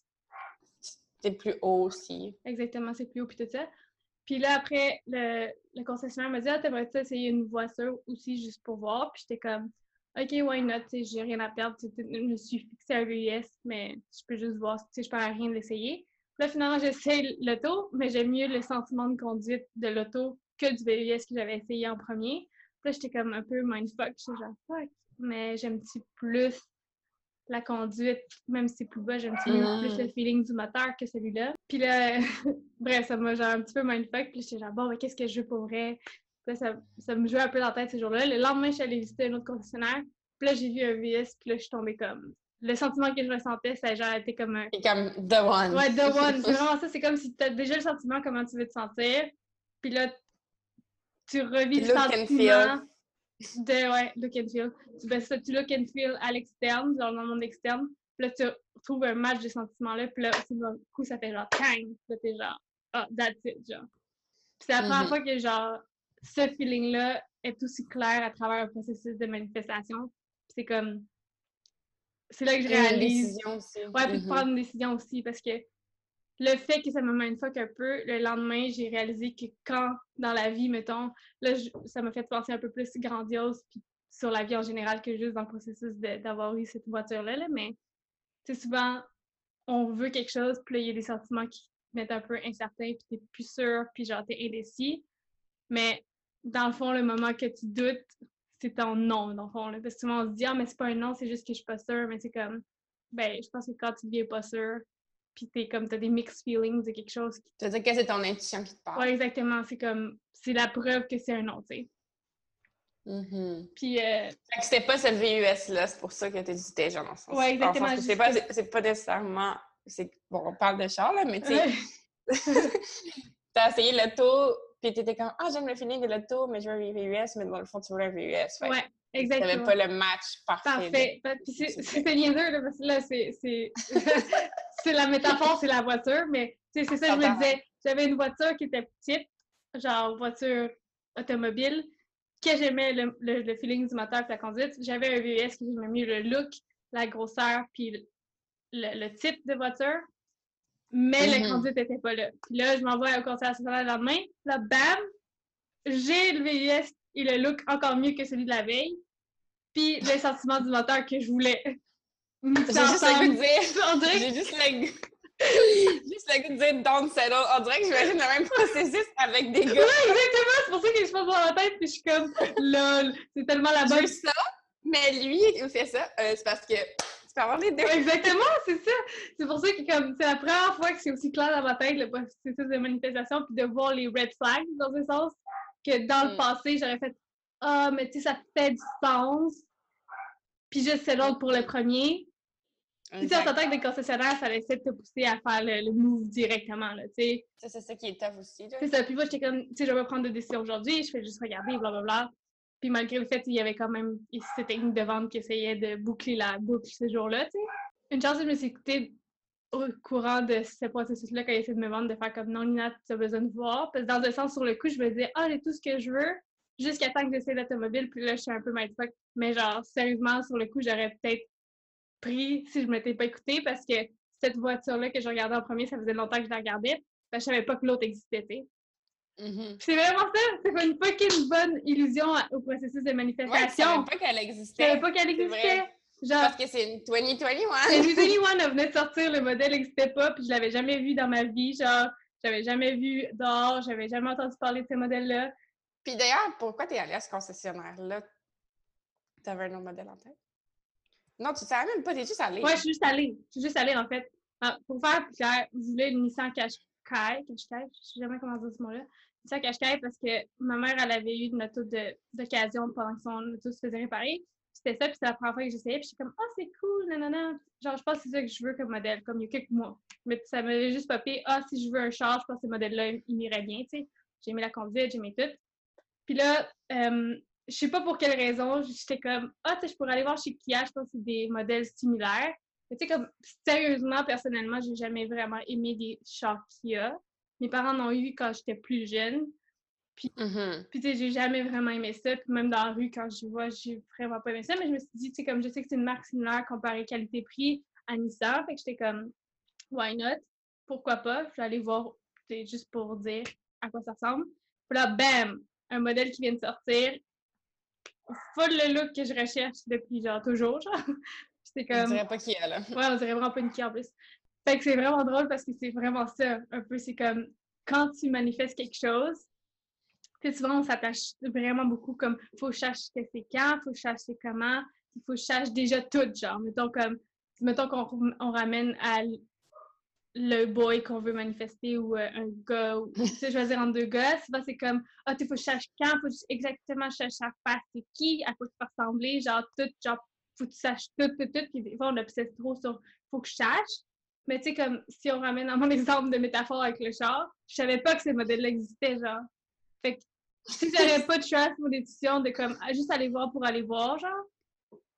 C'est plus haut aussi. Exactement, c'est plus haut, puis tout ça. Puis là, après, le, le concessionnaire m'a dit, ah, t'aimerais-tu essayer une voiture aussi juste pour voir? Puis j'étais comme, ok, why not? J'ai rien à perdre. Je me suis fixée à VUS, mais je peux juste voir. Sais, je perds à rien de l'essayer. Là, finalement, j'essaie l'auto, mais j'aime mieux le sentiment de conduite de l'auto que du VUS que j'avais essayé en premier. Là, j'étais comme un peu mindfuck. J'étais genre, fuck, mais j'aime-tu plus la conduite, même si c'est plus bas, j'aime-tu mieux Mm. plus le feeling du moteur que celui-là? Puis là, bref, ça m'a genre un petit peu mindfuck. Puis j'étais genre, bon, mais qu'est-ce que je veux pour vrai? Puis là, ça, ça me jouait un peu dans la tête ces jours-là. Le lendemain, je suis allée visiter un autre concessionnaire. Puis là, j'ai vu un VS, puis là, je suis tombée comme. Le sentiment que je ressentais, ça a genre été comme un. C'est comme The One. Ouais, the one. C'est vraiment ça. C'est comme si tu as déjà le sentiment comment tu veux te sentir. Puis là, tu revis le sentiment de. Ouais, look and feel. Tu, ben, ça, tu look and feel à l'externe, genre dans le monde externe. Puis là, tu trouves un match de sentiments-là. Puis là, d'un coup, ça fait genre tang. Puis là, t'es genre, ah, that's it, genre. Puis c'est la première Mhm. fois que, genre, ce feeling-là est aussi clair à travers un processus de manifestation. Puis c'est comme. C'est là que je Une réalise. décision aussi. Ouais, puis de Mhm. prendre une décision aussi, parce que le fait que ça me mindfuck un peu, le lendemain, j'ai réalisé que quand, dans la vie, mettons, là, je- ça m'a fait penser un peu plus grandiose, puis sur la vie en général que juste dans le processus de- d'avoir eu cette voiture-là, là, mais tu sais, souvent, on veut quelque chose, puis là, il y a des sentiments qui te mettent un peu incertain, puis t'es plus sûr, puis genre, t'es indécis. Mais dans le fond, le moment que tu doutes, c'est ton non, dans le fond. Là. Parce que souvent, on se dit, ah, mais c'est pas un non, c'est juste que je suis pas sûre, mais c'est comme, ben, je pense que quand tu deviens pas sûr, puis t'es comme, t'as des mixed feelings de quelque chose qui. Tu veux dire que c'est ton intuition qui te parle. Ouais, exactement. C'est comme, c'est la preuve que c'est un non, tu sais. Mhm. Puis, euh, Fait que c'était pas ce VUS-là, c'est pour ça que tu hésitais, genre, dans le sens. Ouais, exactement, C'est pas, c'est pas nécessairement. c'est- Bon, on parle de char, là, mais tu sais, t'as essayé l'auto, puis t'étais comme, ah, j'aime le feeling de l'auto, mais je veux un VUS, mais dans le fond, tu veux un VUS. Que ouais, T'avais exactement. pas le match parfait. Parfait. Pa- Puis c'est niaiseux, là, parce que là, c'est- c'est c'est la métaphore, c'est la voiture, mais c'est ça, je me disais, j'avais une voiture qui était petite, genre voiture automobile, que j'aimais le, le, le feeling du moteur et la conduite. J'avais un VUS qui j'aimais mieux le look, la grosseur, puis le type de voiture, mais la Mhm. conduite n'était pas là. Puis là, je m'envoie au conseil associatif le lendemain, là, bam, j'ai le VUS et le look encore mieux que celui de la veille, puis le sentiment du moteur que je voulais. J'ai juste le goût de dire. J'ai juste le goût. juste le goût de dire don't settle. On dirait que j'imagine le même processus avec des gars. Ouais, exactement, c'est pour ça que je passe dans la tête, puis je suis comme, lol, c'est tellement la bonne. ça, mais lui, il fait ça. euh, c'est parce que tu peux avoir les deux. Exactement, c'est ça. C'est pour ça que comme c'est la première fois que c'est aussi clair dans ma tête le processus de manifestation, puis de voir les red flags dans ce sens, que dans le Mm. passé, j'aurais fait Ah, mais tu sais, ça fait du sens. Puis juste c'est l'autre pour le premier. Puis tu sais, Exact. tant que des concessionnaires, ça essaie de te pousser à faire le, le move directement, là, tu sais. Ça, c'est ça qui est tough aussi. Là. C'est ça. Puis moi, j'étais comme, tu sais, je vais prendre de décision aujourd'hui, je fais juste regarder, blablabla. Puis malgré le fait qu'il y avait quand même ici cette technique de vente qui essayait de boucler la boucle ce jour-là, tu sais. Une chance que je me suis écoutée au courant de ce processus-là quand il essaie de me vendre, de faire comme non, Nina, tu as besoin de voir. Parce que dans un sens, sur le coup, je me disais, ah, j'ai tout ce que je veux, jusqu'à temps que j'essaie l'automobile, puis là, je suis un peu mindfuck. Mais genre, sérieusement, sur le coup, j'aurais peut-être pris si je m'étais pas écoutée parce que cette voiture-là que je regardais en premier, ça faisait longtemps que je la regardais. Ben, je savais pas que l'autre existait, Mhm. C'est vraiment ça. C'est pas une fucking bonne illusion au processus de Ouais, tu manifestation. savais pas qu'elle je existait. savais pas qu'elle existait. Genre, Parce que c'est une 2021. c'est New 21 elle venait de sortir, le modèle n'existait pas, puis je l'avais jamais vu dans ma vie. Genre, j'avais jamais vu dehors, j'avais jamais entendu parler de ce modèle-là. Puis d'ailleurs, pourquoi t'es allée à ce concessionnaire-là? T'avais un autre modèle en tête? Non, tu savais même pas, t'es juste allée. Ouais, je suis juste allée. Je suis juste allée, en fait. Ah, pour faire clair, je voulais une Nissan Qashqai? Qashqai, je sais jamais comment dire ce mot-là. Nissan Qashqai parce que ma mère, elle avait eu une auto d'occasion pendant que son auto se faisait réparer. C'était ça, puis c'était la première fois que j'essayais, puis j'étais comme, ah, oh, c'est cool, nanana. Genre, je pense que c'est ça que je veux comme modèle, comme il y a quelques mois. Mais ça m'avait juste popé, ah, si je veux un char, je pense que ce modèle-là, il m'irait bien, tu sais. J'ai aimé la conduite, j'ai aimé tout. Puis là, euh, je sais pas pour quelle raison, j'étais comme, ah, tu sais, je pourrais aller voir chez Kia, je pense que c'est des modèles similaires. Mais tu sais, comme, sérieusement, personnellement, j'ai jamais vraiment aimé des chars Kia. Mes parents en ont eu quand j'étais plus jeune. Puis, mm-hmm. puis tu sais, j'ai jamais vraiment aimé ça. Puis même dans la rue, quand je vois, j'ai vraiment pas aimé ça. Mais je me suis dit, tu sais, comme je sais que c'est une marque similaire comparée qualité-prix à Nissan. Fait que j'étais comme, why not? Pourquoi pas? Je vais aller voir, juste pour dire à quoi ça ressemble. Puis là, bam! Un modèle qui vient de sortir full le look que je recherche depuis genre toujours, genre. c'est comme... On dirait pas qui est là. Ouais, on dirait vraiment pas une qui en plus. C'est vraiment drôle parce que c'est vraiment ça, un peu. C'est comme quand tu manifestes quelque chose, souvent on s'attache vraiment beaucoup comme faut je sache que c'est quand, faut je c'est comment, il faut je sache déjà tout, genre. Mettons comme, mettons qu'on on ramène à le boy qu'on veut manifester ou euh, un gars, ou tu sais, choisir entre deux gars, c'est comme, ah, tu faut je sache quand, faut exactement chercher sa face, c'est qui, à quoi tu ressembler, genre, tout, genre, faut que tu saches tout, tout, tout, puis des fois, on obsesse trop sur, faut que je sache. Mais tu sais, comme, si on ramène à mon exemple de métaphore avec le char, je savais pas que ces modèles-là existaient, genre. Fait que, si j'avais pas de choix pour décision de, comme, juste aller voir pour aller voir, genre,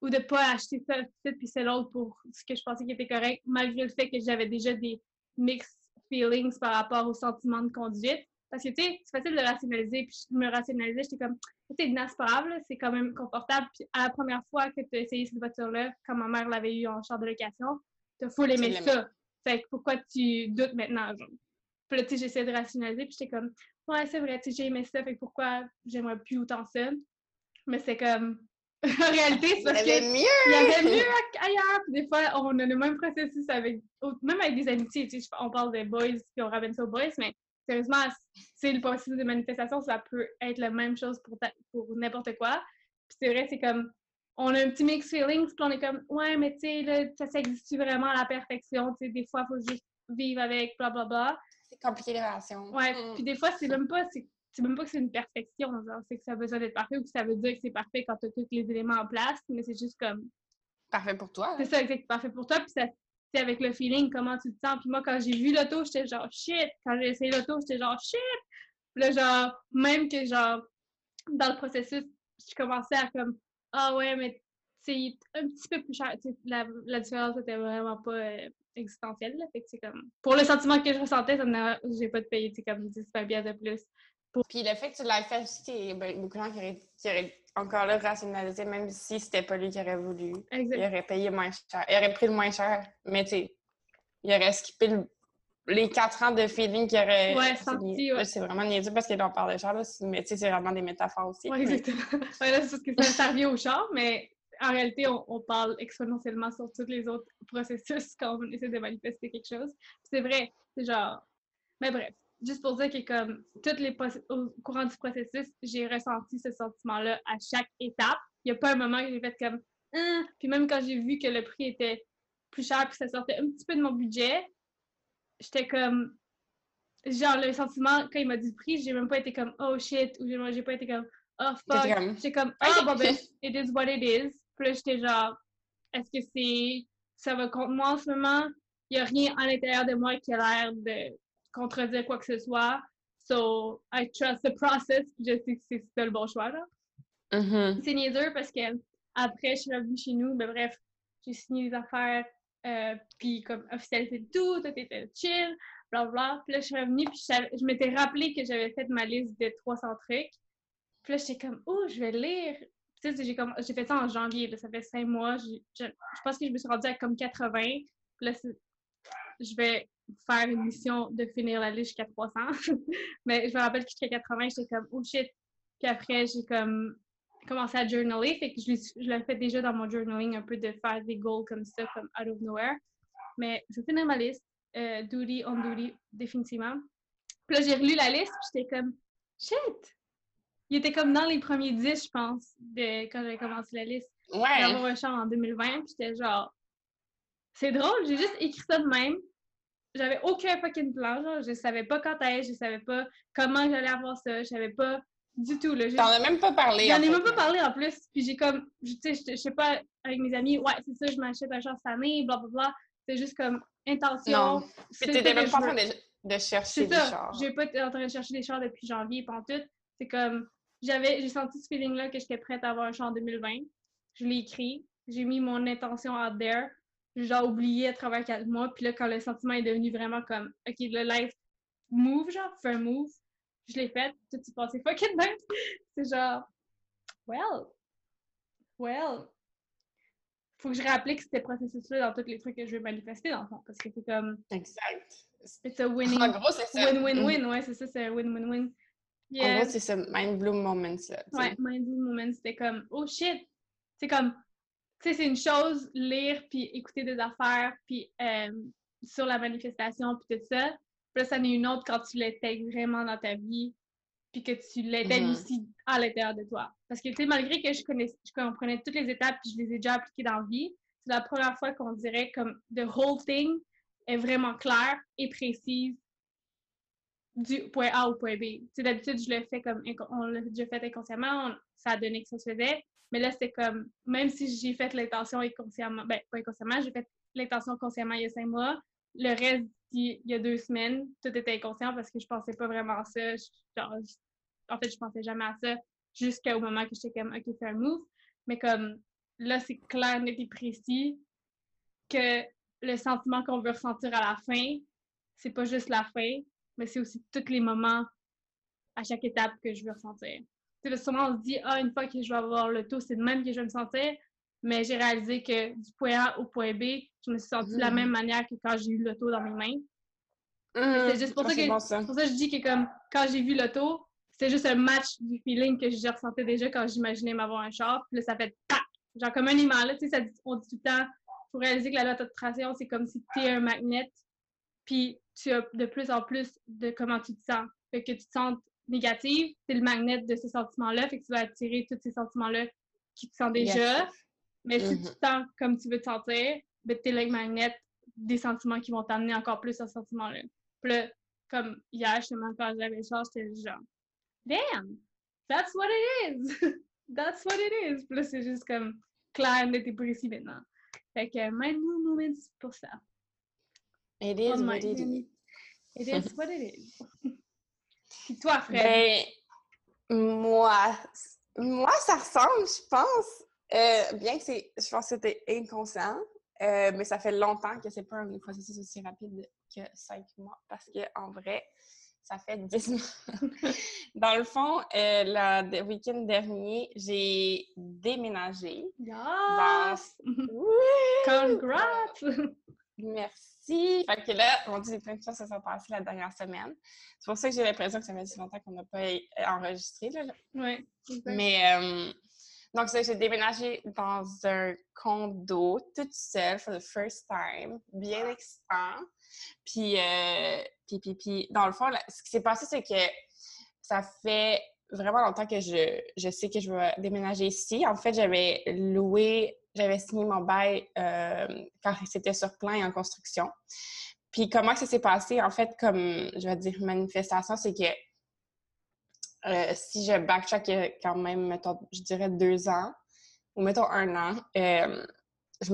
ou de pas acheter ça tout puis c'est l'autre pour ce que je pensais qui était correct, malgré le fait que j'avais déjà des mixed feelings par rapport au sentiment de conduite. Parce que, tu sais, c'est facile de rationaliser, puis je me rationalisais, j'étais comme, c'est inaspirable, c'est quand même confortable. Puis à la première fois que tu as essayé cette voiture-là, quand ma mère l'avait eu en char de location, tu as full aimé ça. Fait que pourquoi tu doutes maintenant, genre? Puis là, tu sais, j'essayais de rationaliser, puis j'étais comme, ouais, c'est vrai, tu sais, j'ai aimé ça, fait que pourquoi j'aimerais plus autant ça? Mais c'est comme, en réalité, c'est parce qu'il y avait mieux ailleurs. Puis des fois, on a le même processus avec, même avec des amitiés. Tu sais, on parle des boys, puis on ramène ça aux boys, mais sérieusement, c'est le processus de manifestation, ça peut être la même chose pour, pour n'importe quoi. Puis c'est vrai, c'est comme, on a un petit mix feelings, puis on est comme, ouais, mais tu sais, ça, ça existe vraiment à la perfection? Tu sais, des fois, il faut juste vivre avec, bla bla bla. C'est compliqué les relations. Ouais, mm. puis des fois, c'est même pas, c'est même pas que c'est une perfection, c'est que ça a besoin d'être parfait ou que ça veut dire que c'est parfait quand tu as tous les éléments en place, mais c'est juste comme. Parfait pour toi. C'est ça, exactement, parfait pour toi. Puis c'est avec le feeling, comment tu te sens. Puis moi, quand j'ai vu l'auto, j'étais genre shit. Quand j'ai essayé l'auto, j'étais genre shit. Puis là, genre, même que genre, dans le processus, je commençais à comme, ah ouais, mais c'est un petit peu plus cher. La, la différence était vraiment pas euh, existentielle. Fait que c'est comme, pour le sentiment que je ressentais, j'ai pas de payer comme 10 bien de plus puis le fait que tu l'aies fait aussi, il y a beaucoup de gens qui auraient, encore là rationalisé, même si c'était pas lui qui aurait voulu. Il aurait payé moins cher. Il aurait pris le moins cher. Mais tu sais, il aurait skippé les quatre ans de feeling qu'il aurait. Ouais, senti, ouais. C'est vraiment niaiseux parce qu'on parle de char, là, mais tu sais, c'est vraiment des métaphores aussi. Oui, exactement. ouais, là, c'est parce que ça, revient au char, mais en réalité, on, parle exponentiellement sur tous les autres processus quand on essaie de manifester quelque chose. C'est vrai, c'est genre. Mais bref juste pour dire que comme toutes les au courant du processus, j'ai ressenti ce sentiment-là à chaque étape. Il n'y a pas un moment où j'ai fait comme hein? puis même quand j'ai vu que le prix était plus cher puis ça sortait un petit peu de mon budget, j'étais comme genre le sentiment quand il m'a dit le prix, j'ai même pas été comme oh shit ou j'ai pas été comme oh fuck. J'étais comme oh bon ben it is what it is. Puis là j'étais genre est-ce que c'est ça va contre moi en ce moment? Il n'y a rien à l'intérieur de moi qui a l'air de contredire quoi que ce soit. So, I trust the process. Je sais que c'est le bon choix. Là. C'est niaiseux parce que après, je suis revenue chez nous. Mais bref, j'ai signé les affaires. Euh, puis comme officialisé tout, tout était chill, bla bla. Puis là, je suis revenue, puis je, m'étais rappelé que j'avais fait ma liste de 300 trucs. Puis là, j'étais comme, oh, je vais lire. Tu sais, j'ai fait ça en janvier, ça fait cinq mois. Je, je, pense que je me suis rendue à comme 80. Puis là, je vais faire une mission de finir la liste jusqu'à 300. mais je me rappelle que jusqu'à 80, j'étais comme, oh shit. Puis après, j'ai comme commencé à journaler. Fait que je, je l'ai fait déjà dans mon journaling, un peu de faire des goals comme ça, comme out of nowhere. Mais je vais finir ma liste, euh, duty on duty, définitivement. Puis là, j'ai relu la liste, puis j'étais comme, shit! il était comme dans les premiers 10, je pense, de, quand j'avais commencé la liste. Ouais. D'avoir un char en 2020, puis j'étais genre. C'est drôle, j'ai juste écrit ça de même. J'avais aucun fucking plan, genre, je savais pas quand est, je savais pas comment j'allais avoir ça, je savais pas du tout. Là, T'en as même pas parlé. J'en en ai même pas parlé en plus. Puis j'ai comme, tu sais, je sais pas, avec mes amis, ouais, c'est ça, je m'achète un char cette année, blablabla. C'est juste comme intention. Non. Puis t'étais même pas en train de, de chercher C'est des ça. chars. J'ai pas été en train de chercher des chars depuis janvier pendant tout. C'est comme, j'avais, j'ai senti ce feeling-là que j'étais prête à avoir un char en 2020. Je l'ai écrit. J'ai mis mon intention out there. J'ai oublié à travers quatre mois. Puis là, quand le sentiment est devenu vraiment comme, OK, le life move, genre, fais un move. Je l'ai fait. Tout s'est passé fucking bien. C'est genre, well, well. Faut que je réapplique ce processus-là dans tous les trucs que je veux manifester, dans le fond. Parce que c'est comme, Exact. it's a winning. En gros, c'est ça. Win-win-win, ouais, c'est ça, c'est un win-win-win. En Yeah. gros, c'est ce mind bloom moments là. tu sais. Ouais, Mindful Moment, c'était comme, oh shit! C'est comme, tu sais, c'est une chose, lire, puis écouter des affaires, puis euh, sur la manifestation, puis tout ça. Puis là, ça en est une autre quand tu l'intègres vraiment dans ta vie, puis que tu l'intègres Mhm. aussi à l'intérieur de toi. Parce que, tu sais, malgré que je, connais, je comprenais toutes les étapes, puis je les ai déjà appliquées dans la vie, c'est la première fois qu'on dirait comme the whole thing est vraiment claire et précise du point A au point B. Tu sais, d'habitude, je le fais comme, on l'a déjà fait inconsciemment, on- ça a donné que ça se faisait. Mais là, c'était comme, même si j'ai fait l'intention inconsciemment, ben, pas inconsciemment, j'ai fait l'intention consciemment il y a cinq mois, le reste, il y a deux semaines, tout était inconscient parce que je pensais pas vraiment à ça. En fait, je pensais jamais à ça jusqu'au moment que j'étais comme, OK, fais un move. Mais comme, là, c'est clair, net et précis que le sentiment qu'on veut ressentir à la fin, c'est pas juste la fin, mais c'est aussi tous les moments à chaque étape que je veux ressentir. Tu sais, souvent, on se dit, ah, une fois que je vais avoir le taux, c'est de même que je vais me sentir. Mais j'ai réalisé que du point A au point B, je me suis sentie de la Mhm. même manière que quand j'ai eu taux dans mes mains. Mhm. c'est juste pour Ah, ça c'est que- bon, ça. C'est pour ça que je dis que comme quand j'ai vu l'auto, c'était juste un match du feeling que je ressentais déjà quand j'imaginais m'avoir un char. Puis là, ça fait PAC! Genre comme un aimant, là, tu sais, on dit tout le temps, faut réaliser que la loi d'attraction, c'est comme si tu es un magnet, puis tu as de plus en plus de comment tu te sens. Fait que tu te sens négative, c'est le magnet de ces sentiments-là, fait que tu vas attirer tous ces sentiments-là qui te sentent déjà. Mais si tu te sens comme tu veux te sentir, ben, t'es le magnet des sentiments qui vont t'amener encore plus à ce sentiment-là. Puis là, comme hier, justement, quand j'avais le j'étais genre, damn, that's what it is! that's what it is! Puis là, c'est juste comme clair, net et précis maintenant. Fait que c'est pour ça. It is On what it is. It is what it is. Puis toi, Fred, Ben, moi, moi, ça ressemble, je pense. Euh, bien que c'est, je pense que c'était inconscient, euh, mais ça fait longtemps que c'est pas un processus aussi rapide que cinq mois, parce que en vrai, ça fait dix mois. Dans le fond, euh, le week-end dernier, j'ai déménagé. Dans... yes! Oui! Congrats! Merci. Fait que là, on dit plein de choses se sont passées la dernière semaine. C'est pour ça que j'ai l'impression que ça fait si longtemps qu'on n'a pas enregistré. Là. exact. Mais euh, donc, j'ai déménagé dans un condo toute seule for the first time, bien excitant. Puis, euh, puis, puis, puis, dans le fond, là, ce qui s'est passé, c'est que ça fait vraiment longtemps que je, je sais que je vais déménager ici. En fait, j'avais loué, j'avais signé mon bail euh, quand c'était sur plan et en construction. Puis comment ça s'est passé, en fait, comme, je vais dire, manifestation, c'est que euh, si je backtrack quand même, mettons, je dirais deux ans, ou mettons un an, euh, je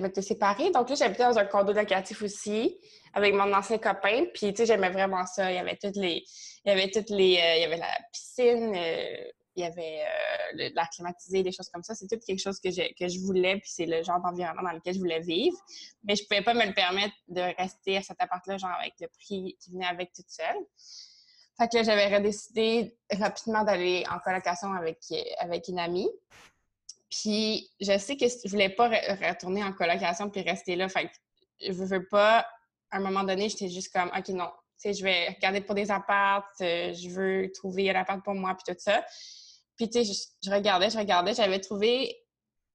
m'étais séparée. Donc là, j'habitais dans un condo locatif aussi, avec mon ancien copain. Puis, tu sais, j'aimais vraiment ça. Il y avait toutes les... Il y avait toutes les... euh, il y avait la piscine, il y avait euh, le- l'air climatisé, des choses comme ça. C'est tout quelque chose que je, que je voulais, puis c'est le genre d'environnement dans lequel je voulais vivre. Mais je pouvais pas me le permettre de rester à cet appart-là, genre avec le prix qui venait avec toute seule. Fait que là, j'avais décidé rapidement d'aller en colocation avec, avec une amie. Puis je sais que je voulais pas re- retourner en colocation puis rester là. Fait que je veux pas, à un moment donné, j'étais juste comme, OK, non, tu sais, je vais regarder pour des apparts, euh, je veux trouver un appart pour moi, puis tout ça. Puis, tu sais, je, regardais, je regardais, j'avais trouvé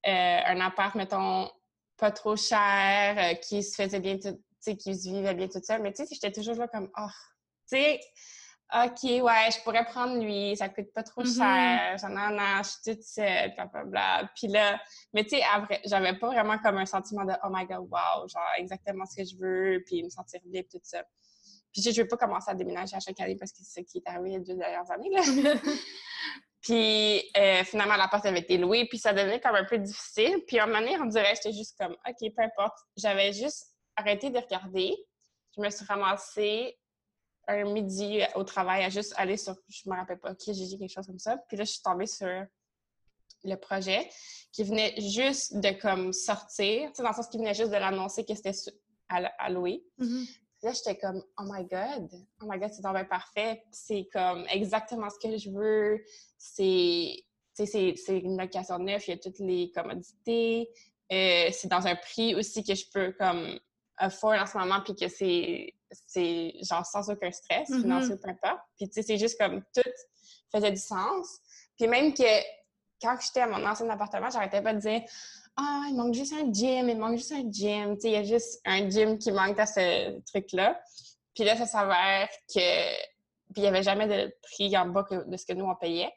euh, un appart, mettons, pas trop cher, euh, qui se faisait bien, tout- qui se vivait bien toute seule. Mais, tu sais, j'étais toujours là comme, oh, tu sais, OK, ouais, je pourrais prendre lui, ça coûte pas trop Mhm. cher, j'en ai un, je suis toute seule, blablabla. Puis là, mais tu sais, j'avais pas vraiment comme un sentiment de oh my god, wow, genre exactement ce que je veux, puis me sentir bien, tout ça. Puis je je veux pas commencer à déménager à chaque année parce que c'est ce qui est arrivé les deux dernières années, là. Puis euh, finalement, la porte avait été louée, puis ça devenait comme un peu difficile. Puis à un moment donné, on dirait, j'étais juste comme, OK, peu importe. J'avais juste arrêté de regarder. Je me suis ramassée un midi au travail à juste aller sur, je me rappelle pas, qui j'ai quelque chose comme ça. Puis là, je suis tombée sur le projet qui venait juste de comme sortir, tu sais, dans le sens qu'il venait juste de l'annoncer que c'était à, louer. Puis là, j'étais comme, oh my God, oh my God, c'est bien parfait. C'est comme exactement ce que je veux. C'est, c'est une location neuve, il y a toutes les commodités. Euh, c'est dans un prix aussi que je peux comme afford en ce moment, puis que c'est, c'est genre sans aucun stress Mhm. financier, peu importe. Puis tu sais, c'est juste comme tout faisait du sens. Puis même que quand j'étais à mon ancien appartement, j'arrêtais pas de dire ah, il manque juste un gym, il manque juste un gym. Tu sais, il y a juste un gym qui manque à ce truc-là. Puis là, ça s'avère que. Puis il n'y avait jamais de prix en bas que- de ce que nous, on payait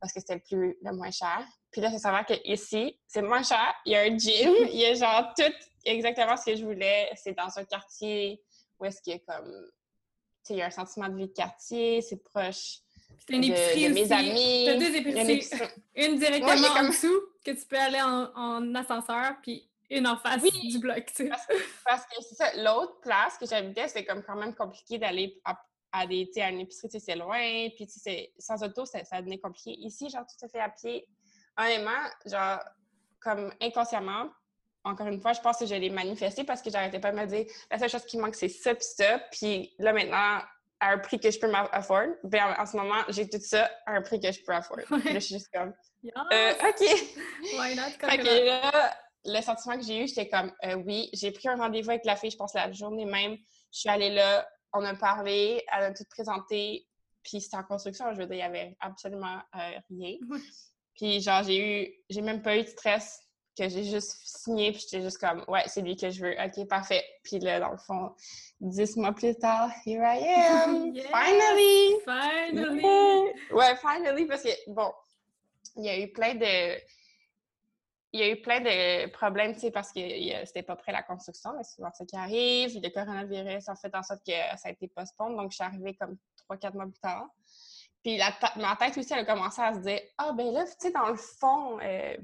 parce que c'était le plus le moins cher. Puis là, ça s'avère qu'ici, c'est moins cher. Il y a un gym, il y a genre tout exactement ce que je voulais. C'est dans un quartier où est-ce qu'il y a comme. Tu sais, il y a un sentiment de vie de quartier, c'est proche C'est une de, épicerie de aussi. mes amis. T'as deux a une épiceries. épicerie. Une directement a en comme- dessous, que tu peux aller en, en ascenseur, puis une en face Oui. du bloc, tu sais. Parce que c'est ça, l'autre place que j'habitais, c'était comme quand même compliqué d'aller à, à des, à une épicerie, tu sais, c'est loin, puis tu sais, c'est- sans auto, ça, ça devenait compliqué. Ici, genre, tout se fait à pied. Honnêtement, genre, comme inconsciemment, encore une fois, je pense que je l'ai manifesté parce que j'arrêtais pas de me dire, la seule chose qui manque, c'est ça, puis ça, puis là, maintenant, à un prix que je peux m'afford, ben, en, ce moment, j'ai tout ça à un prix que je peux afford. Puis Là, je suis juste comme, Yes! euh, OK! Why not? Fait que là, le sentiment que j'ai eu, j'étais comme, euh, oui, j'ai pris un rendez-vous avec la fille, je pense la journée même. Je suis allée là, on a parlé, elle a tout présenté, puis c'était en construction, je veux dire, il y avait absolument euh, rien. Puis genre, j'ai eu, j'ai même pas eu de stress, que j'ai juste signé, puis j'étais juste comme, ouais, c'est lui que je veux, ok, parfait. Puis là, dans le fond, dix mois plus tard, here I am, Yes! finally! Finally! Ouais, finally, parce que, bon, il y a eu plein de. Il y a eu plein de problèmes, tu sais, parce que c'était pas prêt la construction, mais c'est souvent ça qui arrive. Le coronavirus a fait en sorte que ça a été postpone, donc je suis arrivée comme trois, quatre mois plus tard. Puis la ma tête aussi, elle a commencé à se dire Ah, ben là, tu sais, dans le fond, euh,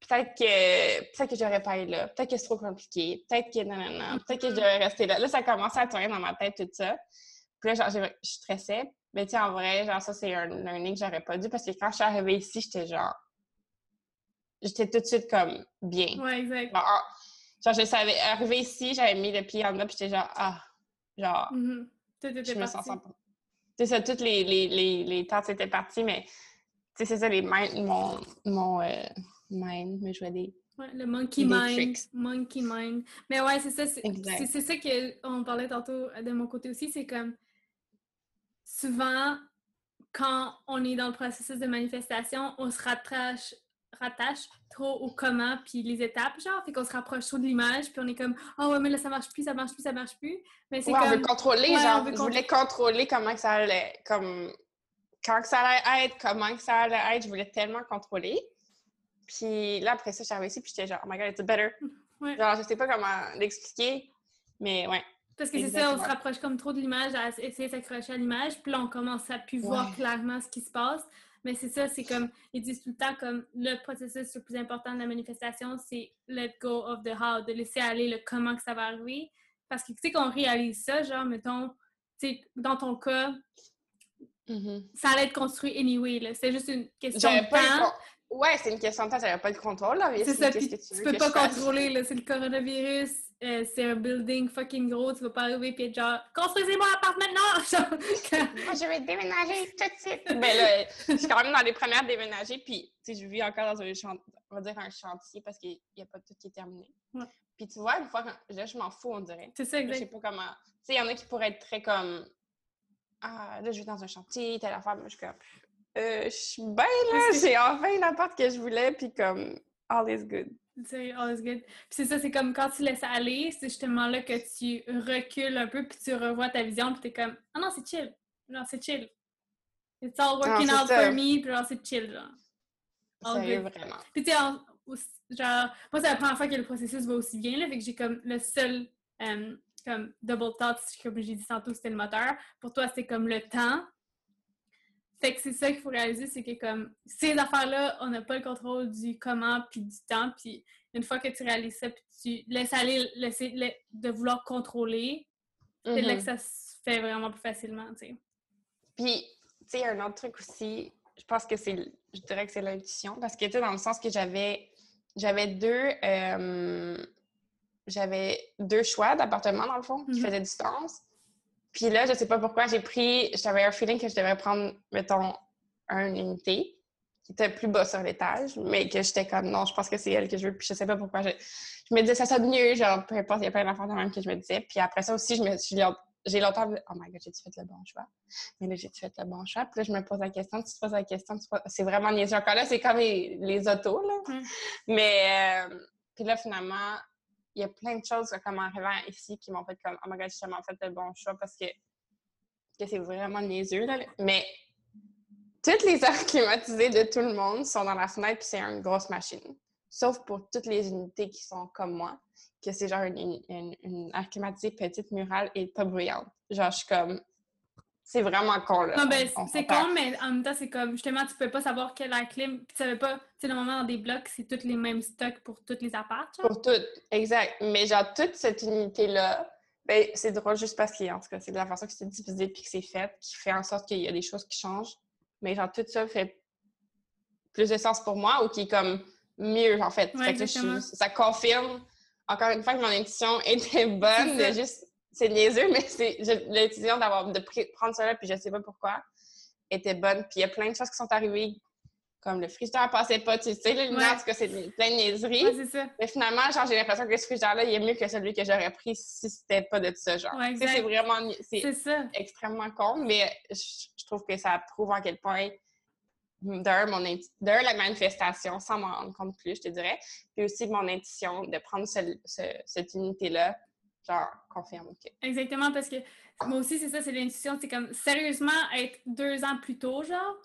peut-être que peut-être que j'aurais pas là, peut-être que c'est trop compliqué, peut-être que non, non, non, peut-être que je j'aurais resté là. Là, ça commençait à tourner dans ma tête, tout ça. Puis là, genre, je, stressais. Mais tu sais, en vrai, genre, ça, c'est un learning que j'aurais pas dû parce que quand je suis arrivée ici, j'étais genre. J'étais tout de suite comme bien. Ouais, exact. Genre, ah, je savais, arrivée ici, j'avais mis le pied en bas, puis j'étais genre, ah, genre. Je me sens 100%, c'est ça, toutes les, les, les, les tâches étaient parties, mais c'est ça, les minds, mon, mon mind me jouait des. Le monkey mind. Monkey mind. Mais ouais, c'est ça. C'est ça qu'on parlait tantôt euh, de mon côté aussi. C'est comme souvent, quand on est dans le processus de manifestation, on se rattache rattache trop au comment puis les étapes, genre. Fait qu'on se rapproche trop de l'image, puis on est comme, oh ouais, mais là, ça marche plus, ça marche plus, ça marche plus. Mais c'est Ouais, on veut comme. contrôler, Ouais, on genre, veut je voulais contrôler comment que ça allait, comme, quand que ça allait être, comment que ça allait être, je voulais tellement contrôler. Puis là, après ça, arrivée ici, puis j'étais genre, oh my god, it's better. Ouais. Genre, je sais pas comment l'expliquer, mais ouais. Parce que c'est ça, on se rapproche comme trop de l'image, à essayer de s'accrocher à l'image, puis là, on commence à plus voir clairement ce qui se passe. Mais c'est ça, c'est comme, ils disent tout le temps comme le processus le plus important de la manifestation, c'est let go of the how, de laisser aller le comment que ça va arriver. Parce que tu sais qu'on réalise ça, genre, mettons, tu sais, dans ton cas, ça allait être construit anyway, là. C'est juste une question de temps. Ouais, c'est une question de temps, j'avais pas de contrôle, là. mais C'est ça, que tu, veux peux que pas contrôler, là, c'est le coronavirus, euh, c'est un building fucking gros, tu vas pas arriver puis être genre « Construisez-moi un appart maintenant! » je vais déménager tout de suite. Mais là, je suis quand même dans les premières déménagées, puis, tu sais, je vis encore dans un chantier, on va dire un chantier, parce qu'il n'y a pas tout qui est terminé. Ouais. Puis, tu vois, une fois, quand- là, je m'en fous, on dirait. C'est ça, Je sais exact. pas comment. Tu sais, il y en a qui pourraient être très comme. Ah, là, je vais dans un chantier, telle affaire. Moi, je suis comme. Euh, je suis bien là, j'ai enfin l'appart que je voulais, puis comme. All is good. C'est all is good. Puis c'est ça, c'est comme quand tu laisses aller, c'est justement là que tu recules un peu puis tu revois ta vision puis t'es comme « Ah non, c'est chill. genre, c'est chill. It's all working out for me, puis genre, c'est chill, genre. Sérieux, vraiment. Puis tu sais, genre, moi, c'est la première fois que le processus va aussi bien, là, fait que j'ai comme le seul, euh, comme, double thought, comme j'ai dit tantôt, c'était le moteur. Pour toi, c'était comme le temps. Fait que c'est ça qu'il faut réaliser, c'est que comme ces affaires-là, on n'a pas le contrôle du comment puis du temps. Puis une fois que tu réalises ça, puis tu laisses aller, laisser de vouloir contrôler, c'est là que Mm-hmm. ça se fait vraiment plus facilement, tu sais. Puis, tu sais, un autre truc aussi, je pense que c'est, je dirais que c'est l'intuition, parce que, tu sais, dans le sens que j'avais, j'avais deux, euh, j'avais deux choix d'appartement, dans le fond, qui Mhm. faisaient du sens. Puis là, je sais pas pourquoi, j'ai pris, j'avais un feeling que je devrais prendre, mettons, une unité qui était plus bas sur l'étage, mais que j'étais comme, non, je pense que c'est elle que je veux, puis je sais pas pourquoi. Je, je me disais, ça sonne mieux, genre, peu importe, il y a plein d'enfants de même que je me disais. Puis après ça aussi, je me suis, j'ai longtemps, oh my god, j'ai-tu fait le bon choix? Mais là, j'ai-tu fait le bon choix? Puis là, je me pose la question, tu te poses la question, tu te poses- c'est vraiment niaiseux. Encore là, c'est comme les, les autos, là. Mm. Mais, euh, puis là, finalement, il y a plein de choses comme en arrivant ici qui m'ont fait comme, oh my god, j'ai tellement fait le bon choix parce que, que c'est vraiment niaiseux, là. Mais toutes les aires climatisées de tout le monde sont dans la fenêtre, puis c'est une grosse machine. Sauf pour toutes les unités qui sont comme moi, que c'est genre une, une, climatisée petite, murale et pas bruyante. Genre, je suis comme. C'est vraiment con, là. Non, ben, c'est con, mais en même temps, c'est comme, justement, tu peux pas savoir quelle air clim. Puis tu savais pas, tu sais, normalement, dans des blocs, c'est tous les mêmes stocks pour toutes les apparts, genre. Pour toutes, exact. Mais genre, toute cette unité-là, ben, c'est drôle juste parce que, en tout cas, c'est de la façon que c'est divisé puis que c'est fait qui fait en sorte qu'il y a des choses qui changent. Mais genre, tout ça fait plus de sens pour moi ou qui est comme mieux, en fait. Ouais, que je ça confirme, encore une fois, que mon intuition était bonne. De juste, c'est niaiseux, mais c'est l'intuition d'avoir de prendre ça là, puis je sais pas pourquoi, était bonne. Puis il y a plein de choses qui sont arrivées, comme le frigidaire passait pas, tu sais, les lumières, Ouais. en tout cas, c'est plein de niaiseries. Ouais, c'est ça. Mais finalement, genre, j'ai l'impression que ce frigidaire-là, il est mieux que celui que j'aurais pris si c'était pas de ça, genre. Ouais, c'est vraiment... C'est extrêmement con, mais je, je trouve que ça prouve à quel point, d'un, mon la manifestation, sans m'en rendre compte plus, je te dirais, puis aussi mon intuition de prendre ce- ce- cette unité-là, genre, confirme que... Exactement, parce que moi aussi, c'est ça, c'est l'intuition. C'est comme, sérieusement, être deux ans plus tôt, genre,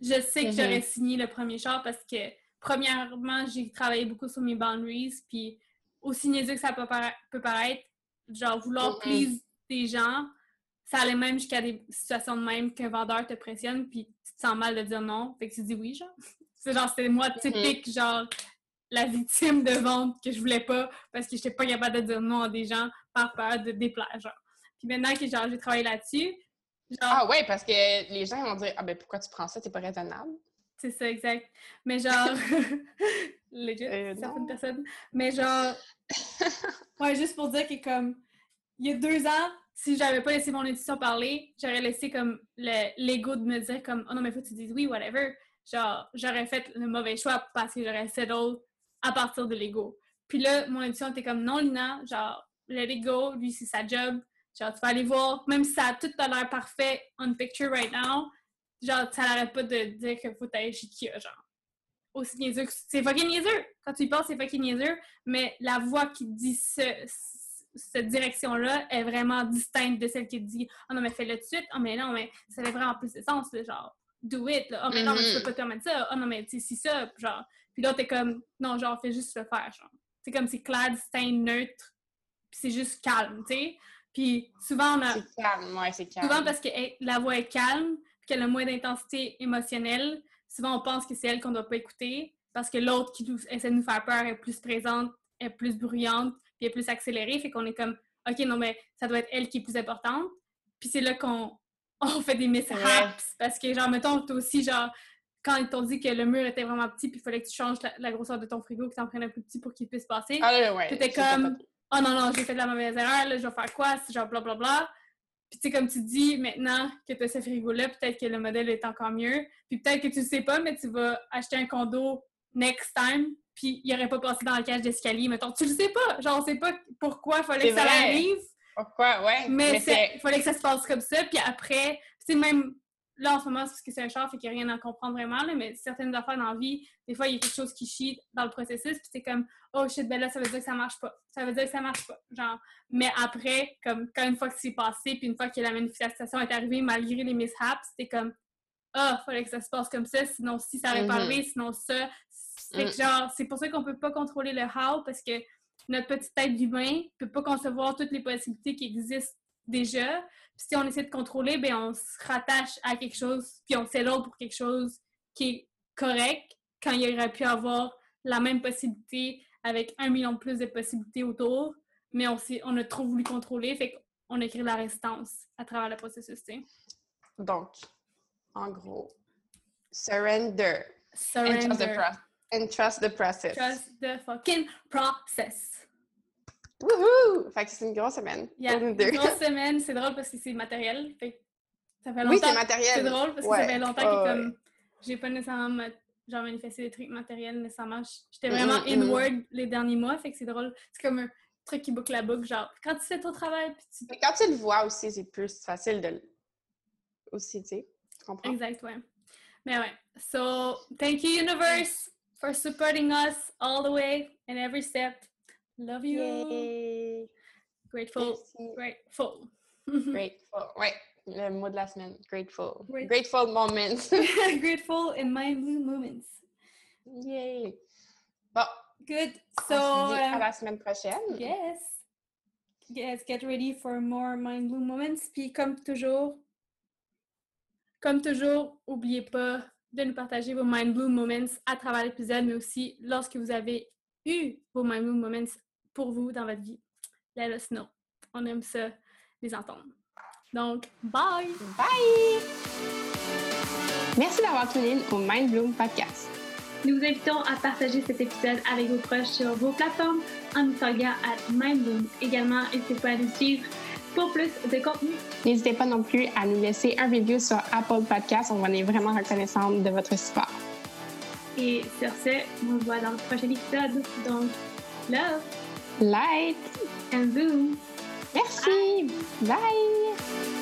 je sais que j'aurais signé le premier char parce que, premièrement, j'ai travaillé beaucoup sur mes boundaries, puis aussi niaiseux que ça peut, para- peut paraître, genre, vouloir please des gens, ça allait même jusqu'à des situations de même qu'un vendeur te pressionne, puis tu te sens mal de dire non, fait que tu dis oui, genre. C'est genre, c'était moi typique, genre, la victime de vente que je voulais pas parce que j'étais pas capable de dire non à des gens par peur de déplaire, genre. Puis maintenant que genre, j'ai travaillé là-dessus, genre, Ah ouais, parce que les gens vont dire « Ah ben pourquoi tu prends ça? T'es pas raisonnable. c'est ça, exact. Mais genre, legit, Euh, certaines personnes. Mais genre, ouais, juste pour dire que comme, il y a deux ans, si j'avais pas laissé mon intuition parler, j'aurais laissé comme le- l'ego de me dire comme, oh non, mais faut que tu dises oui, whatever. Genre, j'aurais fait le mauvais choix parce que j'aurais settle à partir de l'ego. Puis là, mon intuition était comme, non, Lina, genre, let it go, lui, c'est sa job. Genre, tu vas aller voir, même si ça a tout à l'air parfait on picture right now, genre, ça n'arrête pas de dire qu'il faut t'aller chez Kia, genre. Aussi niaiseux que... C'est fucking niaiseux! Quand tu y penses, c'est fucking niaiseux, mais la voix qui dit ce, ce- cette direction-là est vraiment distincte de celle qui dit « Oh non, mais fais-le tout de suite! Oh mais non, mais ça fait vraiment plus de sens, genre, do it! Là. Oh mais non, mais tu peux pas te permettre ça! Oh non, mais tu sais, si ça! » genre. Puis là, t'es comme « Non, genre, fais juste le faire, genre. » C'est comme c'est clair, distinct, neutre, puis c'est juste calme, tu sais? Puis souvent, on a... C'est calme, ouais, c'est calme. Souvent, parce que la voix est calme, puis qu'elle a moins d'intensité émotionnelle, souvent on pense que c'est elle qu'on doit pas écouter, parce que l'autre qui nous, essaie de nous faire peur est plus présente, est plus bruyante, puis est plus accélérée, fait qu'on est comme, OK, non, mais ça doit être elle qui est plus importante. Puis c'est là qu'on on fait des mishaps, parce que, genre, mettons, toi aussi, genre, quand ils t'ont dit que le mur était vraiment petit, puis il fallait que tu changes la, la grosseur de ton frigo, que tu en prennes un plus petit pour qu'il puisse passer. Ah ouais. T'étais comme, oh non, non, j'ai fait de la mauvaise erreur, là, je vais faire quoi? C'est genre blablabla. Puis tu sais, comme tu dis, maintenant que tu as ce frigo-là, peut-être que le modèle est encore mieux. Puis peut-être que tu ne sais pas, mais tu vas acheter un condo next time, puis il aurait pas passé dans la cage d'escalier, mettons. Tu le sais pas! Genre, on sait pas pourquoi il fallait que ça arrive, Pourquoi? Ouais. mais il fallait que ça se passe comme ça. Puis après, c'est même là, en ce moment, c'est parce que c'est un char, fait qu'il n'y a rien à comprendre vraiment, là, mais certaines affaires dans la vie, des fois, il y a quelque chose qui chie dans le processus, puis c'est comme, oh shit, ben là, ça veut dire que ça marche pas. Ça veut dire que ça marche pas. Genre, mais après, comme, quand une fois que c'est passé, puis une fois que la manifestation est arrivée, malgré les mishaps, c'était comme, ah, oh, fallait que ça se passe comme ça, sinon, si ça n'aurait pas mm-hmm. arrivé, sinon ça. C'est mm. genre, c'est pour ça qu'on peut pas contrôler le how, parce que notre petite tête d'humain peut pas concevoir toutes les possibilités qui existent déjà. Puis si on essaie de contrôler, ben on se rattache à quelque chose, puis on s'élève pour quelque chose qui est correct, quand il aurait pu avoir la même possibilité avec un million de plus de possibilités autour, mais on, on a trop voulu contrôler, fait qu'on a créé la résistance à travers le processus. Donc, en gros, surrender. Surrender. And trust the process. Trust the fucking process. Wouhou! Fait que c'est une grosse semaine. Yeah, une grosse semaine. C'est drôle parce que c'est matériel. Fait ça fait longtemps. Oui, c'est matériel. C'est drôle parce que ça fait longtemps que comme j'ai pas nécessairement genre manifesté des trucs matériels nécessairement. J'étais mm-hmm, vraiment mm-hmm. inward les derniers mois. Fait que c'est drôle. C'est comme un truc qui boucle la boucle. Genre, quand tu fais ton travail. Puis tu... Mais quand tu le vois aussi, c'est plus facile de le. Aussi, tu sais. Tu comprends? Exact, ouais. Mais ouais. So, thank you, universe, for supporting us all the way in every step. Love you. Yay. Grateful. Merci. Grateful. Grateful. Ouais, le mot de la semaine. Grateful. Great. Grateful moments. Grateful in my blue moments. Yay. Bon. Good. So. On se dit à la um, semaine prochaine. Yes. Yes, get ready for more mind blue moments. Puis comme toujours, comme toujours, n'oubliez pas de nous partager vos mind blue moments à travers l'épisode, mais aussi lorsque vous avez eu vos mind blue moments pour vous dans votre vie. Let us know. On aime ça, les entendre. Donc, bye! Bye! Merci d'avoir tenu au Mind Bloom Podcast. Nous vous invitons à partager cet épisode avec vos proches sur vos plateformes en nous taguant à Mindbloom. Également, n'hésitez pas à nous suivre pour plus de contenu. N'hésitez pas non plus à nous laisser un review sur Apple Podcast. On va est vraiment reconnaissant de votre support. Et sur ce, on se voit dans le prochain épisode. Donc, love! light and boom. Merci. Bye. Bye.